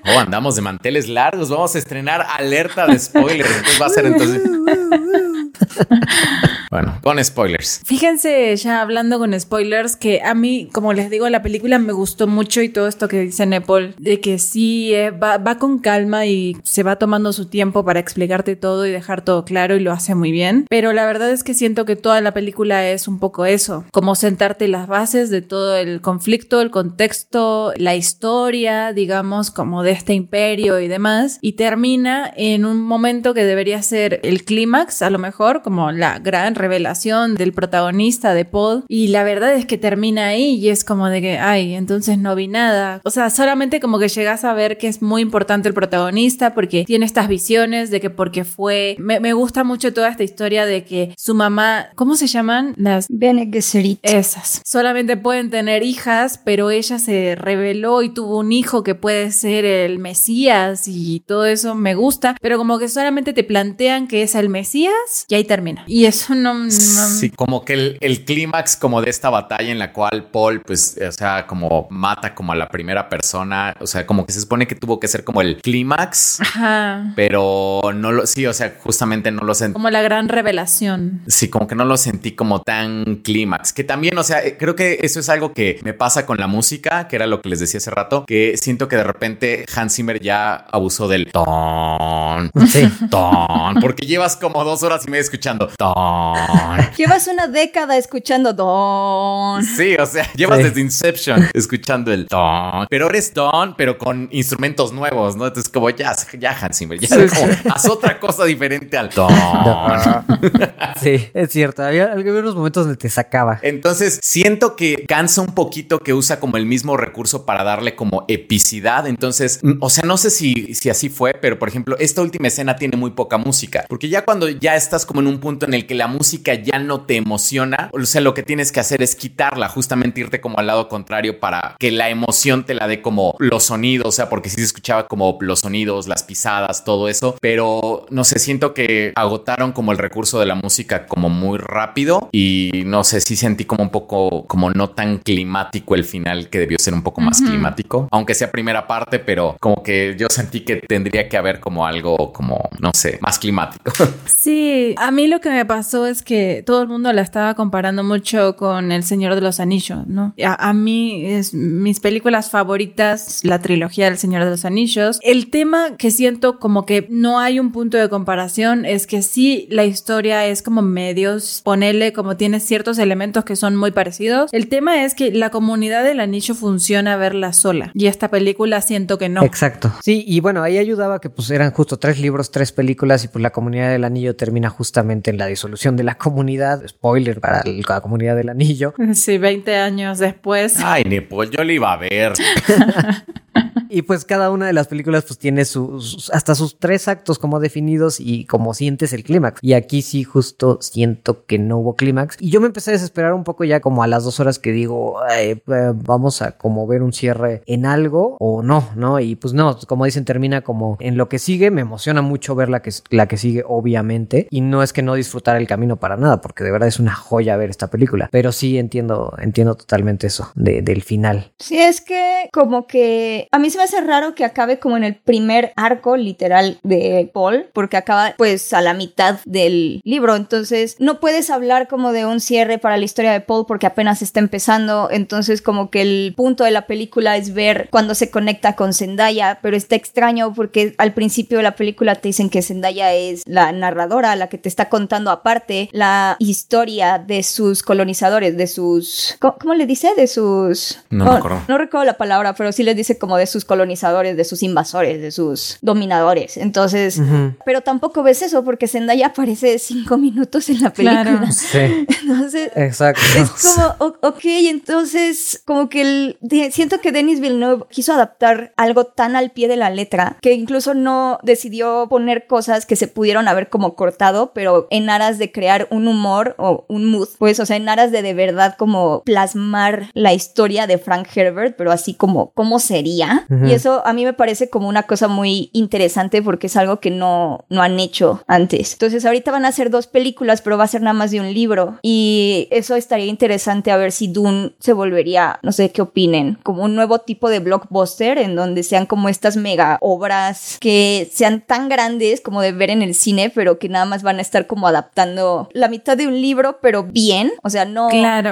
Oh, andamos de manteles largos. Vamos a estrenar alerta de spoilers. Entonces va a ser entonces. (laughs) bueno, con spoilers. Fíjense, ya hablando con spoilers, que a mí, como les digo, la película me gustó mucho y todo esto que dice Nepal, de que sí, eh, va, va con calma y se va tomando su tiempo para explicarte todo y dejar todo claro y lo hace muy bien. Pero la verdad es que siento que toda la película es un poco eso, como sentarte las bases de todo el conflicto, el contexto, la historia, digamos, como de este imperio y demás, y termina en un momento que debería ser el clímax, a lo mejor, como la gran revelación del protagonista de Paul, y la verdad es que termina ahí y es como de que, ay, entonces no vi nada. O sea, solamente como que llegas a ver que es muy importante el protagonista porque tiene estas visiones de que porque fue... Me, me gusta mucho toda esta historia de que su mamá, ¿cómo se llaman? Las Bene Gesserit. esas. Solamente pueden tener hijas, pero ella se reveló y tuvo un hijo que puede ser el Mesías y todo eso me gusta, pero como que solamente te plantean que es el Mesías y ahí termina. Y eso no... no- Sí, como que el, el clímax como de esta batalla en la cual Paul, pues, o sea, como mata como a la primera persona, o sea, como que se supone que tuvo que ser como el clímax, Ajá. pero no lo, sí, o sea, justamente no lo sentí. Como la gran revelación. Sí, como que no lo sentí como tan clímax. Que también, o sea, creo que eso es algo que me pasa con la música, que era lo que les decía hace rato, que siento que de repente Hans Zimmer ya abusó del ton, Sí. ton, porque llevas como dos horas y media escuchando ton. (laughs) Llevas una década escuchando Don. Sí, o sea, llevas Sí. desde Inception escuchando el ton, pero eres ton, pero con instrumentos nuevos, ¿no? Entonces, como ya, ya Hans Zimmer, ya como, haz otra cosa diferente al ton. (laughs) Sí, es cierto. Había, había unos momentos donde te sacaba. Entonces, siento que cansa un poquito que usa como el mismo recurso para darle como epicidad. Entonces, mm, o sea, no sé si, si así fue, pero por ejemplo, esta última escena tiene muy poca música, porque ya cuando ya estás como en un punto en el que la música ya no te emociona, o sea, lo que tienes que hacer es quitarla, justamente irte como al lado contrario para que la emoción te la dé como los sonidos, o sea, porque sí se escuchaba como los sonidos, las pisadas, todo eso, pero no sé, siento que agotaron como el recurso de la música como muy rápido y no sé, sí sentí como un poco como no tan climático el final que debió ser un poco más climático, aunque sea primera parte, pero como que yo sentí que tendría que haber como algo como, no sé, más climático. (laughs) Sí, a mí lo que me pasó es que todo el mundo la estaba comparando mucho con El Señor de los Anillos, ¿no? A, mí es mis películas favoritas, la trilogía del Señor de los Anillos. El tema que siento como que no hay un punto de comparación es que sí, la historia es como medios, ponele como tiene ciertos elementos que son muy parecidos. El tema es que la comunidad del anillo funciona verla sola y esta película siento que no. Exacto. Sí, y bueno, ahí ayudaba que pues eran justo tres libros, tres películas y pues la comunidad del anillo termina justamente en la disolución de la comunidad. Spoiler para la comunidad del anillo. (laughs) Sí, 20 años después. Ay, Nepo, yo le iba a ver. (laughs) Y pues cada una de las películas pues tiene sus, hasta sus tres actos como definidos y como sientes el clímax. Y aquí sí justo siento que no hubo clímax. Y yo me empecé a desesperar un poco ya como a las dos horas que digo, eh, vamos a como ver un cierre en algo o no, ¿no? Y pues no, como dicen, termina como en lo que sigue. Me emociona mucho ver la que, la que sigue, obviamente. Y no es que no disfrutar el camino para nada, porque de verdad es una joya ver esta película. Pero sí entiendo, entiendo totalmente eso del final. Sí, es que como que a mí se me hace raro que acabe como en el primer arco literal de Paul, porque acaba pues a la mitad del libro. Entonces no puedes hablar como de un cierre para la historia de Paul porque apenas está empezando. Entonces como que el punto de la película es ver cuando se conecta con Zendaya, pero está extraño porque al principio de la película te dicen que Zendaya es la narradora, la que te está contando aparte la historia de sus colonizadores, de sus... ¿Cómo, le dice? De sus... No, recuerdo. no recuerdo la palabra, pero sí les dice como de sus colonizadores, de sus invasores, de sus dominadores. Entonces, pero tampoco ves eso porque Zendaya aparece cinco minutos en la película. Claro. (laughs) Sí. Entonces, exacto. Es (laughs) como, ok, entonces, como que el, siento que Denis Villeneuve quiso adaptar algo tan al pie de la letra que incluso no decidió poner cosas que se pudieron haber como cortado, pero en aras de crear un humor o un mood, pues, o sea, en aras de de verdad como plasmar la historia de Frank Herbert, pero así como cómo sería. Y eso a mí me parece como una cosa muy interesante porque es algo que no, no han hecho antes. Entonces ahorita van a hacer dos películas, pero va a ser nada más de un libro. Y eso estaría interesante a ver si Dune se volvería, no sé qué opinen, como un nuevo tipo de blockbuster en donde sean como estas mega obras que sean tan grandes como de ver en el cine, pero que nada más van a estar como adaptando la mitad de un libro, pero bien. O sea, no,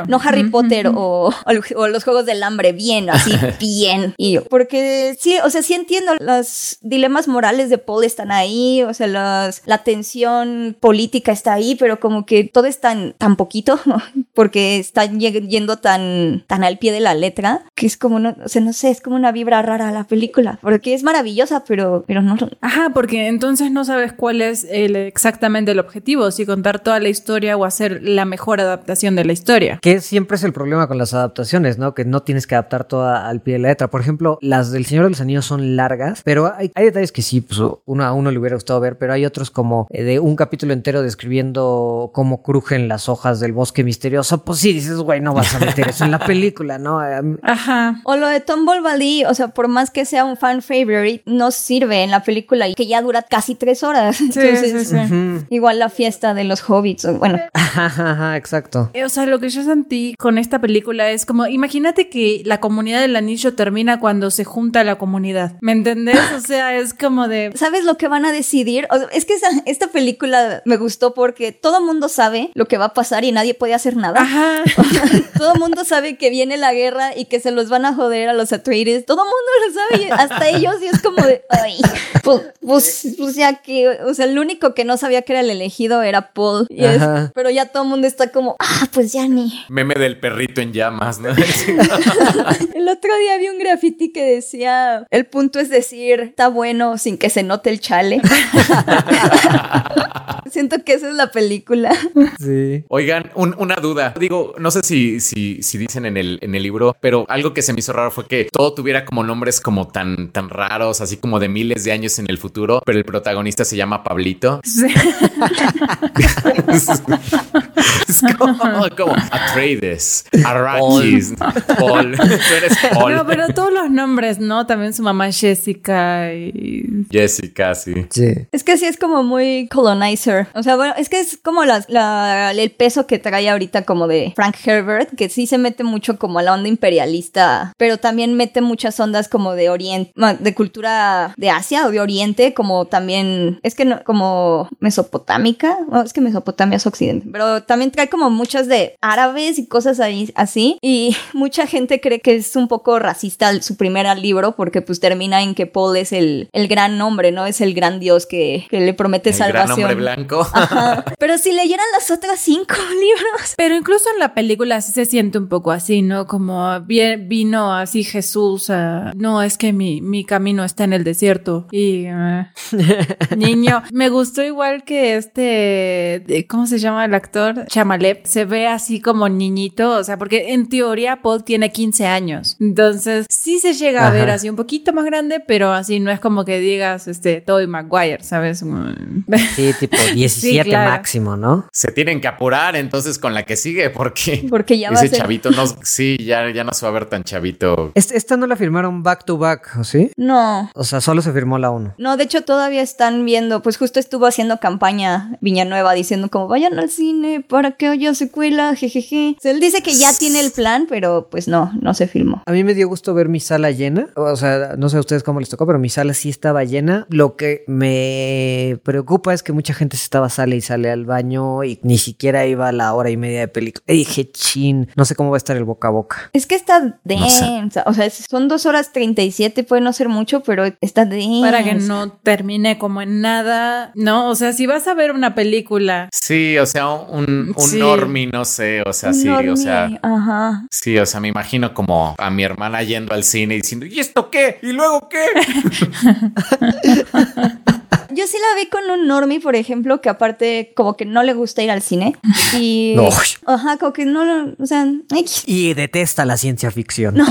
no Harry Potter o, o, los Juegos del Hambre, bien, así, (laughs) bien. Y yo, porque sí, o sea, sí entiendo los dilemas morales de Paul están ahí, o sea, la tensión política está ahí, pero como que todo es tan, tan poquito, (laughs) porque están yendo tan, tan al pie de la letra, que es como, no, o sea, no sé, es como una vibra rara la película, porque es maravillosa, pero, pero no. Ajá, porque entonces no sabes cuál es el, exactamente el objetivo, si contar toda la historia o hacer la mejor adaptación de la historia. Que siempre es el problema con las adaptaciones, ¿no? Que no tienes que adaptar toda al pie de la letra. Por ejemplo, las del Señor de los Anillos son largas, pero hay, hay detalles que sí, pues uno a uno le hubiera gustado ver, pero hay otros como eh, de un capítulo entero describiendo cómo crujen las hojas del bosque misterioso. Pues sí, dices, güey, no vas a meter eso en la película, ¿no? Ajá. O lo de Tom Bombadil, o sea, por más que sea un fan favorite, no sirve en la película y que ya dura casi tres horas. (laughs) Sí, Entonces, sí, sí. igual la fiesta de los hobbits, bueno. (laughs) Ajá, exacto. Eh, o sea, lo que yo sentí con esta película es como, imagínate que la comunidad del anillo termina cuando se junta la comunidad. ¿Me entendés? O sea, es como de... ¿Sabes lo que van a decidir? es que esta película me gustó porque todo el mundo sabe lo que va a pasar y nadie puede hacer nada. Ajá. (laughs) todo el mundo sabe que viene la guerra y que se los van a joder a los Atreides. Todo el mundo lo sabe, hasta ellos, y es como de, ay, pues, pues, pues, ya que, o sea, el único que no sabía que era el elegido era Paul. pero ya todo el mundo está como, ah, pues ya ni. Meme del perrito en llamas, ¿no? (laughs) (laughs) el otro día vi un graffiti que decía, el punto es decir, está bueno sin que se note el chale. (laughs) Siento que esa es la película. Sí. Oigan, una duda. Digo, no sé si, si, si dicen en el, en el libro, pero algo que se me hizo raro fue que todo tuviera como nombres como tan, tan raros, así como de miles de años en el futuro, pero el protagonista se llama Pablito. Sí. (laughs) es como, como Atreides, Arrakis, Paul. (laughs) Tú eres Paul. No, pero todos los nombres, ¿no? También su mamá Jessica y... Jessica, sí. Sí. Es que sí es como muy colonizer. O sea, bueno, es que es como la, el peso que trae ahorita como de Frank Herbert, que sí se mete mucho como a la onda imperialista, pero también mete muchas ondas como de oriente, de cultura de Asia o de Oriente, como también, es que no, como mesopotámica, no, es que Mesopotamia es occidente, pero también trae como muchas de árabes y cosas ahí, así, y (laughs) mucha gente cree que es un poco racista su primer libro porque pues termina en que Paul es el, el gran hombre, ¿no? Es el gran dios que, que le promete el salvación. Gran hombre blanco. (laughs) Pero si leyeran los otros cinco (laughs) libros. Pero incluso en la película sí se siente un poco así, ¿no? Como bien, vino así Jesús a... No, es que mi, mi camino está en el desierto. Y... eh, (laughs) niño, me gustó igual que este... ¿Cómo se llama el actor? Chamalep. Se ve así como niñito, o sea, porque en teoría Paul tiene 15 años. Entonces, sí se llega a ver Así un poquito más grande, pero así no es como que digas, este, Tobey Maguire, ¿sabes? Sí, tipo (laughs) 17 claro. máximo, ¿no? Se tienen que apurar entonces con la que sigue porque, (laughs) Porque ya va ese a ser. chavito no, sí, ya, ya no se va a ver tan chavito. Est- Esta no la firmaron back to back, ¿o sí? No. O sea, solo se firmó la 1. No, de hecho todavía están viendo, pues justo estuvo haciendo campaña Villanueva diciendo como vayan al cine para que haya secuela, jejeje. O sea, él dice que ya tiene el plan, pero pues no, no se filmó. A mí me dio gusto ver mi sala llena. O sea, no sé a ustedes cómo les tocó, pero mi sala sí estaba llena. Lo que me preocupa es que mucha gente se estaba sale y sale al baño y ni siquiera iba a la hora y media de película. Y dije, chin, no sé cómo va a estar el boca a boca. Es que está densa. sé. O sea, son dos horas 37, puede no ser mucho, pero está densa. Para que no termine como en nada. No, o sea, si vas a ver una película. Sí, o sea, un, un Sí. normie, no sé, o sea, sí, o sea, Ajá. sí, o sea, me imagino como a mi hermana yendo al cine y diciendo, ¿y esto qué? ¿Y luego qué? (laughs) Yo sí la vi con un normie, por ejemplo, que aparte como que no le gusta ir al cine. Y... (laughs) No. Ajá, como que no, lo- o sea, X. Y detesta la ciencia ficción. (laughs)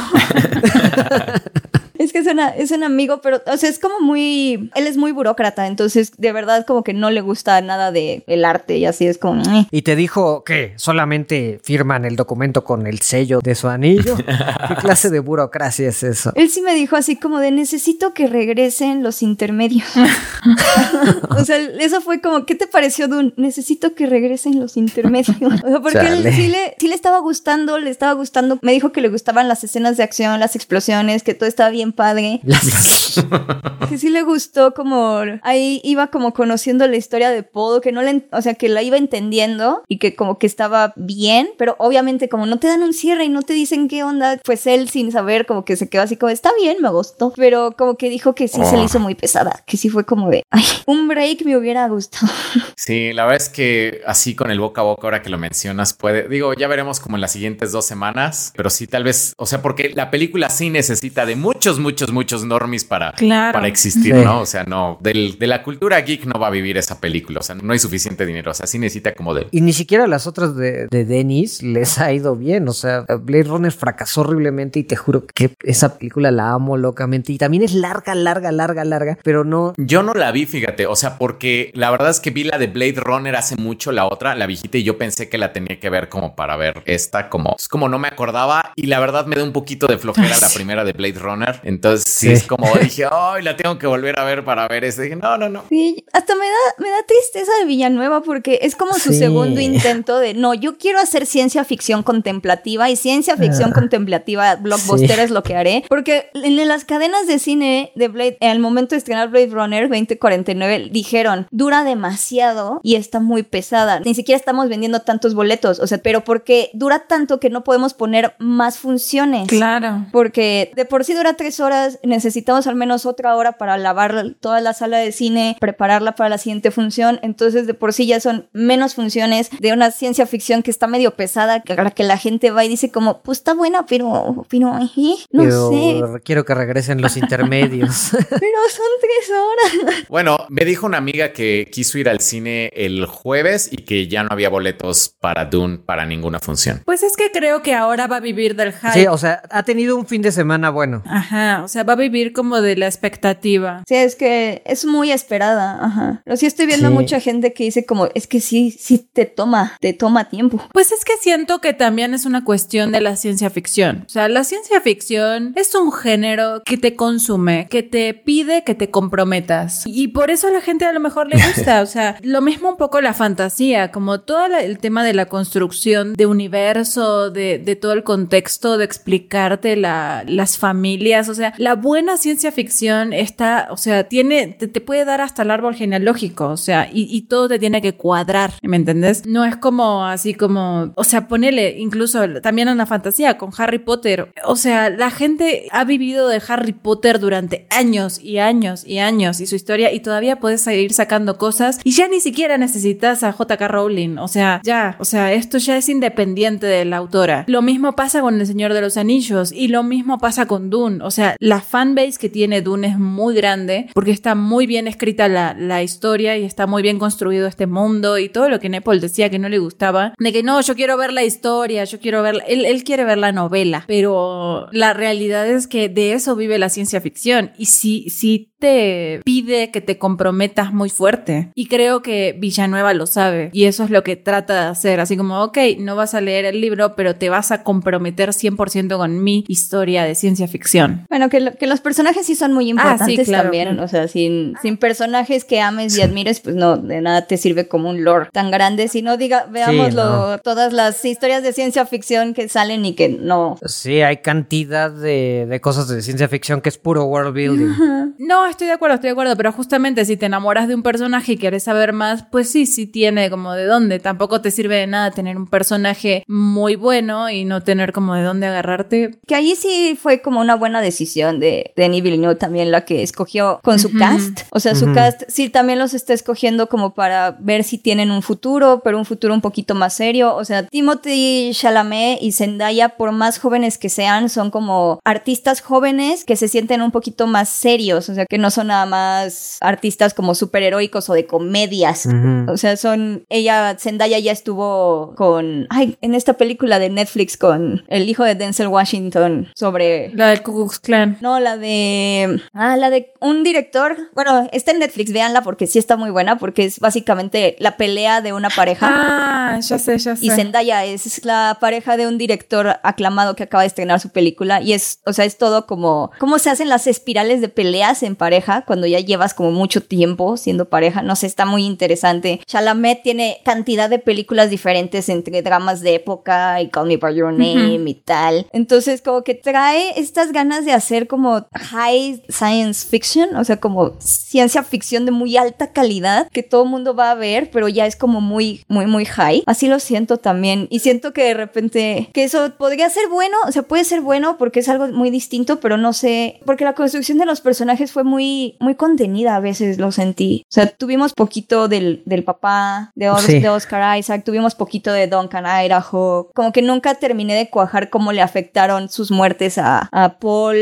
Es que es, una- es un amigo, pero, o sea, es como muy, él es muy burócrata, entonces de verdad como que no le gusta nada de el arte y así es como, "Eh". Y te dijo que solamente firman el documento con el sello de su anillo. (laughs) ¿Qué clase de burocracia es eso? Él sí me dijo así como de necesito que regresen los intermedios. (laughs) (laughs) o sea, eso fue como, ¿qué te pareció, Dun? Necesito que regresen los intermedios. O sea, porque él sí le, sí le estaba gustando, le estaba gustando. Me dijo que le gustaban las escenas de acción, las explosiones, que todo estaba bien padre. Las- (laughs) que sí le gustó como ahí iba como conociendo la historia de Paul, que no le, o sea, que la iba entendiendo y que como que estaba bien, pero obviamente como no te dan un cierre y no te dicen qué onda, pues él sin saber como que se quedó así como está bien, me gustó, pero como que dijo que sí se le Oh. hizo muy pesada, que sí fue como de, ay, un break me hubiera gustado. (laughs) Sí, la verdad es que así con el boca a boca, ahora que lo mencionas, puede, digo, ya veremos como en las siguientes dos semanas, pero sí, tal vez, o sea, porque la película sí necesita de muchos, muchos, muchos normies para, Claro. para existir, Sí. ¿no? O sea, no, del- de la cultura geek no va a vivir esa película, o sea, no hay suficiente dinero, o sea, sí necesita como de... Y ni siquiera las otras de, de Dennis les ha ido bien. O sea, Blade Runner fracasó horriblemente y te juro que esa película la amo locamente. Y también es larga, larga, larga, larga, pero no. Yo no la vi, fíjate, o sea, porque la verdad es que vi la de Blade Runner hace mucho, la otra, la viejita, y yo pensé que la tenía que ver como para ver esta, como, es como no me acordaba, y la verdad me da un poquito de flojera la primera de Blade Runner, entonces sí, Sí. es como dije, ay, la tengo que volver a ver para ver esta, dije, no, no, no. Sí, hasta me da, me da tristeza de Villanueva porque es como su Sí. segundo intento de, no, yo quiero hacer ciencia ficción contemplativa y ciencia ficción contemplativa blockbuster Sí. es lo que haré. Porque en las cadenas de cine de Blade, en el momento de estrenar Blade Runner 2049, dijeron, dura demasiado y está muy pesada. Ni siquiera estamos vendiendo tantos boletos, o sea, pero porque dura tanto que no podemos poner más funciones. Claro. Porque de por sí dura tres horas, necesitamos al menos otra hora para lavar toda la sala de cine, prepararla para la siguiente función. Entonces, de por sí ya son menos funciones de una ciencia ficción que está medio pesada, que la que la gente va y dice como, pues está buena, pero, pero, ¿eh? no pero sé. quiero que regresen los intermedios. (laughs) Pero son tres horas. Bueno, me dijo una amiga que quiso ir al cine el jueves y que ya no había boletos para Dune para ninguna función. Pues es que creo que ahora va a vivir del hype. sí, o sea, ha tenido un fin de semana bueno. Ajá, o sea, va a vivir como de la expectativa. Sí, es que es muy esperada, ajá. Pero sí estoy viendo Sí. mucha gente que dice como, es que sí, sí te toma, te toma tiempo. Pues es que siento que también es una cuestión de la ciencia ficción. O sea, la ciencia ficción es un género que te consume, que te pide que te comprometas. Y por eso a la gente a lo mejor le gusta. (laughs) O sea, lo mismo un poco la fantasía, como todo el tema de la construcción de universo, de, de todo el contexto, de explicarte la- las familias. O sea, la buena ciencia ficción está, o sea, tiene, te, puede dar hasta el árbol genealógico, o sea, y, y, todo te tiene que cuadrar, ¿me entendés? No es como así como, o sea, ponele incluso también en la fantasía con Harry Potter, o sea, la gente ha vivido de Harry Potter durante años y años y años y su historia y todavía puedes seguir sacando cosas y ya ni siquiera necesitas a JK Rowling, o sea, ya, o sea, esto ya es independiente de la autora. Lo mismo pasa con El Señor de los Anillos y lo mismo pasa con Dune, o sea, la fanbase que tiene Dune es muy grande porque está muy bien escrita la, la historia y está muy bien construido este mundo y todo lo que Nepal decía que no le gustaba, de que no, yo quiero ver la historia, yo quiero ver, él, él quiere ver la novela, pero la realidad es que de eso vive la ciencia ficción y si, si te pide que te comprometas muy fuerte. Y creo que Villanueva lo sabe. Y eso es lo que trata de hacer. Así como, ok, no vas a leer el libro, pero te vas a comprometer 100% con mi historia de ciencia ficción. Bueno, que, que los personajes sí son muy ah, importantes también. O sea, sin, sin personajes que ames y admires, pues no, de nada te sirve como un lore tan grande. Si no, diga, veámoslo, todas las historias de ciencia ficción que salen y que no. Sí, hay cantidad de, de cosas de ciencia ficción que es puro world building. no, estoy de acuerdo, estoy de acuerdo, pero justamente si te enamoras de un personaje y quieres saber más, pues sí, sí tiene como de dónde. Tampoco te sirve de nada tener un personaje muy bueno y no tener como de dónde agarrarte. Que ahí sí fue como una buena decisión de Denis Villeneuve también la que escogió con su cast. O sea, su cast sí también los está escogiendo como para ver si tienen un futuro, pero un futuro un poquito más serio. O sea, Timothy Chalamet y Zendaya, por más jóvenes que sean, son como artistas jóvenes que se sienten un poquito más serios. O sea, que no son nada más artistas como superheroicos o de comedias. O sea, son. Ella, Zendaya ya estuvo con. Ay, en esta película de Netflix con el hijo de Denzel Washington sobre. La del Ku Klux No, la de. Ah, la de un director. Bueno, está en Netflix, véanla porque sí está muy buena, porque es básicamente la pelea de una pareja. Ah, ya sé, ya sé. Y Zendaya es la pareja de un director aclamado que acaba de estrenar su película. Y es, o sea, es todo como. ¿Cómo se hacen las espirales de peleas en pareja? cuando ya llevas como mucho tiempo siendo pareja. No sé, está muy interesante. Chalamet tiene cantidad de películas diferentes entre dramas de época y Call Me By Your Name y tal. Entonces, como que trae estas ganas de hacer como high science fiction, o sea, como ciencia ficción de muy alta calidad que todo el mundo va a ver, pero ya es como muy, muy, muy high. Así lo siento también. Y siento que de repente, que eso podría ser bueno, o sea, puede ser bueno porque es algo muy distinto, pero no sé, porque la construcción de los personajes fue muy muy, contenida a veces lo sentí. O sea, tuvimos poquito del, del papá de, de, Oscar Isaac, tuvimos poquito de Duncan Idaho. Como que nunca terminé de cuajar cómo le afectaron sus muertes a, a Paul.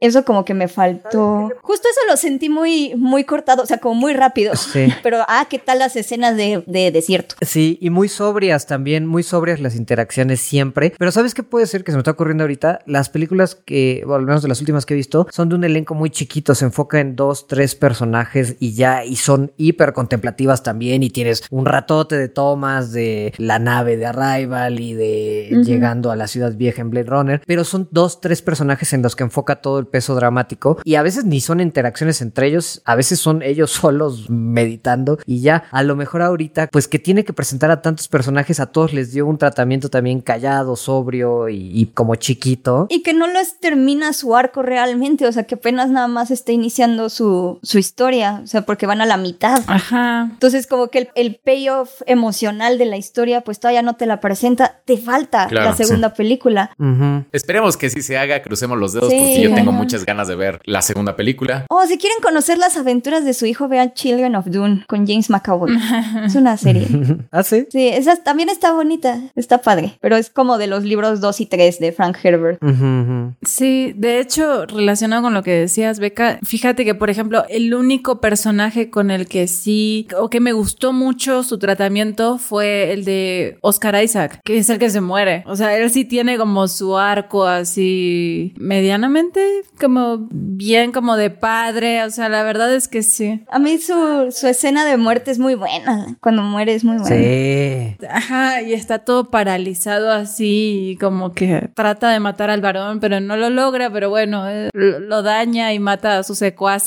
Eso como que me faltó. Justo eso lo sentí muy, muy cortado, o sea, como muy rápido. Sí. (laughs) Pero, ah, ¿qué tal las escenas de, de desierto? Sí, y muy sobrias también, muy sobrias las interacciones siempre. Pero ¿sabes qué puede ser que se me está ocurriendo ahorita? Las películas que, o al menos de las últimas que he visto, son de un elenco muy chiquito, se enfoca en dos tres personajes y ya, y son hiper contemplativas también, y tienes un ratote de tomas de la nave de Arrival y de llegando a la ciudad vieja en Blade Runner, pero son dos, tres personajes en los que enfoca todo el peso dramático, y a veces ni son interacciones entre ellos, a veces son ellos (laughs) solos meditando, y ya, a lo mejor ahorita, pues que tiene que presentar a tantos personajes, a todos les dio un tratamiento también callado, sobrio y, como chiquito. Y que no les termina su arco realmente, o sea, que apenas nada más está iniciando su, historia, o sea, porque van a la mitad. Ajá. Entonces, como que el, payoff emocional de la historia, pues todavía no te la presenta, te falta la segunda película. Esperemos que sí se haga, crucemos los dedos, porque yo tengo muchas ganas de ver la segunda película. O si quieren conocer las aventuras de su hijo, vean Children of Dune con James McAvoy. es una serie. (laughs) ¿Ah, sí? Sí, esa también está bonita, está padre, pero es como de los libros 2 y 3 de Frank Herbert. Sí, de hecho, relacionado con lo que decías, Beca, fíjate que por por ejemplo, el único personaje con el que sí, o que me gustó mucho su tratamiento fue el de Oscar Isaac, que es el que se muere. O sea, él sí tiene como su arco así medianamente, como bien como de padre. O sea, la verdad es que sí. A mí su, su escena de muerte es muy buena. Cuando muere es muy buena. Sí. Ajá, y está todo paralizado así, como que trata de matar al varón, pero no lo logra, pero bueno, eh, lo daña y mata a sus secuaces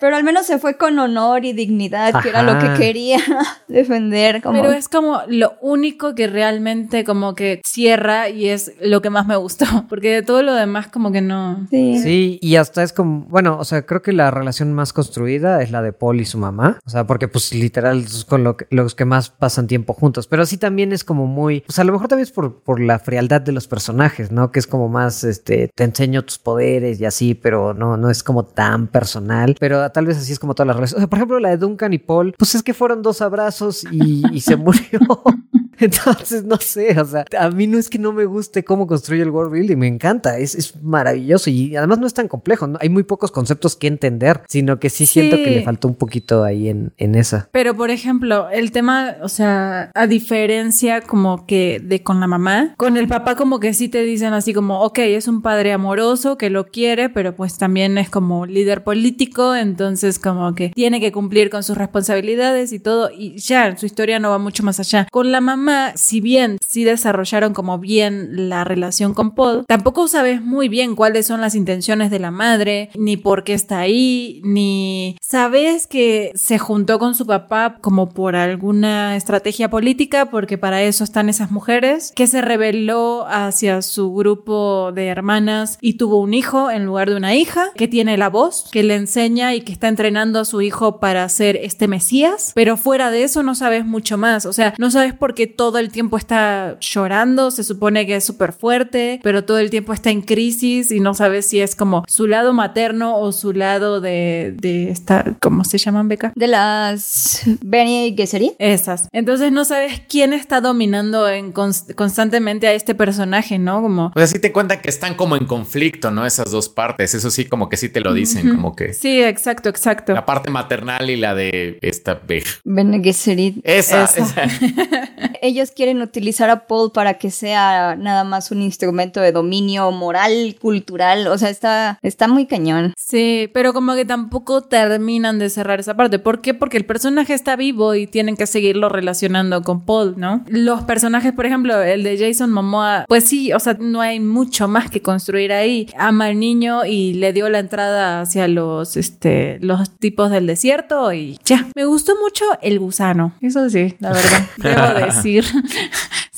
pero al menos se fue con honor y dignidad, que era lo que quería (laughs) defender. Pero es como lo único que realmente como que cierra y es lo que más me gustó. (laughs) Porque de todo lo demás como que no. Sí, Sí, y hasta es como, bueno, o sea, creo que la relación más construida es la de Paul y su mamá. O sea, porque pues literal es con lo que- los que más pasan tiempo juntos. Pero sí también es como muy, pues a lo mejor también es por, por la frialdad de los personajes, ¿no? Que es como más, este, te enseño tus poderes y así, pero no, no es como tan personal. Pero tal vez así es como todas las relaciones. O sea, por ejemplo, la de Duncan y Paul, pues es que fueron dos abrazos y, y se murió. (laughs) (laughs) Entonces, no sé, o sea, a mí no es que no me guste cómo construye el world building, me encanta, es, es maravilloso y además no es tan complejo, ¿no? hay muy pocos conceptos que entender, sino que sí, siento Sí. que le faltó un poquito ahí en, en esa. Pero, por ejemplo, el tema, o sea, a diferencia como que de con la mamá, con el papá como que sí te dicen así como, ok, es un padre amoroso que lo quiere, pero pues también es como líder político, entonces como que tiene que cumplir con sus responsabilidades y todo, y ya, su historia no va mucho más allá. Con la mamá, si bien sí desarrollaron como bien la relación con Paul, tampoco sabes muy bien cuáles son las intenciones de la madre, ni por qué está ahí, ni sabes que se juntó con su papá como por alguna estrategia política, porque para eso están esas mujeres, que se rebeló hacia su grupo de hermanas y tuvo un hijo en lugar de una hija, que tiene la voz, que le enseña y que está entrenando a su hijo para ser este Mesías, pero fuera de eso no sabes mucho más, o sea, no sabes por qué todo el tiempo está llorando, se supone que es súper fuerte, pero todo el tiempo está en crisis y no sabes si es como su lado materno o su lado de, de esta, ¿cómo se llaman, Beca? De las Benny Gesserit. Esas. Entonces no sabes quién está dominando en cons- constantemente a este personaje, ¿no? Como... O sea, sí te cuentan que están como en conflicto, ¿no? Esas dos partes. Eso sí, como que sí te lo dicen, como que Sí, exacto, exacto. la parte maternal y la de esta. Bene Gesserit. Esa, Esa. esa. (laughs) Ellos quieren utilizar a Paul para que sea nada más un instrumento de dominio moral, cultural. O sea, está, está muy cañón. Sí, pero como que tampoco terminan de cerrar esa parte. ¿Por qué? Porque el personaje está vivo y tienen que seguirlo relacionando con Paul, ¿no? Los personajes, por ejemplo, el de Jason Momoa, pues sí, o sea, no hay mucho más que construir ahí. Ama al niño y le dio la entrada hacia los, este, los tipos del desierto y ya. Me gustó mucho el gusano. Eso sí, la verdad. (laughs) Debo decir. papier.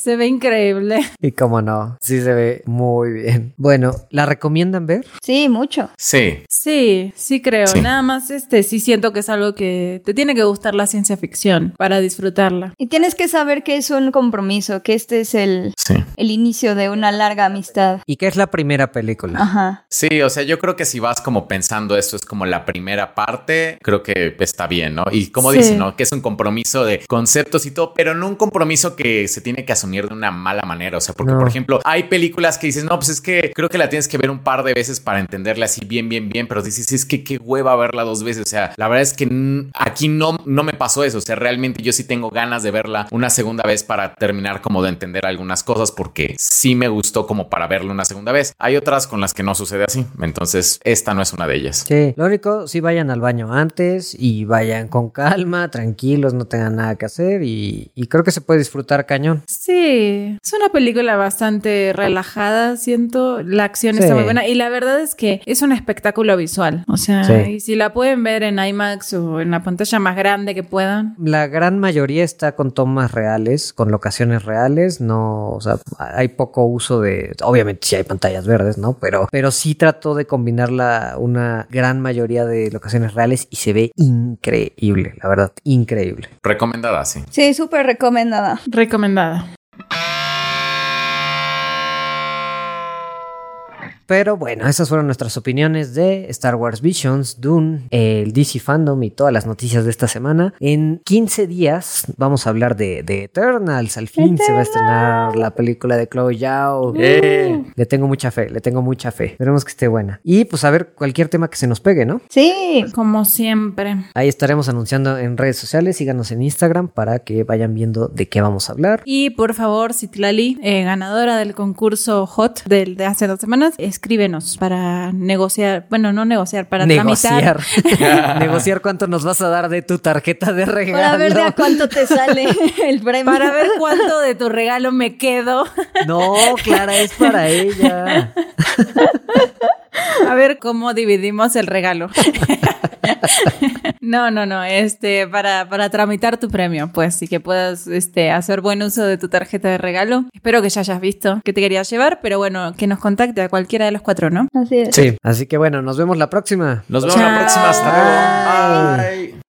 Se ve increíble. (laughs) Y cómo no, sí se ve muy bien. Bueno, ¿la recomiendan ver? Sí, mucho. Sí. Sí, sí creo. Sí. Nada más este sí siento que es algo que te tiene que gustar la ciencia ficción para disfrutarla. Y tienes que saber que es un compromiso, que este es el, Sí. el inicio de una larga amistad. ¿Y qué es la primera película? Ajá. Sí, o sea, yo creo que si vas como pensando esto es como la primera parte, creo que está bien, ¿no? Y como Sí. dicen, ¿no? Que es un compromiso de conceptos y todo, pero no un compromiso que se tiene que asumir de una mala manera. O sea, porque, No. por ejemplo, hay películas que dices, no, pues es que creo que la tienes que ver un par de veces para entenderla así bien, bien, bien, pero dices, es que qué hueva verla dos veces. O sea, la verdad es que aquí no, no me pasó eso. O sea, realmente yo sí tengo ganas de verla una segunda vez para terminar como de entender algunas cosas, porque sí me gustó como para verla una segunda vez. Hay otras con las que no sucede así. Entonces, esta no es una de ellas. Sí, lo único, sí vayan al baño antes y vayan con calma, tranquilos, no tengan nada que hacer y, y creo que se puede disfrutar cañón. Sí, es una película bastante relajada, siento. La acción Sí. está muy buena y la verdad es que es un espectáculo visual. O sea, Sí. y si la pueden ver en IMAX o en la pantalla más grande que puedan. La gran mayoría está con tomas reales, con locaciones reales, no, o sea, hay poco uso de, obviamente sí hay pantallas verdes, ¿no? Pero, pero sí trató de combinar la, una gran mayoría de locaciones reales y se ve increíble, la verdad, increíble. Recomendada, sí. Sí, súper recomendada. Recomendada. Pero bueno, esas fueron nuestras opiniones de Star Wars Visions, Dune, el DC Fandom y todas las noticias de esta semana. En 15 días vamos a hablar de, de Eternals. Al fin se va a estrenar la película de Chloe Zhao. Eh. Le tengo mucha fe, le tengo mucha fe. Esperemos que esté buena. Y pues a ver cualquier tema que se nos pegue, ¿no? Sí. Como siempre. Ahí estaremos anunciando en redes sociales. Síganos en Instagram para que vayan viendo de qué vamos a hablar. Y por favor, Citlali, eh, ganadora del concurso Hot del de hace dos semanas, escríbenos para negociar, bueno, no negociar, para negociar. tramitar. (laughs) negociar cuánto nos vas a dar de tu tarjeta de regalo. Para ver de a cuánto te sale (laughs) el premio. Para ver cuánto de tu regalo me quedo. No, Clara, es para ella. (laughs) A ver cómo dividimos el regalo. (laughs) No, no, no, este, para, para tramitar tu premio, pues, y que puedas este, hacer buen uso de tu tarjeta de regalo. Espero que ya hayas visto que te querías llevar, pero bueno, que nos contacte a cualquiera de los cuatro, ¿no? Así es. Sí, así que bueno, nos vemos la próxima. Nos vemos la próxima. Hasta luego. Bye.